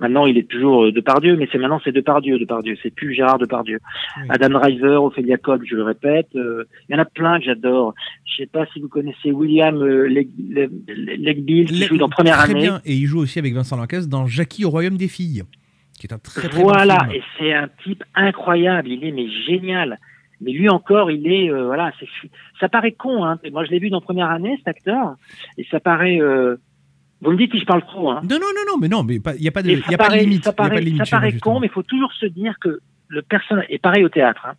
Maintenant, il est toujours euh, Depardieu, mais c'est maintenant c'est Depardieu, Depardieu. C'est plus Gérard Depardieu. Oui. Adam Driver, Ophélia Cobb, je le répète. Euh, il y en a plein que j'adore. Je sais pas si vous connaissez William euh, Leg- Leg- Legbill, qui joue dans Première très Année. bien. Et il joue aussi avec Vincent Lacasse dans Jackie au Royaume des filles, qui est un très très voilà, bon film. et c'est un type incroyable, il est mais génial. Mais lui encore, il est euh, voilà, c'est ça paraît con hein. Moi je l'ai vu dans première année cet acteur et ça paraît euh, vous me dites si je parle trop hein. Non, non, non, non, mais non, mais il n'y a pas de, y a pas de limite. ça y a pas de paraît, limite ça paraît con, mais il faut toujours se dire que le personnage et pareil au théâtre. Hein.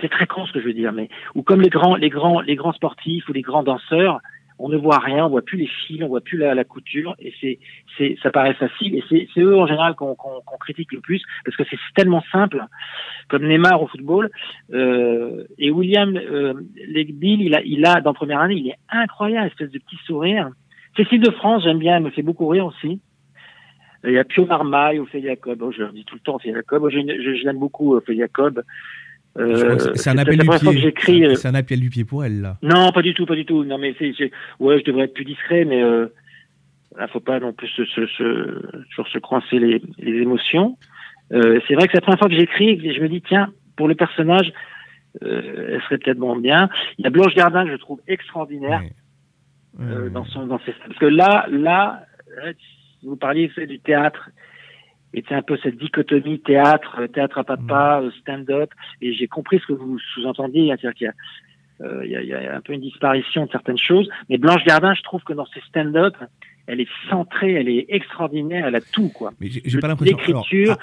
C'est très con ce que je veux dire, mais ou comme les grands, les grands, les grands sportifs ou les grands danseurs, on ne voit rien, on voit plus les fils, on voit plus la, la couture, et c'est, c'est, ça paraît facile, et c'est, eux en général qu'on critique le plus parce que c'est tellement simple, comme Neymar au football. Euh, et William euh, Legbill, il a, il a dans première année, il est incroyable, espèce de petit sourire. Cécile de France, j'aime bien, elle me fait beaucoup rire aussi. Il y a Pio Marmaille, Ophélia Cobb. Oh, je le dis tout le temps, Ophélia Cobb. Oh, je, je, l'aime beaucoup. Je crois Euh, c'est- un appel du pied. euh, C'est un appel du pied pour elle, là. non, pas du tout, pas du tout. Non, mais c'est, ouais, je devrais être plus discret, mais euh, là, faut pas non plus se, se, se, toujours se coincer les, les émotions. Euh, c'est vrai que c'est la première fois que j'écris et que je me dis, tiens, pour le personnage, euh, elle serait peut-être bon bien. Il y a Blanche Gardin que je trouve extraordinaire. Euh, Euh, dans son dans ses parce que là là vous parliez du théâtre. Et c'est un peu cette dichotomie théâtre théâtre à papa euh, stand-up. Et j'ai compris ce que vous sous-entendiez c'est-à-dire qu'il y a euh, il y, a, y a un peu une disparition de certaines choses. Mais Blanche Gardin je trouve que dans ses stand-up elle est centrée elle est extraordinaire elle a tout quoi Mais j'ai pas l'impression.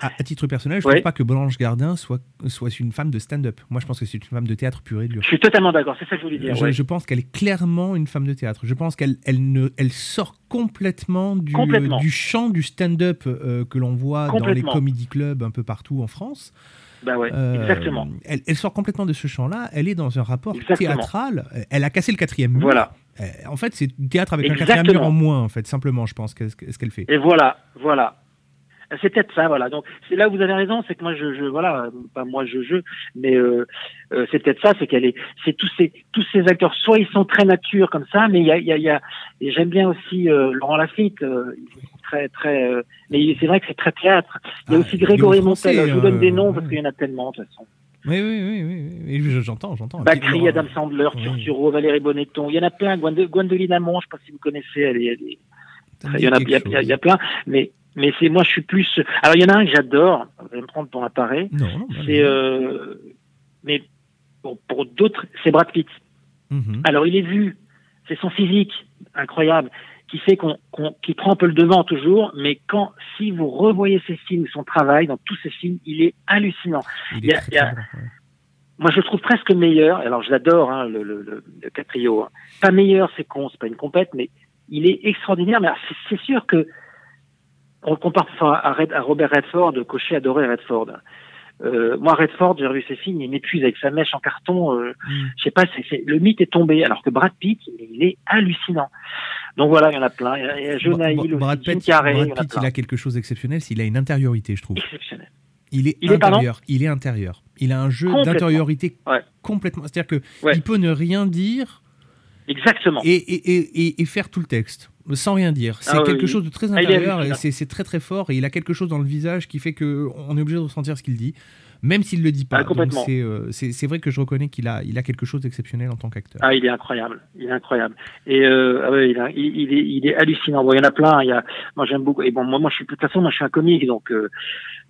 À, à- titre personnel, je Ouais. trouve pas que Blanche Gardin soit, soit une femme de stand-up. Moi, je pense que c'est une femme de théâtre pure et dure. je suis totalement d'accord c'est ça que je voulais dire Je, ouais. je pense qu'elle est clairement une femme de théâtre. Je pense qu'elle elle ne, elle sort complètement du, Complètement. du champ du stand-up euh, que l'on voit dans les comedy clubs un peu partout en France. bah ouais Euh, exactement Elle, elle sort complètement de ce champ-là. Elle est dans un rapport Exactement. théâtral. Elle a cassé le quatrième mur. voilà En fait, c'est théâtre avec un quatrième Exactement. mur en moins, en fait, simplement, je pense, qu'est- ce qu'elle fait. Et voilà, voilà. C'est peut-être ça, voilà. Donc c'est là où vous avez raison, c'est que moi je, je voilà, euh, pas moi je je, mais euh, euh, c'est peut-être ça, c'est qu'elle est, c'est tous ces tous ces acteurs, soit ils sont très nature comme ça, mais il y a il y a, y a et j'aime bien aussi euh, Laurent Lafitte, euh, très très, euh, mais c'est vrai que c'est très théâtre. Il y a Ah, aussi Grégory Montel. Je vous donne des euh, noms parce qu'il y en a tellement de toute façon. Oui, oui, oui, oui, j'entends, j'entends. Bacri, Adam Sandler, oui. Turturro, Valérie Bonneton. Il y en a plein. Gwendoline Amon, je sais pas si vous connaissez, elle est, il y en a, il y a, quelque il y a- plein, mais mais c'est moi je suis plus. Alors il y en a un que j'adore. Vous allez me prendre pour un non, bah, C'est euh, mais pour, pour d'autres, c'est Brad Pitt. mhm. Alors il est vu, c'est son physique incroyable qui fait qu'on qu'on- qui prend un peu le devant toujours, mais quand si vous revoyez ses films, son travail dans tous ses films, il est hallucinant. Il il y a- très, il y a- très bon, ouais. Moi, je le trouve presque meilleur. Alors, je l'adore, hein, le, le, le, le Caprio. hein. Pas meilleur, c'est con, c'est pas une compète, mais il est extraordinaire. Mais c'est- sûr que on le compare parfois à, Red- à Robert Redford, Cochet adorait Redford. Euh, moi, Redford, j'ai revu ses films, il m'épuise avec sa mèche en carton. Euh, Mm. Je sais pas, c'est- le mythe est tombé. Alors que Brad Pitt, il est hallucinant. Donc voilà, il y en a plein. Il y a, il Jonah Hill Brad Pitt, Carrey, il Brad a Pitt, il a quelque chose d'exceptionnel, qu'il a une intériorité, je trouve. Exceptionnel. Il est Il intérieur. il est intérieur. Il a un jeu d'intériorité Ouais. complètement. C'est-à-dire que Ouais. il peut ne rien dire Exactement. et, et, et, et- et faire tout le texte. sans rien dire. C'est Ah quelque oui. chose de très Ah, il intérieur et hallucinant. c'est c'est très très fort et il a quelque chose dans le visage qui fait que on est obligé de ressentir ce qu'il dit, même s'il le dit pas. Ah, c'est euh, vrai que je reconnais qu'il a il a quelque chose d'exceptionnel en tant qu'acteur. Ah, il est incroyable, il est incroyable. Et euh, ah ouais, il, a- il, il est, il est hallucinant. Bon, il y en a plein. Il y a, moi, j'aime beaucoup. Et bon, moi, moi, je suis de toute façon, moi, je suis un comique, donc euh,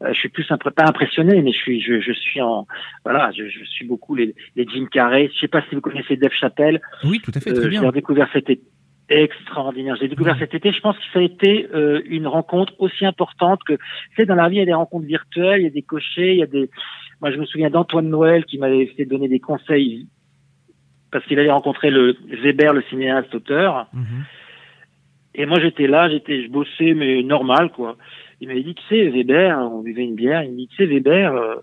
euh, je suis plus pas impressionné, mais je suis, je, je suis en, voilà, je, je suis beaucoup les, les Jim Carrey. Je sais pas si vous connaissez Dave Chappelle. Oui, tout à fait, Euh, très je bien. l'ai redécouvert cet été. Extraordinaire. J'ai découvert cet été. Je pense que ça a été euh, une rencontre aussi importante que, tu sais, dans la vie, il y a des rencontres virtuelles, il y a des cochers, il y a des. Moi, je me souviens d'Antoine Noël qui m'avait fait donner des conseils parce qu'il allait rencontrer le Weber, le cinéaste auteur. Mhm. Et moi, j'étais là, j'étais, je bossais, mais normal, quoi. Il m'avait dit, tu sais, Weber, on buvait une bière, il me dit, tu sais, Weber, euh,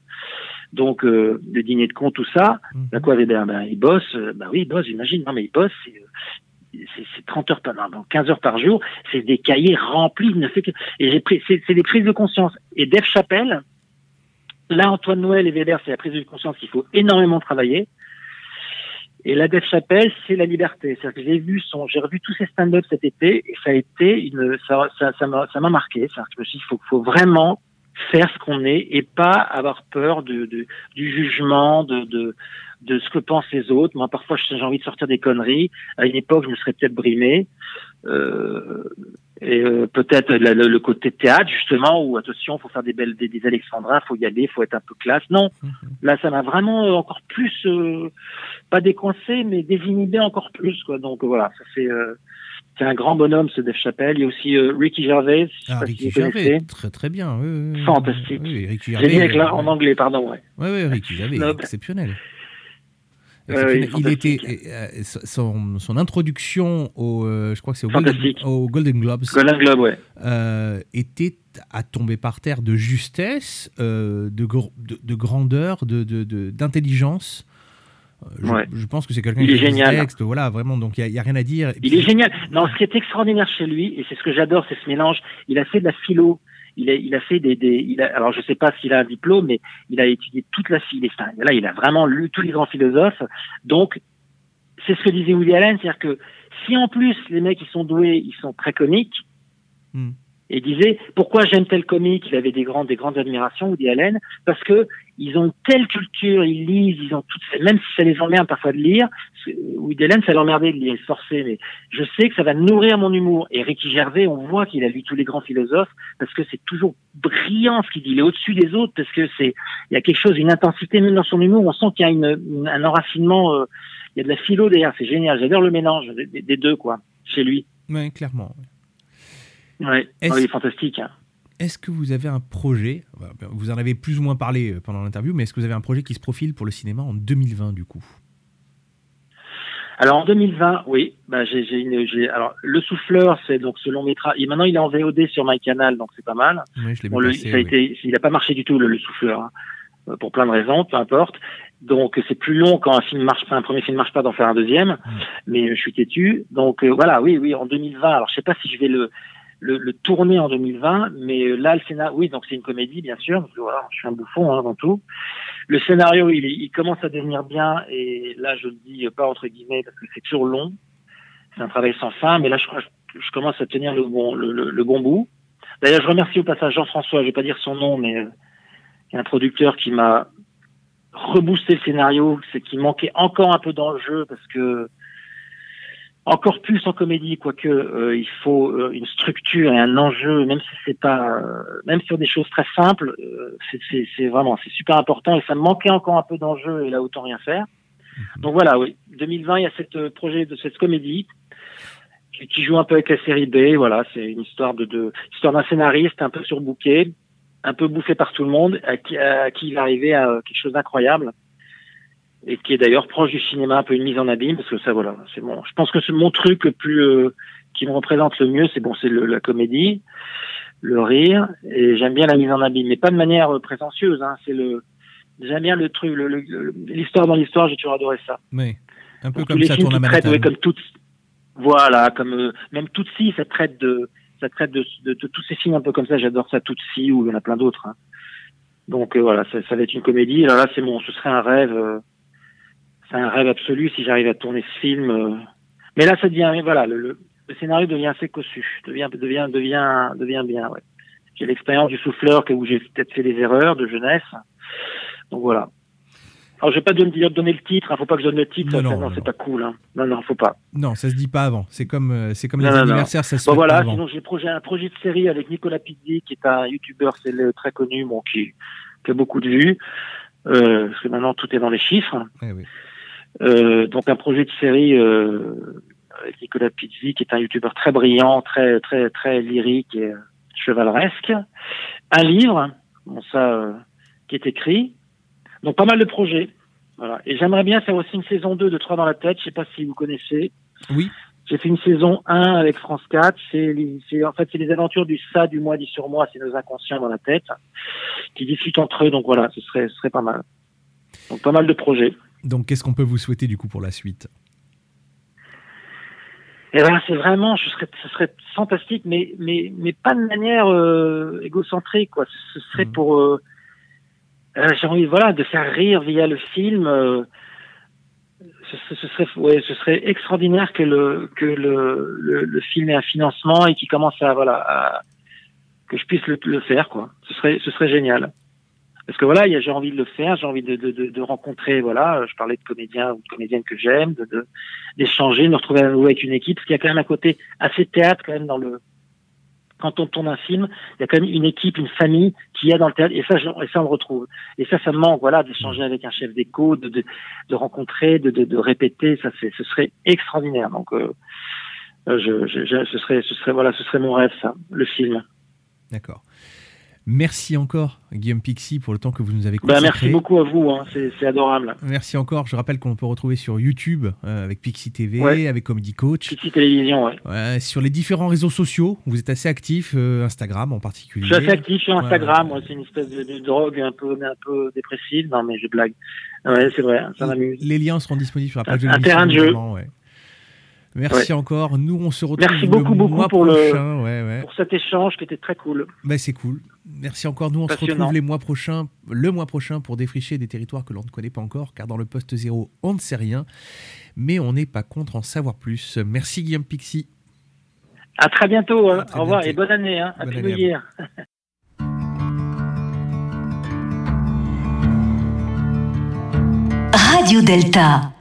donc, euh, le dîner de con, tout ça, Mhm. ben quoi, Weber, ben, il bosse, euh, ben oui, il bosse, j'imagine, non, mais il bosse, c'est, euh, c'est c'est 30 heures par, non, non, 15 heures par jour, c'est des cahiers remplis, ne fait que, et j'ai pris, c'est c'est des prises de conscience. Et Dave Chappelle, là, Antoine Noël et Weber, c'est la prise de conscience qu'il faut énormément travailler. Et la Dave Chappelle, c'est la liberté. C'est-à-dire que j'ai vu son, j'ai revu tous ses stand-up cet été, et ça a été une, ça, ça, ça m'a, ça m'a marqué. Que je me suis dit, faut, faut vraiment faire ce qu'on est et pas avoir peur de, de du jugement, de, de, de ce que pensent les autres. Moi, parfois, j'ai envie de sortir des conneries. À une époque, je me serais peut-être brimé. Euh, et euh, peut-être le, côté théâtre, justement, où attention, faut faire des belles, des, des alexandrins, faut y aller, faut être un peu classe. Non, là, ça m'a vraiment euh, encore plus, euh, pas décoincé, mais désinhibé encore plus, quoi. Donc voilà, ça fait, euh, c'est un grand bonhomme, ce Dave Chappelle. Il y a aussi euh, Ricky Gervais, Ah, Ricky si. Gervais, très très bien. oui, oui, oui. Fantastique. Oui, Ricky J'ai Gervais. mis avec la- euh, en anglais, pardon, ouais. Ouais, ouais, Ricky Gervais, exceptionnel. Ouais, il était fantastique. euh, son, son introduction au, euh, je crois que c'est au Golden, au Golden Globes, Golden Globe, ouais. euh, était à tomber par terre de justesse, euh, de, de, de grandeur, de d'intelligence. Euh, je, Ouais. je pense que c'est quelqu'un qui est a génial. texte, voilà, vraiment. Donc il n'y a, rien à dire. Il est génial. Non, ce qui est extraordinaire chez lui, et c'est ce que j'adore, c'est ce mélange. Il a fait de la philo. Il a, il a fait des, des il a, alors je sais pas s'il a un diplôme, mais il a étudié toute la philo. Enfin, là, il a vraiment lu tous les grands philosophes. Donc, c'est ce que disait Woody Allen, c'est-à-dire que si en plus les mecs ils sont doués, ils sont très comiques, Hmm. Et disait pourquoi j'aime tel comique, il avait des grandes, des grandes admirations, Woody Allen, parce que ils ont telle culture, ils lisent, ils ont toutes, même si ça les emmerde parfois de lire, Woody Allen ça l'emmerdait de lire, se forçait, mais je sais que ça va nourrir mon humour. Et Ricky Gervais, on voit qu'il a lu tous les grands philosophes, parce que c'est toujours brillant ce qu'il dit, il est au-dessus des autres, parce que c'est, il y a quelque chose, une intensité même dans son humour, on sent qu'il y a une, un enracinement, euh, il y a de la philo derrière, c'est génial, j'adore le mélange des, deux, quoi, chez lui. Ouais, clairement. Est-ce- Oh, il est fantastique. hein. Est-ce que vous avez un projet Vous en avez plus ou moins parlé euh, pendant l'interview, mais est-ce que vous avez un projet qui se profile pour le cinéma en 2020 du coup? Alors en 2020, oui, bah j'ai, j'ai une, j'ai, alors le souffleur, c'est donc ce long métrage. Et maintenant il est en VOD sur MyCanal, donc c'est pas mal. Oui, je l'ai Bon, vu le- passer, ça a oui. été, il a pas marché du tout le, le souffleur, hein, euh, pour plein de raisons, peu importe. Donc c'est plus long quand un film marche pas, un premier film marche pas d'en faire un deuxième. Mais euh, je suis têtu. Donc euh, voilà, oui, oui, en 2020. Alors je sais pas si je vais le le, le tourner en 2020, mais euh, là le scénario, oui, donc c'est une comédie bien sûr. Parce que, voilà, je suis un bouffon hein, avant tout. Le scénario, il, il commence à devenir bien, et là je le dis pas entre guillemets parce que c'est toujours long. C'est un travail sans fin, mais là je crois que je commence à tenir le bon le, le- le bon bout. D'ailleurs, je remercie au passage Jean-François, je vais pas dire son nom, mais euh, il y a un producteur qui m'a reboosté le scénario, c'est qu'il manquait encore un peu d'enjeu parce que encore plus en comédie, quoique euh, il faut euh, une structure et un enjeu, même si c'est pas, euh, même sur des choses très simples, euh, c'est- vraiment c'est super important et ça me manquait encore un peu d'enjeu et là autant rien faire. Donc voilà, oui, 2020 il y a cette euh, projet de cette comédie qui, qui joue un peu avec la série B. Voilà, c'est une histoire de, de histoire d'un scénariste un peu surbooké, un peu bouffé par tout le monde, à qui, à qui il arrivé à quelque chose d'incroyable et qui est d'ailleurs proche du cinéma, un peu une mise en abîme parce que ça voilà, c'est bon. Je pense que c'est mon truc le plus euh, qui me représente le mieux, c'est bon, c'est la comédie, le rire et j'aime bien la mise en abîme, mais pas de manière euh, prétentieuse. Hein, c'est le j'aime bien le truc, le- le- le- l'histoire dans l'histoire, j'ai toujours adoré ça. Oui, un peu Donc, comme ça films tourne à Manhattan. ouais, comme toutes, voilà, comme euh, même Tootsie, ça traite de, ça traite de, de, de tous ces films un peu comme ça. J'adore ça, Tootsie, ou il y en a plein d'autres. hein. Donc euh, voilà, ça, ça va être une comédie. Alors là, c'est bon, ce serait un rêve, euh, c'est un rêve absolu si j'arrive à tourner ce film. euh. Mais là, ça devient, voilà, le, le, le scénario devient assez cossu, devient, devient, devient, devient bien. Ouais. J'ai l'expérience du souffleur où j'ai peut-être fait des erreurs de jeunesse. Donc voilà. Alors, je vais pas donner, donner le titre, il hein, faut pas que je donne le titre, non, non, c'est pas cool. Hein. Non, non, faut pas. Non, ça se dit pas avant. C'est comme, euh, c'est comme les anniversaires, ça se bon, voilà, sinon j'ai projet, un projet de série avec Nicolas Pizzi, qui est un youtubeur très connu, bon, qui, qui a beaucoup de vues. Euh, parce que maintenant tout est dans les chiffres. Eh oui. Euh, donc un projet de série euh, avec Nicolas Pizzi, qui est un youtubeur très brillant, très très très lyrique et chevaleresque. Un livre, bon ça, euh, qui est écrit. Donc pas mal de projets. Voilà. Et j'aimerais bien faire aussi une saison 2 de 3 dans la tête. Je sais pas si vous connaissez. Oui. J'ai fait une saison 1 avec France 4. C'est, en fait, c'est les aventures du ça, du moi, du sur moi. C'est nos inconscients dans la tête qui discutent entre eux. Donc voilà, ce serait, ce serait pas mal. Donc pas mal de projets. Donc qu'est-ce qu'on peut vous souhaiter du coup pour la suite? Eh ben, c'est vraiment, ce serait fantastique, mais, mais, mais pas de manière euh, égocentrique, quoi. Ce serait mmh. pour, euh, euh, j'ai envie, voilà, de faire rire via le film. Euh, ce, ce, serait, ouais, ce serait extraordinaire que le que le, le, le, film ait un financement et qu'il commence à voilà à, que je puisse le, le, faire quoi. Ce serait ce serait génial. Parce que voilà, j'ai envie de le faire, j'ai envie de, rencontrer, voilà, je parlais de comédiens ou de comédiennes que j'aime, d'échanger, de, me retrouver avec une équipe, parce qu'il y a quand même un côté assez théâtre quand même dans le quand on tourne un film, il y a quand même une équipe, une famille qui est dans le théâtre, et ça, et ça on le retrouve. Et ça, ça me manque, voilà, d'échanger avec un chef d'écho, de, rencontrer, de, répéter, ça, ce serait extraordinaire. Donc, euh, je, ce serait, ce serait, voilà, ce serait mon rêve, ça, le film. D'accord. Merci encore, Guillaume Pixie, pour le temps que vous nous avez consacré. Bah, merci beaucoup à vous, hein. c'est adorable. Merci encore. Je rappelle qu'on peut retrouver sur YouTube euh, avec Pixie TV, avec Comedy Coach. Pixie Télévision, ouais. ouais. Sur les différents réseaux sociaux, vous êtes assez actif, euh, Instagram en particulier. Je suis assez actif sur Instagram, c'est une espèce de, drogue un peu, un peu dépressive. Non, mais je blague. Ouais, c'est vrai, ça m'amuse. Les liens seront disponibles sur la page de Un terrain de jeu. Merci encore. Nous, on se retrouve Merci beaucoup, le beaucoup mois pour, prochain. Le, ouais, ouais. pour cet échange qui était très cool. Bah, c'est cool. Merci encore. Nous, on se retrouve les mois prochains, le mois prochain pour défricher des territoires que l'on ne connaît pas encore, car dans le poste zéro, on ne sait rien, mais on n'est pas contre en savoir plus. Merci Guillaume Pixie. À très bientôt. Hein. Très Au revoir bientôt. et bonne année. Hein. Bonne à année Radio Delta.